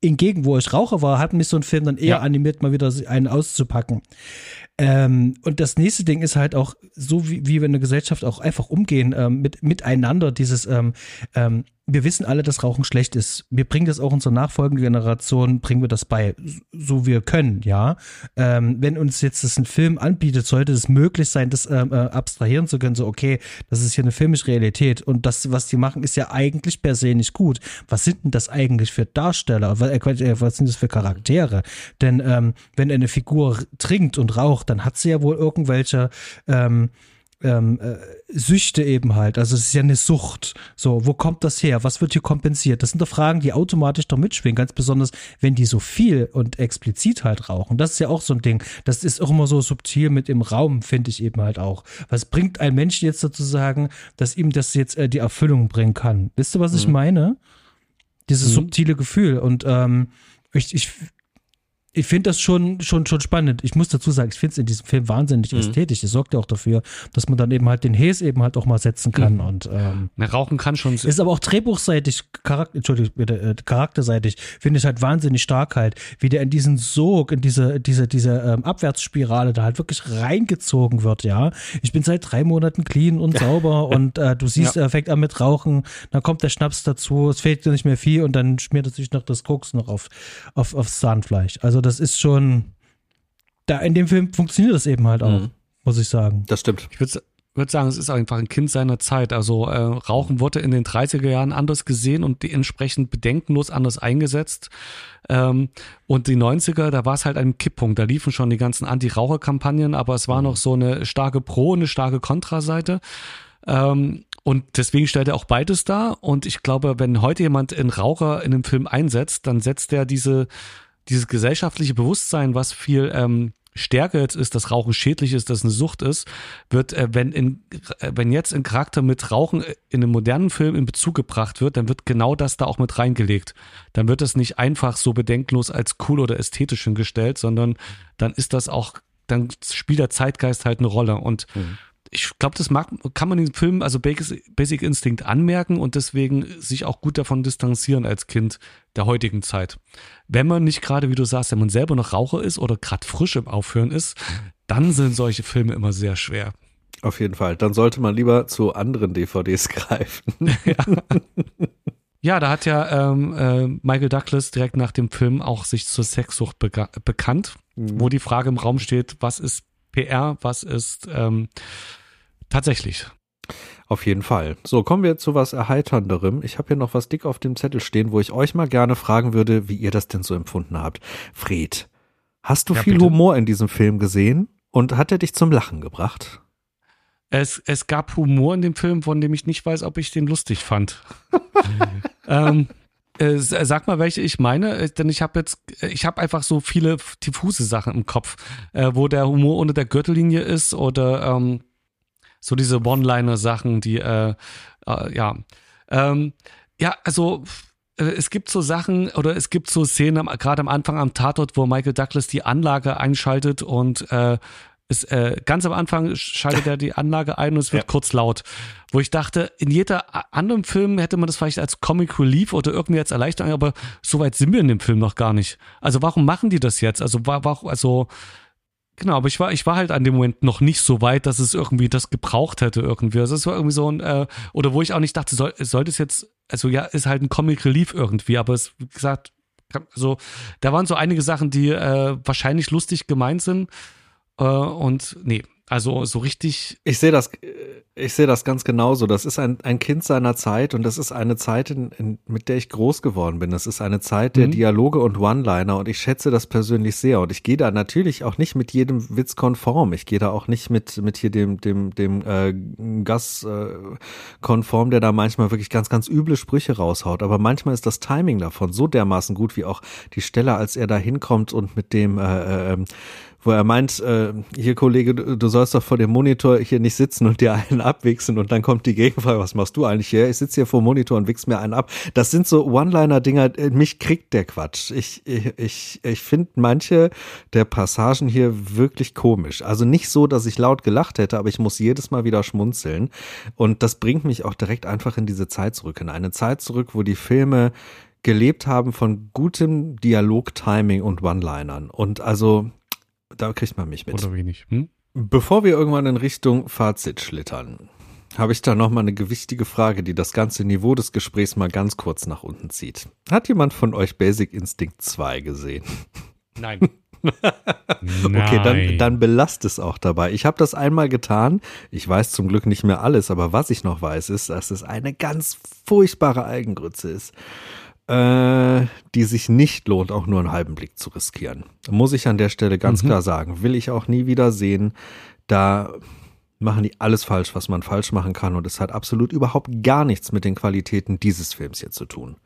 Hingegen, wo ich Raucher war, hat mich so ein Film dann eher ja. animiert, mal wieder einen auszupacken. Ähm, und das nächste Ding ist halt auch so, wie, wie wir in der Gesellschaft auch einfach umgehen ähm, mit, miteinander. Dieses, ähm, ähm, wir wissen alle, dass Rauchen schlecht ist. Wir bringen das auch unserer nachfolgenden Generation, bringen wir das bei, so wir können, ja. Ähm, wenn uns jetzt das ein Film anbietet, sollte es möglich sein, das ähm, äh, abstrahieren zu können, so, okay, das ist hier eine filmische Realität und das, was die machen, ist ja eigentlich per se nicht gut. Was sind denn das eigentlich für Darsteller? Was, äh, was sind das für Charaktere? Denn ähm, wenn eine Figur trinkt und raucht, dann hat sie ja wohl irgendwelche ähm, ähm, äh, Süchte eben halt. Also es ist ja eine Sucht. So, wo kommt das her? Was wird hier kompensiert? Das sind doch Fragen, die automatisch doch mitschwingen, ganz besonders, wenn die so viel und explizit halt rauchen. Das ist ja auch so ein Ding. Das ist auch immer so subtil mit im Raum, finde ich eben halt auch. Was bringt ein Mensch jetzt sozusagen, dass ihm das jetzt äh, die Erfüllung bringen kann? Wisst ihr, was mhm. ich meine? Dieses mhm. subtile Gefühl. Und ähm, ich, ich ich finde das schon, schon, schon spannend. Ich muss dazu sagen, ich finde es in diesem Film wahnsinnig mhm. ästhetisch. Es sorgt ja auch dafür, dass man dann eben halt den Häs eben halt auch mal setzen kann. Mhm. Und ähm, Na, Rauchen kann schon. Ist aber auch drehbuchseitig, charakter, Entschuldigung, äh, charakterseitig, finde ich halt wahnsinnig stark halt, wie der in diesen Sog, in diese, diese, diese ähm, Abwärtsspirale da halt wirklich reingezogen wird, ja. Ich bin seit drei Monaten clean und sauber und äh, du siehst, ja. er fängt an mit Rauchen, dann kommt der Schnaps dazu, es fehlt dir nicht mehr viel und dann schmiert er sich noch das Koks noch auf, auf, aufs Zahnfleisch. Also das ist schon, da in dem Film funktioniert das eben halt auch, mhm. muss ich sagen. Das stimmt. Ich würde würde sagen, es ist einfach ein Kind seiner Zeit. Also äh, Rauchen wurde in den 30er Jahren anders gesehen und dementsprechend bedenkenlos anders eingesetzt. Ähm, und die 90er, da war es halt ein Kipppunkt. Da liefen schon die ganzen Anti-Raucher-Kampagnen, aber es war mhm. noch so eine starke Pro- und eine starke Kontraseite. Ähm, und deswegen stellt er auch beides dar. Und ich glaube, wenn heute jemand einen Raucher in einem Film einsetzt, dann setzt er diese dieses gesellschaftliche Bewusstsein, was viel ähm, stärker jetzt ist, dass Rauchen schädlich ist, dass es eine Sucht ist, wird, äh, wenn, in, äh, wenn jetzt ein Charakter mit Rauchen in einem modernen Film in Bezug gebracht wird, dann wird genau das da auch mit reingelegt. Dann wird das nicht einfach so bedenklos als cool oder ästhetisch hingestellt, sondern dann ist das auch, dann spielt der Zeitgeist halt eine Rolle. Und mhm ich glaube, das mag, kann man in den Film, also Basic Instinct anmerken und deswegen sich auch gut davon distanzieren als Kind der heutigen Zeit. Wenn man nicht gerade, wie du sagst, wenn man selber noch Raucher ist oder gerade frisch im Aufhören ist, dann sind solche Filme immer sehr schwer. Auf jeden Fall. Dann sollte man lieber zu anderen DVDs greifen. ja. ja, da hat ja ähm, äh, Michael Douglas direkt nach dem Film auch sich zur Sexsucht bekannt, mhm. wo die Frage im Raum steht, was ist PR, was ist ähm, tatsächlich. Auf jeden Fall. So, kommen wir zu was Erheiternderem. Ich habe hier noch was dick auf dem Zettel stehen, wo ich euch mal gerne fragen würde, wie ihr das denn so empfunden habt. Fred, hast du ja, viel bitte? Humor in diesem Film gesehen und hat er dich zum Lachen gebracht? Es, es gab Humor in dem Film, von dem ich nicht weiß, ob ich den lustig fand. ähm, äh, sag mal, welche ich meine, äh, denn ich habe jetzt, äh, ich habe einfach so viele diffuse Sachen im Kopf, äh, wo der Humor unter der Gürtellinie ist oder ähm, so diese One-Liner-Sachen, die, äh, äh, ja, ähm, ja, also es gibt so Sachen oder es gibt so Szenen, gerade am Anfang am Tatort, wo Michael Douglas die Anlage einschaltet und äh, ist, äh, ganz am Anfang schaltet er die Anlage ein und es wird ja. kurz laut. Wo ich dachte, in jeder anderen Film hätte man das vielleicht als Comic Relief oder irgendwie als Erleichterung, aber so weit sind wir in dem Film noch gar nicht. Also warum machen die das jetzt? Also war, war also Genau, aber ich war, ich war halt an dem Moment noch nicht so weit, dass es irgendwie das gebraucht hätte irgendwie. Also es war irgendwie so ein, äh, oder wo ich auch nicht dachte, soll, sollte es jetzt, also ja, ist halt ein Comic Relief irgendwie, aber es, wie gesagt, also da waren so einige Sachen, die äh, wahrscheinlich lustig gemeint sind, äh, und nee, Also so richtig. Ich sehe das, ich sehe das ganz genauso. Das ist ein, ein Kind seiner Zeit und das ist eine Zeit, in, in, mit der ich groß geworden bin. Das ist eine Zeit der mhm. Dialoge und One-Liner und ich schätze das persönlich sehr. Und ich gehe da natürlich auch nicht mit jedem Witz konform. Ich gehe da auch nicht mit, mit hier dem, dem, dem äh, Gas äh, konform, der da manchmal wirklich ganz, ganz üble Sprüche raushaut. Aber manchmal ist das Timing davon so dermaßen gut, wie auch die Stelle, als er da hinkommt und mit dem äh, äh, wo er meint, äh, hier Kollege, du, sollst doch vor dem Monitor hier nicht sitzen und dir einen abwichsen und dann kommt die Gegenfrage, was machst du eigentlich hier? Ich sitze hier vor dem Monitor und wichs mir einen ab. Das sind so One-Liner-Dinger, äh, mich kriegt der Quatsch. Ich, ich, ich, finde manche der Passagen hier wirklich komisch. Also nicht so, dass ich laut gelacht hätte, aber ich muss jedes Mal wieder schmunzeln. Und das bringt mich auch direkt einfach in diese Zeit zurück, in eine Zeit zurück, wo die Filme gelebt haben von gutem Dialog, Timing und One-Linern. Und also da kriegt man mich mit. Oder wenig. Hm? Bevor wir irgendwann in Richtung Fazit schlittern, habe ich da nochmal eine gewichtige Frage, die das ganze Niveau des Gesprächs mal ganz kurz nach unten zieht. Hat jemand von euch Basic Instinct 2 gesehen? Nein. okay, dann, dann belast es auch dabei. Ich habe das einmal getan. Ich weiß zum Glück nicht mehr alles, aber was ich noch weiß, ist, dass es eine ganz furchtbare Eigengrütze ist äh, die sich nicht lohnt, auch nur einen halben Blick zu riskieren. Muss ich an der Stelle ganz mhm. klar sagen. Will ich auch nie wieder sehen. Da machen die alles falsch, was man falsch machen kann. Und es hat absolut überhaupt gar nichts mit den Qualitäten dieses Films hier zu tun.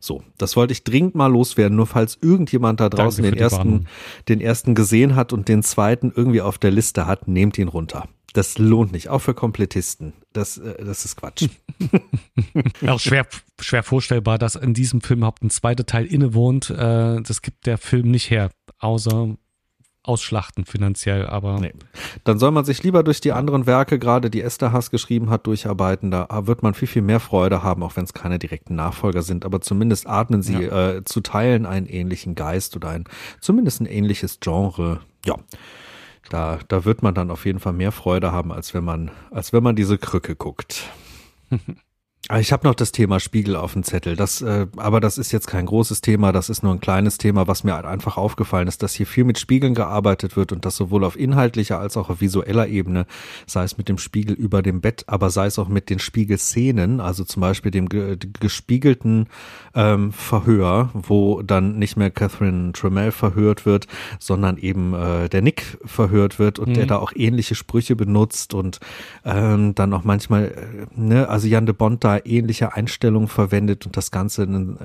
So, das wollte ich dringend mal loswerden, nur falls irgendjemand da draußen den ersten, den ersten gesehen hat und den zweiten irgendwie auf der Liste hat, nehmt ihn runter. Das lohnt nicht, auch für Komplettisten. Das, äh, das ist Quatsch. auch schwer, schwer vorstellbar, dass in diesem Film überhaupt ein zweiter Teil innewohnt. Äh, das gibt der Film nicht her, außer ausschlachten finanziell, aber. Nee. Dann soll man sich lieber durch die anderen Werke, gerade die Esther Haas geschrieben hat, durcharbeiten. Da wird man viel, viel mehr Freude haben, auch wenn es keine direkten Nachfolger sind. Aber zumindest atmen sie ja. äh, zu teilen einen ähnlichen Geist oder ein, zumindest ein ähnliches Genre. Ja. Da, da wird man dann auf jeden Fall mehr Freude haben, als wenn man, als wenn man diese Krücke guckt. Ah, ich habe noch das Thema Spiegel auf dem Zettel. Das, äh, aber das ist jetzt kein großes Thema, das ist nur ein kleines Thema, was mir einfach aufgefallen ist, dass hier viel mit Spiegeln gearbeitet wird und das sowohl auf inhaltlicher als auch auf visueller Ebene, sei es mit dem Spiegel über dem Bett, aber sei es auch mit den Spiegelszenen, also zum Beispiel dem ge gespiegelten ähm, Verhör, wo dann nicht mehr Catherine Tremell verhört wird, sondern eben äh, der Nick verhört wird und mhm. der da auch ähnliche Sprüche benutzt und ähm, dann auch manchmal, äh, ne, also Jan de Bond da ähnliche Einstellungen verwendet und das Ganze einen,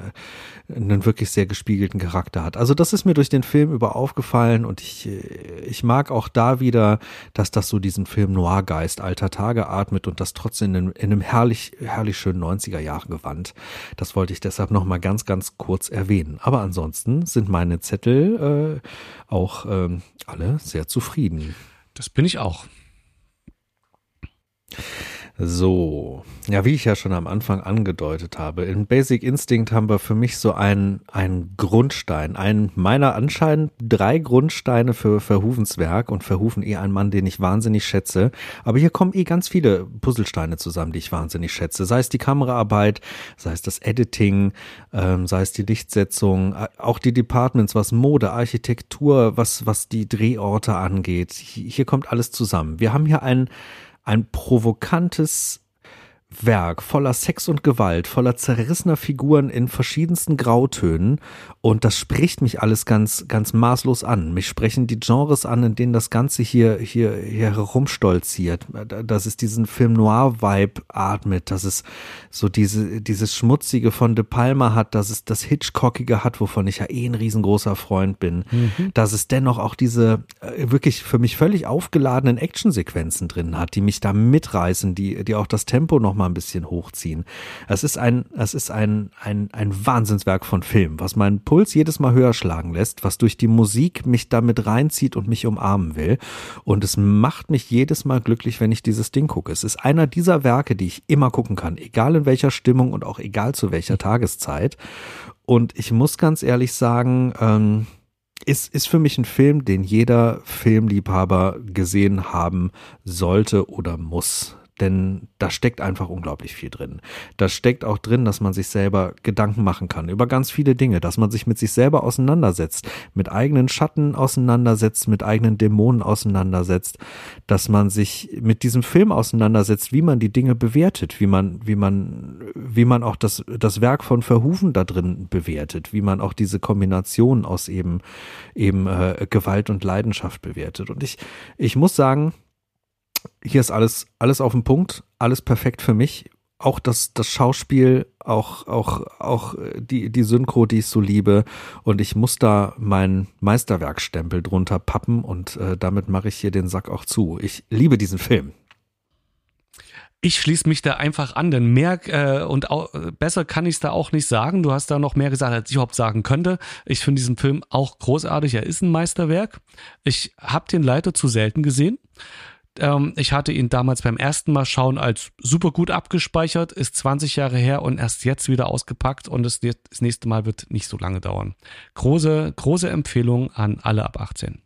äh, einen wirklich sehr gespiegelten Charakter hat. Also das ist mir durch den Film über aufgefallen und ich, äh, ich mag auch da wieder, dass das so diesen Film Noir-Geist alter Tage atmet und das trotzdem in, in einem herrlich, herrlich schönen 90er Jahre Gewand. Das wollte ich deshalb nochmal ganz, ganz kurz erwähnen. Aber ansonsten sind meine Zettel äh, auch äh, alle sehr zufrieden. Das bin ich auch. So, ja, wie ich ja schon am Anfang angedeutet habe, in Basic Instinct haben wir für mich so einen, einen Grundstein, einen meiner anscheinend drei Grundsteine für Verhovens Werk und Verhoeven eh ein Mann, den ich wahnsinnig schätze. Aber hier kommen eh ganz viele Puzzlesteine zusammen, die ich wahnsinnig schätze. Sei es die Kameraarbeit, sei es das Editing, ähm, sei es die Lichtsetzung, auch die Departments, was Mode, Architektur, was, was die Drehorte angeht. Hier kommt alles zusammen. Wir haben hier einen ein provokantes Werk voller Sex und Gewalt, voller zerrissener Figuren in verschiedensten Grautönen und das spricht mich alles ganz, ganz maßlos an. Mich sprechen die Genres an, in denen das Ganze hier, hier, hier herumstolziert. Dass es diesen Film Noir-Vibe atmet, dass es so diese, dieses Schmutzige von De Palma hat, dass es das Hitchcockige hat, wovon ich ja eh ein riesengroßer Freund bin. Mhm. Dass es dennoch auch diese äh, wirklich für mich völlig aufgeladenen Actionsequenzen drin hat, die mich da mitreißen, die, die auch das Tempo nochmal ein bisschen hochziehen. Es ist ein, es ist ein, ein, ein Wahnsinnswerk von Film, was meinen Puls jedes Mal höher schlagen lässt, was durch die Musik mich damit reinzieht und mich umarmen will. Und es macht mich jedes Mal glücklich, wenn ich dieses Ding gucke. Es ist einer dieser Werke, die ich immer gucken kann, egal in welcher Stimmung und auch egal zu welcher Tageszeit. Und ich muss ganz ehrlich sagen, ähm, ist, ist für mich ein Film, den jeder Filmliebhaber gesehen haben sollte oder muss. Denn da steckt einfach unglaublich viel drin. Da steckt auch drin, dass man sich selber Gedanken machen kann über ganz viele Dinge, dass man sich mit sich selber auseinandersetzt, mit eigenen Schatten auseinandersetzt, mit eigenen Dämonen auseinandersetzt, dass man sich mit diesem Film auseinandersetzt, wie man die Dinge bewertet, wie man, wie man, wie man auch das, das Werk von Verhufen da drin bewertet, wie man auch diese Kombination aus eben, eben äh, Gewalt und Leidenschaft bewertet. Und ich, ich muss sagen, hier ist alles, alles auf dem Punkt, alles perfekt für mich. Auch das, das Schauspiel, auch, auch, auch die, die Synchro, die ich so liebe. Und ich muss da meinen Meisterwerkstempel drunter pappen und äh, damit mache ich hier den Sack auch zu. Ich liebe diesen Film. Ich schließe mich da einfach an, denn mehr äh, und auch, besser kann ich es da auch nicht sagen. Du hast da noch mehr gesagt, als ich überhaupt sagen könnte. Ich finde diesen Film auch großartig. Er ist ein Meisterwerk. Ich habe den leider zu selten gesehen. Ähm, ich hatte ihn damals beim ersten Mal schauen als super gut abgespeichert, ist 20 Jahre her und erst jetzt wieder ausgepackt und das, das nächste Mal wird nicht so lange dauern. Große, große Empfehlung an alle ab 18.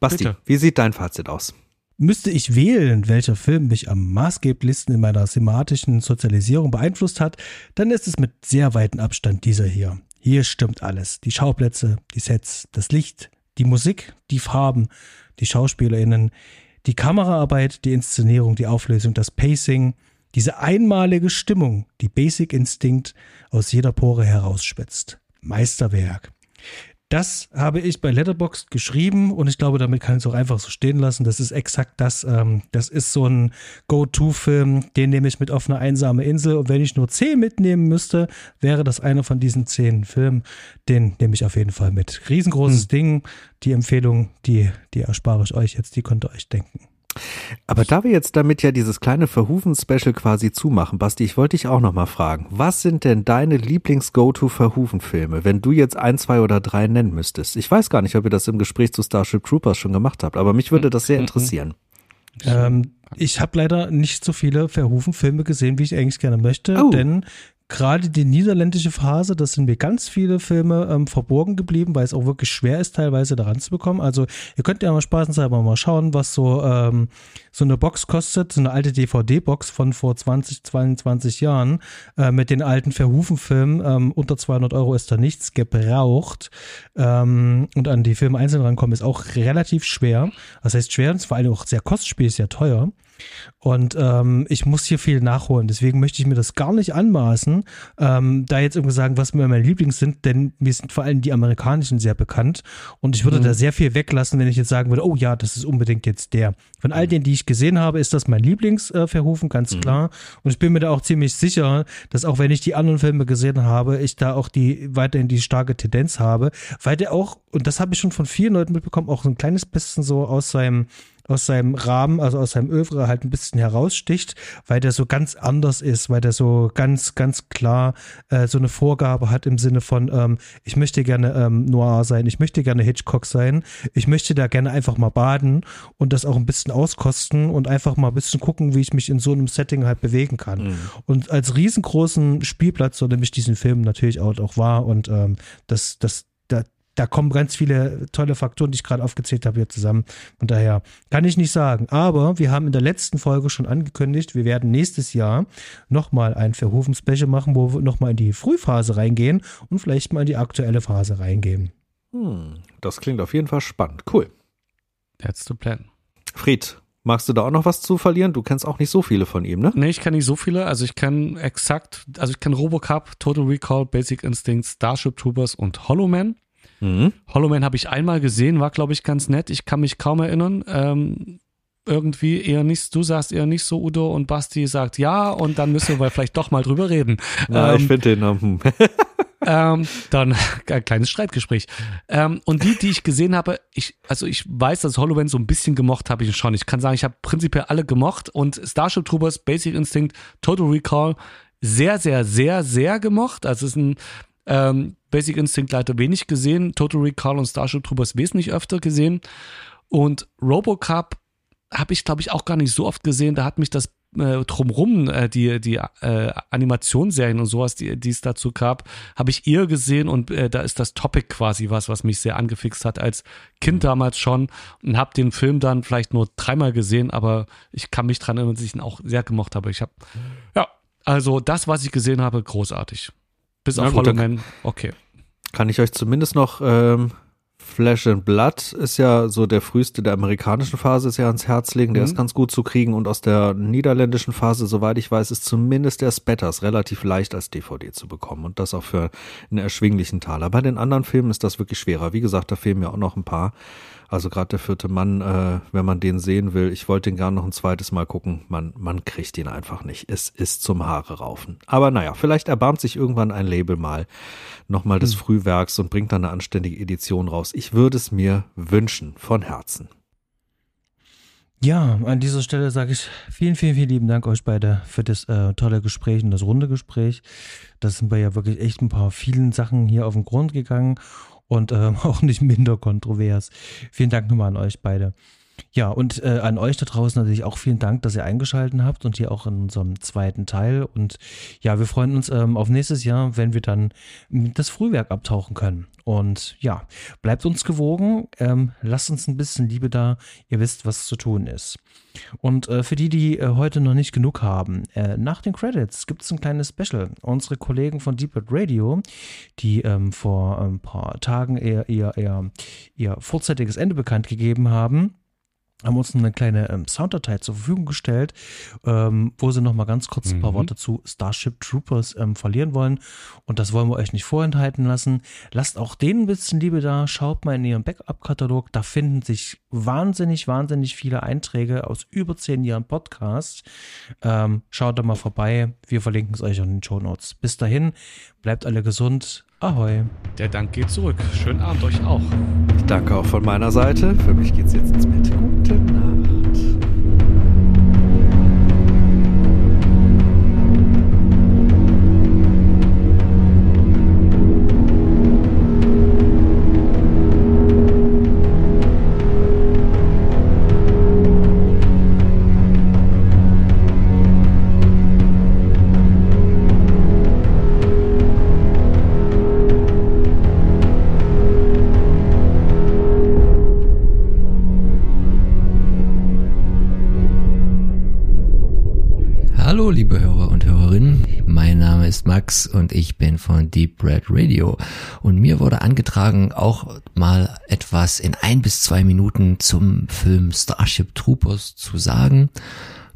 Basti, Bitte. wie sieht dein Fazit aus? Müsste ich wählen, welcher Film mich am maßgeblichsten in meiner thematischen Sozialisierung beeinflusst hat, dann ist es mit sehr weitem Abstand dieser hier. Hier stimmt alles. Die Schauplätze, die Sets, das Licht, die Musik, die Farben, die SchauspielerInnen, die Kameraarbeit, die Inszenierung, die Auflösung, das Pacing, diese einmalige Stimmung, die Basic Instinct aus jeder Pore herausspitzt. Meisterwerk. Das habe ich bei Letterboxd geschrieben und ich glaube, damit kann ich es auch einfach so stehen lassen. Das ist exakt das. Ähm, das ist so ein Go-To-Film, den nehme ich mit auf eine einsame Insel und wenn ich nur zehn mitnehmen müsste, wäre das einer von diesen zehn Filmen. Den nehme ich auf jeden Fall mit. Riesengroßes hm. Ding. Die Empfehlung, die, die erspare ich euch jetzt, die könnt ihr euch denken. Aber da wir jetzt damit ja dieses kleine Verhufen-Special quasi zumachen, Basti, ich wollte dich auch nochmal fragen, was sind denn deine Lieblings-Go-To-Verhufen-Filme, wenn du jetzt ein, zwei oder drei nennen müsstest? Ich weiß gar nicht, ob ihr das im Gespräch zu Starship Troopers schon gemacht habt, aber mich würde das sehr interessieren. Ähm, ich habe leider nicht so viele Verhufen-Filme gesehen, wie ich eigentlich gerne möchte, oh. denn gerade die niederländische Phase, das sind mir ganz viele Filme ähm, verborgen geblieben, weil es auch wirklich schwer ist, teilweise daran zu bekommen. Also ihr könnt ja mal spaßenshalber mal schauen, was so, ähm, so eine Box kostet, so eine alte DVD-Box von vor 20, 22 Jahren äh, mit den alten Verhufen-Filmen. Ähm, unter 200 Euro ist da nichts gebraucht. Ähm, und an die Filme einzeln rankommen ist auch relativ schwer. Das heißt schwer und vor allem auch sehr kostspielig, sehr teuer. Und ähm, ich muss hier viel nachholen. Deswegen möchte ich mir das gar nicht anmaßen, ähm, da jetzt irgendwie sagen, was mir meine Lieblings sind, denn mir sind vor allem die amerikanischen sehr bekannt. Und ich würde mhm. da sehr viel weglassen, wenn ich jetzt sagen würde, oh ja, das ist unbedingt jetzt der. Von all denen, die ich gesehen habe, ist das mein Lieblingsverhufen, äh, ganz mhm. klar. Und ich bin mir da auch ziemlich sicher, dass auch wenn ich die anderen Filme gesehen habe, ich da auch die weiterhin die starke Tendenz habe, weil der auch, und das habe ich schon von vielen Leuten mitbekommen, auch so ein kleines bisschen so aus seinem aus seinem Rahmen, also aus seinem Övre halt ein bisschen heraussticht, weil der so ganz anders ist, weil der so ganz, ganz klar äh, so eine Vorgabe hat im Sinne von, ähm, ich möchte gerne ähm, Noir sein, ich möchte gerne Hitchcock sein, ich möchte da gerne einfach mal baden und das auch ein bisschen auskosten und einfach mal ein bisschen gucken, wie ich mich in so einem Setting halt bewegen kann. Mhm. Und als riesengroßen Spielplatz, so nehme ich diesen Film natürlich auch, auch wahr und ähm, das, das, da, kommen ganz viele tolle Faktoren, die ich gerade aufgezählt habe, hier zusammen. Von daher kann ich nicht sagen. Aber wir haben in der letzten Folge schon angekündigt, wir werden nächstes Jahr nochmal ein Verhofen-Special machen, wo wir nochmal in die Frühphase reingehen und vielleicht mal in die aktuelle Phase reingehen. Hm, das klingt auf jeden Fall spannend. Cool. That's the plan. Fried, Magst du da auch noch was zu verlieren? Du kennst auch nicht so viele von ihm, ne? Nee, ich kenne nicht so viele. Also ich kenne exakt, also ich kenne Robocop, Total Recall, Basic Instinct, Starship Troopers und Hollow Man. Mhm. Hollow Man habe ich einmal gesehen, war, glaube ich, ganz nett. Ich kann mich kaum erinnern. Ähm, irgendwie eher nicht, du sagst eher nicht so, Udo, und Basti sagt ja, und dann müssen wir vielleicht doch mal drüber reden. Ja, ähm, ich finde den. Um ähm, dann ein kleines Streitgespräch. Ähm, und die, die ich gesehen habe, ich, also ich weiß, dass HoloLens so ein bisschen gemocht habe ich schon. Ich kann sagen, ich habe prinzipiell alle gemocht und Starship Troopers, Basic Instinct, Total Recall sehr, sehr, sehr, sehr gemocht. Also es ist ein ähm, Basic Instinct leider wenig gesehen, Total Recall und Starship Troopers wesentlich öfter gesehen. Und Robocop habe ich, glaube ich, auch gar nicht so oft gesehen. Da hat mich das äh, drumrum, äh, die, die äh, Animationsserien und sowas, die, die es dazu gab, habe ich eher gesehen und äh, da ist das Topic quasi was, was mich sehr angefixt hat als Kind damals schon und habe den Film dann vielleicht nur dreimal gesehen, aber ich kann mich dran erinnern, dass ich ihn auch sehr gemocht habe. Ich habe, ja, also das, was ich gesehen habe, großartig. Bis auf Hollow Man, okay. Kann ich euch zumindest noch ähm, Flesh and Blood ist ja so der früheste der amerikanischen Phase, ist ja ans Herz legen. Der mhm. ist ganz gut zu kriegen. Und aus der niederländischen Phase, soweit ich weiß, ist zumindest der Spatters relativ leicht als DVD zu bekommen. Und das auch für einen erschwinglichen Taler. Bei den anderen Filmen ist das wirklich schwerer. Wie gesagt, da fehlen mir auch noch ein paar. Also gerade der vierte Mann, äh, wenn man den sehen will, ich wollte ihn gerne noch ein zweites Mal gucken, man, man kriegt ihn einfach nicht. Es ist zum Haare raufen. Aber naja, vielleicht erbarmt sich irgendwann ein Label mal nochmal des hm. Frühwerks und bringt dann eine anständige Edition raus. Ich würde es mir wünschen, von Herzen. Ja, an dieser Stelle sage ich vielen, vielen, vielen lieben Dank euch beide für das äh, tolle Gespräch und das runde Gespräch. Da sind wir ja wirklich echt ein paar vielen Sachen hier auf den Grund gegangen und ähm, auch nicht minder kontrovers. Vielen Dank nochmal an euch beide. Ja, und äh, an euch da draußen natürlich auch vielen Dank, dass ihr eingeschaltet habt und hier auch in unserem zweiten Teil. Und ja, wir freuen uns ähm, auf nächstes Jahr, wenn wir dann das Frühwerk abtauchen können. Und ja, bleibt uns gewogen, ähm, lasst uns ein bisschen Liebe da. Ihr wisst, was zu tun ist. Und äh, für die, die äh, heute noch nicht genug haben, äh, nach den Credits gibt es ein kleines Special. Unsere Kollegen von Deep Red Radio, die ähm, vor ein paar Tagen ihr, ihr, ihr, ihr vorzeitiges Ende bekannt gegeben haben, haben uns eine kleine ähm, Sounddatei zur Verfügung gestellt, ähm, wo sie noch mal ganz kurz ein paar mhm. Worte zu Starship Troopers ähm, verlieren wollen. Und das wollen wir euch nicht vorenthalten lassen. Lasst auch denen ein bisschen Liebe da. Schaut mal in ihren Backup-Katalog. Da finden sich wahnsinnig, wahnsinnig viele Einträge aus über zehn Jahren Podcast. Ähm, schaut da mal vorbei. Wir verlinken es euch in den Show Notes. Bis dahin, bleibt alle gesund. Ahoi. Der Dank geht zurück. Schönen Abend euch auch. Ich danke auch von meiner Seite. Für mich geht's jetzt ins Bett. Gute Nacht. Max und ich bin von Deep Red Radio. Und mir wurde angetragen, auch mal etwas in ein bis zwei Minuten zum Film Starship Troopers zu sagen.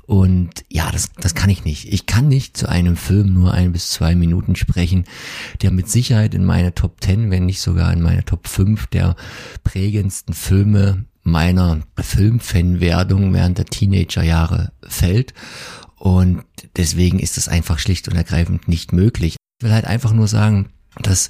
Und ja, das, das kann ich nicht. Ich kann nicht zu einem Film nur ein bis zwei Minuten sprechen, der mit Sicherheit in meine Top 10, wenn nicht sogar in meine Top 5 der prägendsten Filme meiner Filmfanwerdung während der Teenagerjahre fällt. Und deswegen ist es einfach schlicht und ergreifend nicht möglich. Ich will halt einfach nur sagen, dass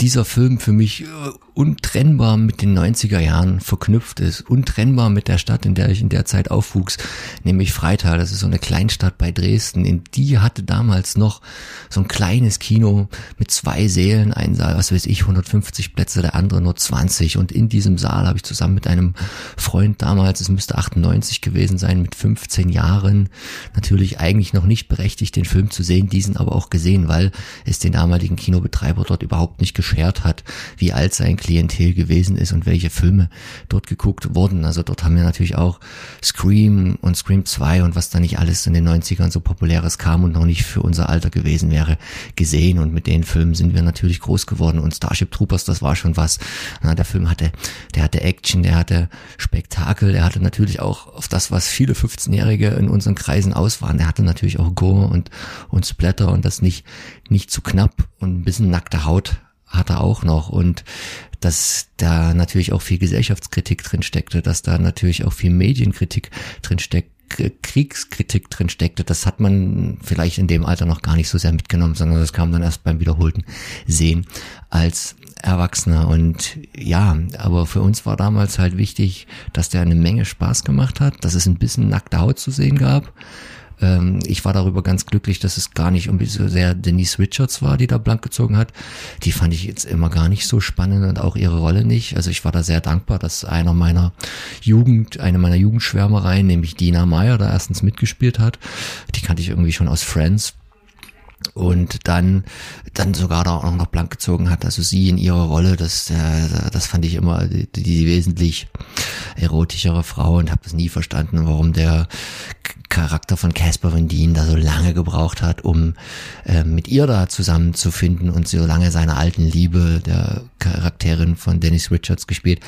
dieser Film für mich äh, untrennbar mit den 90er Jahren verknüpft ist, untrennbar mit der Stadt, in der ich in der Zeit aufwuchs, nämlich Freital. Das ist so eine Kleinstadt bei Dresden. In die hatte damals noch so ein kleines Kino mit zwei Sälen, ein Saal, was weiß ich, 150 Plätze, der andere nur 20. Und in diesem Saal habe ich zusammen mit einem Freund damals, es müsste 98 gewesen sein, mit 15 Jahren, natürlich eigentlich noch nicht berechtigt, den Film zu sehen, diesen aber auch gesehen, weil es den damaligen Kinobetreiber dort überhaupt nicht geschert hat, wie alt sein Klientel gewesen ist und welche Filme dort geguckt wurden. Also dort haben wir natürlich auch Scream und Scream 2 und was da nicht alles in den 90ern so populäres kam und noch nicht für unser Alter gewesen wäre, gesehen. Und mit den Filmen sind wir natürlich groß geworden. Und Starship Troopers, das war schon was. Na, der Film hatte, der hatte Action, der hatte Spektakel, der hatte natürlich auch auf das, was viele 15-Jährige in unseren Kreisen aus waren. Der hatte natürlich auch Gore und, und Splatter und das nicht, nicht zu knapp und ein bisschen nackte Haut hat er auch noch und dass da natürlich auch viel Gesellschaftskritik drin steckte, dass da natürlich auch viel Medienkritik drin steckt, Kriegskritik drin steckte, das hat man vielleicht in dem Alter noch gar nicht so sehr mitgenommen, sondern das kam dann erst beim wiederholten Sehen als Erwachsener. Und ja, aber für uns war damals halt wichtig, dass der eine Menge Spaß gemacht hat, dass es ein bisschen nackte Haut zu sehen gab, Ähm, ich war darüber ganz glücklich, dass es gar nicht irgendwie so sehr Denise Richards war, die da blank gezogen hat. Die fand ich jetzt immer gar nicht so spannend und auch ihre Rolle nicht. Also ich war da sehr dankbar, dass einer meiner Jugend, eine meiner Jugendschwärmereien, nämlich Dina Meyer, da erstens mitgespielt hat. Die kannte ich irgendwie schon aus Friends und dann dann sogar da auch noch blank gezogen hat. Also sie in ihrer Rolle, das äh, das fand ich immer die, die wesentlich erotischere Frau und habe das nie verstanden, warum der Charakter von Casper Van Dien da so lange gebraucht hat, um äh, mit ihr da zusammenzufinden und so lange seine alten Liebe der Charakterin von Dennis Richards gespielt,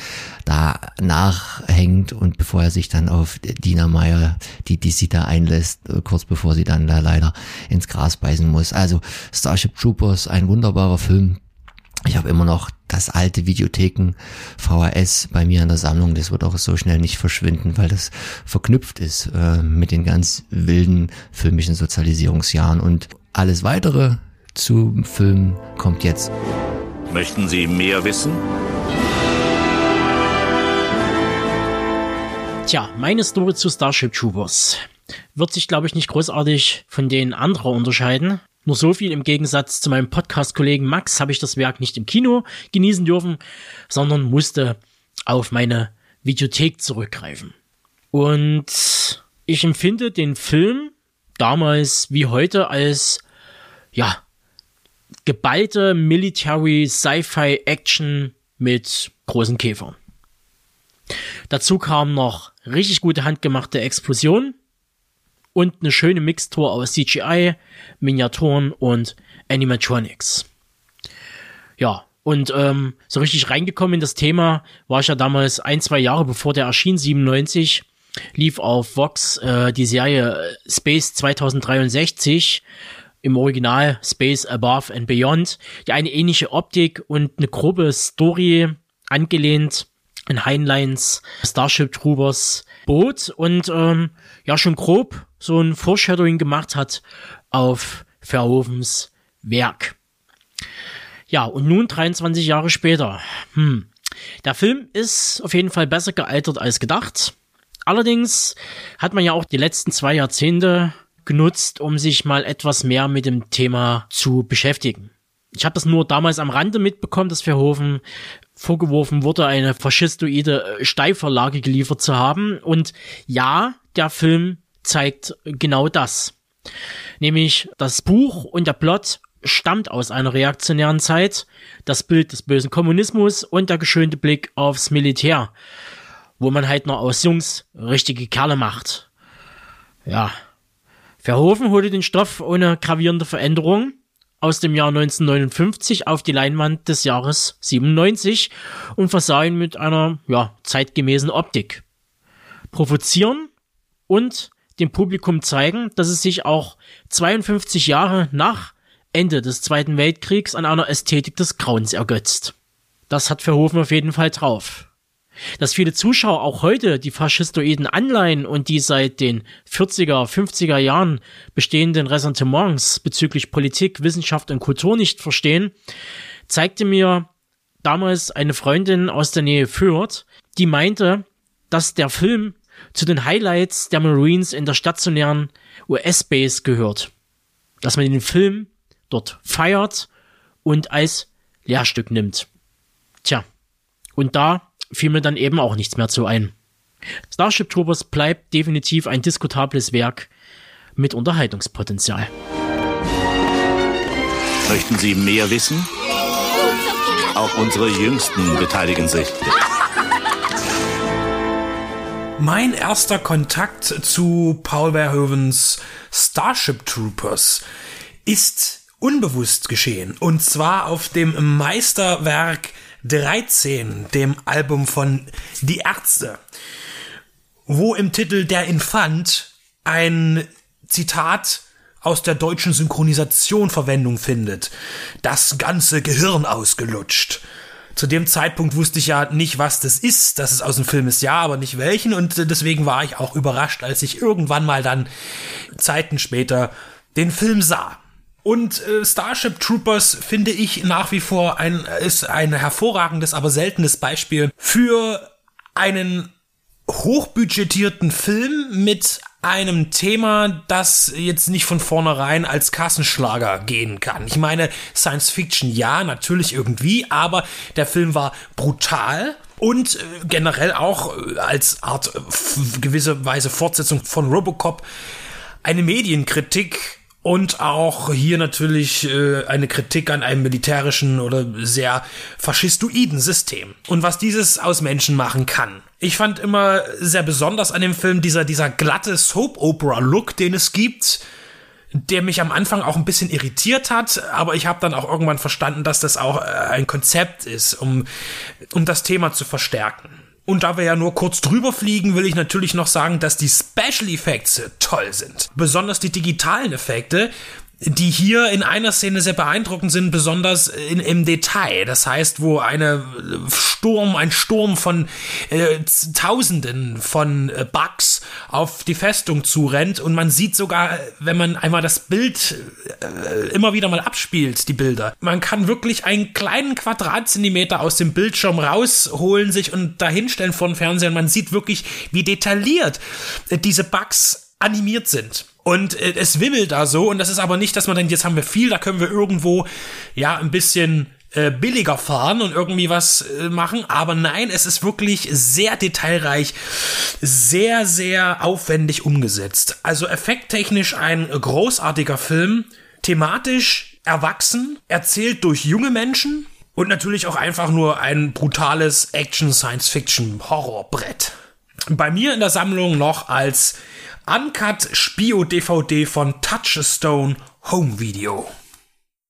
da nachhängt und bevor er sich dann auf Dina Meyer, die, die sie da einlässt, kurz bevor sie dann da leider ins Gras beißen muss. Also Starship Troopers, ein wunderbarer Film, ich habe immer noch das alte Videotheken VHS bei mir in der Sammlung. Das wird auch so schnell nicht verschwinden, weil das verknüpft ist äh, mit den ganz wilden filmischen Sozialisierungsjahren. Und alles weitere zum Film kommt jetzt. Möchten Sie mehr wissen? Tja, meine Story zu Starship Troopers wird sich, glaube ich, nicht großartig von den anderen unterscheiden. Nur so viel im Gegensatz zu meinem Podcast-Kollegen Max habe ich das Werk nicht im Kino genießen dürfen, sondern musste auf meine Videothek zurückgreifen. Und ich empfinde den Film damals wie heute als, ja, geballte Military Sci-Fi Action mit großen Käfern. Dazu kam noch richtig gute handgemachte Explosionen und eine schöne Mixtur aus CGI, Miniaturen und Animatronics. Ja, und ähm, so richtig reingekommen in das Thema war ich ja damals ein, zwei Jahre bevor der erschien, 97, lief auf Vox äh, die Serie Space 2063 im Original Space Above and Beyond, die eine ähnliche Optik und eine grobe Story angelehnt an Heinleins Starship Troopers Boot und ähm, ja schon grob so ein Foreshadowing gemacht hat auf Verhovens Werk. Ja, und nun 23 Jahre später. Hm. Der Film ist auf jeden Fall besser gealtert als gedacht. Allerdings hat man ja auch die letzten zwei Jahrzehnte genutzt, um sich mal etwas mehr mit dem Thema zu beschäftigen. Ich habe das nur damals am Rande mitbekommen, dass Verhoeven vorgeworfen wurde, eine faschistoide äh, Steilvorlage geliefert zu haben. Und ja, der Film zeigt genau das. Nämlich das Buch und der Plot stammt aus einer reaktionären Zeit, das Bild des bösen Kommunismus und der geschönte Blick aufs Militär, wo man halt noch aus Jungs richtige Kerle macht. Ja. Verhoeven holte den Stoff ohne gravierende Veränderung aus dem Jahr 1959 auf die Leinwand des Jahres 97 und versah ihn mit einer, ja, zeitgemäßen Optik. Provozieren und dem Publikum zeigen, dass es sich auch 52 Jahre nach Ende des Zweiten Weltkriegs an einer Ästhetik des Grauens ergötzt. Das hat Verhoeven auf jeden Fall drauf. Dass viele Zuschauer auch heute die faschistoiden Anleihen und die seit den 40er, 50er Jahren bestehenden Ressentiments bezüglich Politik, Wissenschaft und Kultur nicht verstehen, zeigte mir damals eine Freundin aus der Nähe Fürth, die meinte, dass der Film zu den Highlights der Marines in der stationären US-Base gehört. Dass man den Film dort feiert und als Lehrstück nimmt. Tja, und da fiel mir dann eben auch nichts mehr zu ein. Starship Troopers bleibt definitiv ein diskutables Werk mit Unterhaltungspotenzial. Möchten Sie mehr wissen? Auch unsere Jüngsten beteiligen sich. Mein erster Kontakt zu Paul Verhoevens Starship Troopers ist unbewusst geschehen. Und zwar auf dem Meisterwerk 13, dem Album von Die Ärzte, wo im Titel Der Infant ein Zitat aus der deutschen Synchronisation Verwendung findet. Das ganze Gehirn ausgelutscht. Zu dem Zeitpunkt wusste ich ja nicht, was das ist. Dass es aus dem Film ist, ja, aber nicht welchen. Und deswegen war ich auch überrascht, als ich irgendwann mal dann Zeiten später den Film sah. Und äh, Starship Troopers finde ich nach wie vor ein, ist ein hervorragendes, aber seltenes Beispiel für einen hochbudgetierten Film mit einem Thema, das jetzt nicht von vornherein als Kassenschlager gehen kann. Ich meine, Science Fiction ja, natürlich irgendwie, aber der Film war brutal und äh, generell auch äh, als Art gewisse Weise Fortsetzung von Robocop eine Medienkritik und auch hier natürlich äh, eine Kritik an einem militärischen oder sehr faschistoiden System und was dieses aus Menschen machen kann. Ich fand immer sehr besonders an dem Film dieser, dieser glatte Soap-Opera-Look, den es gibt, der mich am Anfang auch ein bisschen irritiert hat, aber ich habe dann auch irgendwann verstanden, dass das auch äh, ein Konzept ist, um, um das Thema zu verstärken. Und da wir ja nur kurz drüber fliegen, will ich natürlich noch sagen, dass die Special Effects toll sind. Besonders die digitalen Effekte, die hier in einer Szene sehr beeindruckend sind, besonders in, im Detail. Das heißt, wo eine Sturm, ein Sturm von äh, Tausenden von äh, Bugs auf die Festung zurennt und man sieht sogar, wenn man einmal das Bild äh, immer wieder mal abspielt, die Bilder, man kann wirklich einen kleinen Quadratzentimeter aus dem Bildschirm rausholen, sich und dahinstellen vor den Fernseher und man sieht wirklich, wie detailliert äh, diese Bugs animiert sind. Und äh, es wimmelt da so, und das ist aber nicht, dass man denkt, jetzt haben wir viel, da können wir irgendwo ja ein bisschen äh, billiger fahren und irgendwie was äh, machen. Aber nein, es ist wirklich sehr detailreich, sehr, sehr aufwendig umgesetzt. Also effekttechnisch ein großartiger Film, thematisch erwachsen, erzählt durch junge Menschen und natürlich auch einfach nur ein brutales Action-Science-Fiction-Horrorbrett. Bei mir in der Sammlung noch als Uncut Spio DVD von Touchstone Home Video.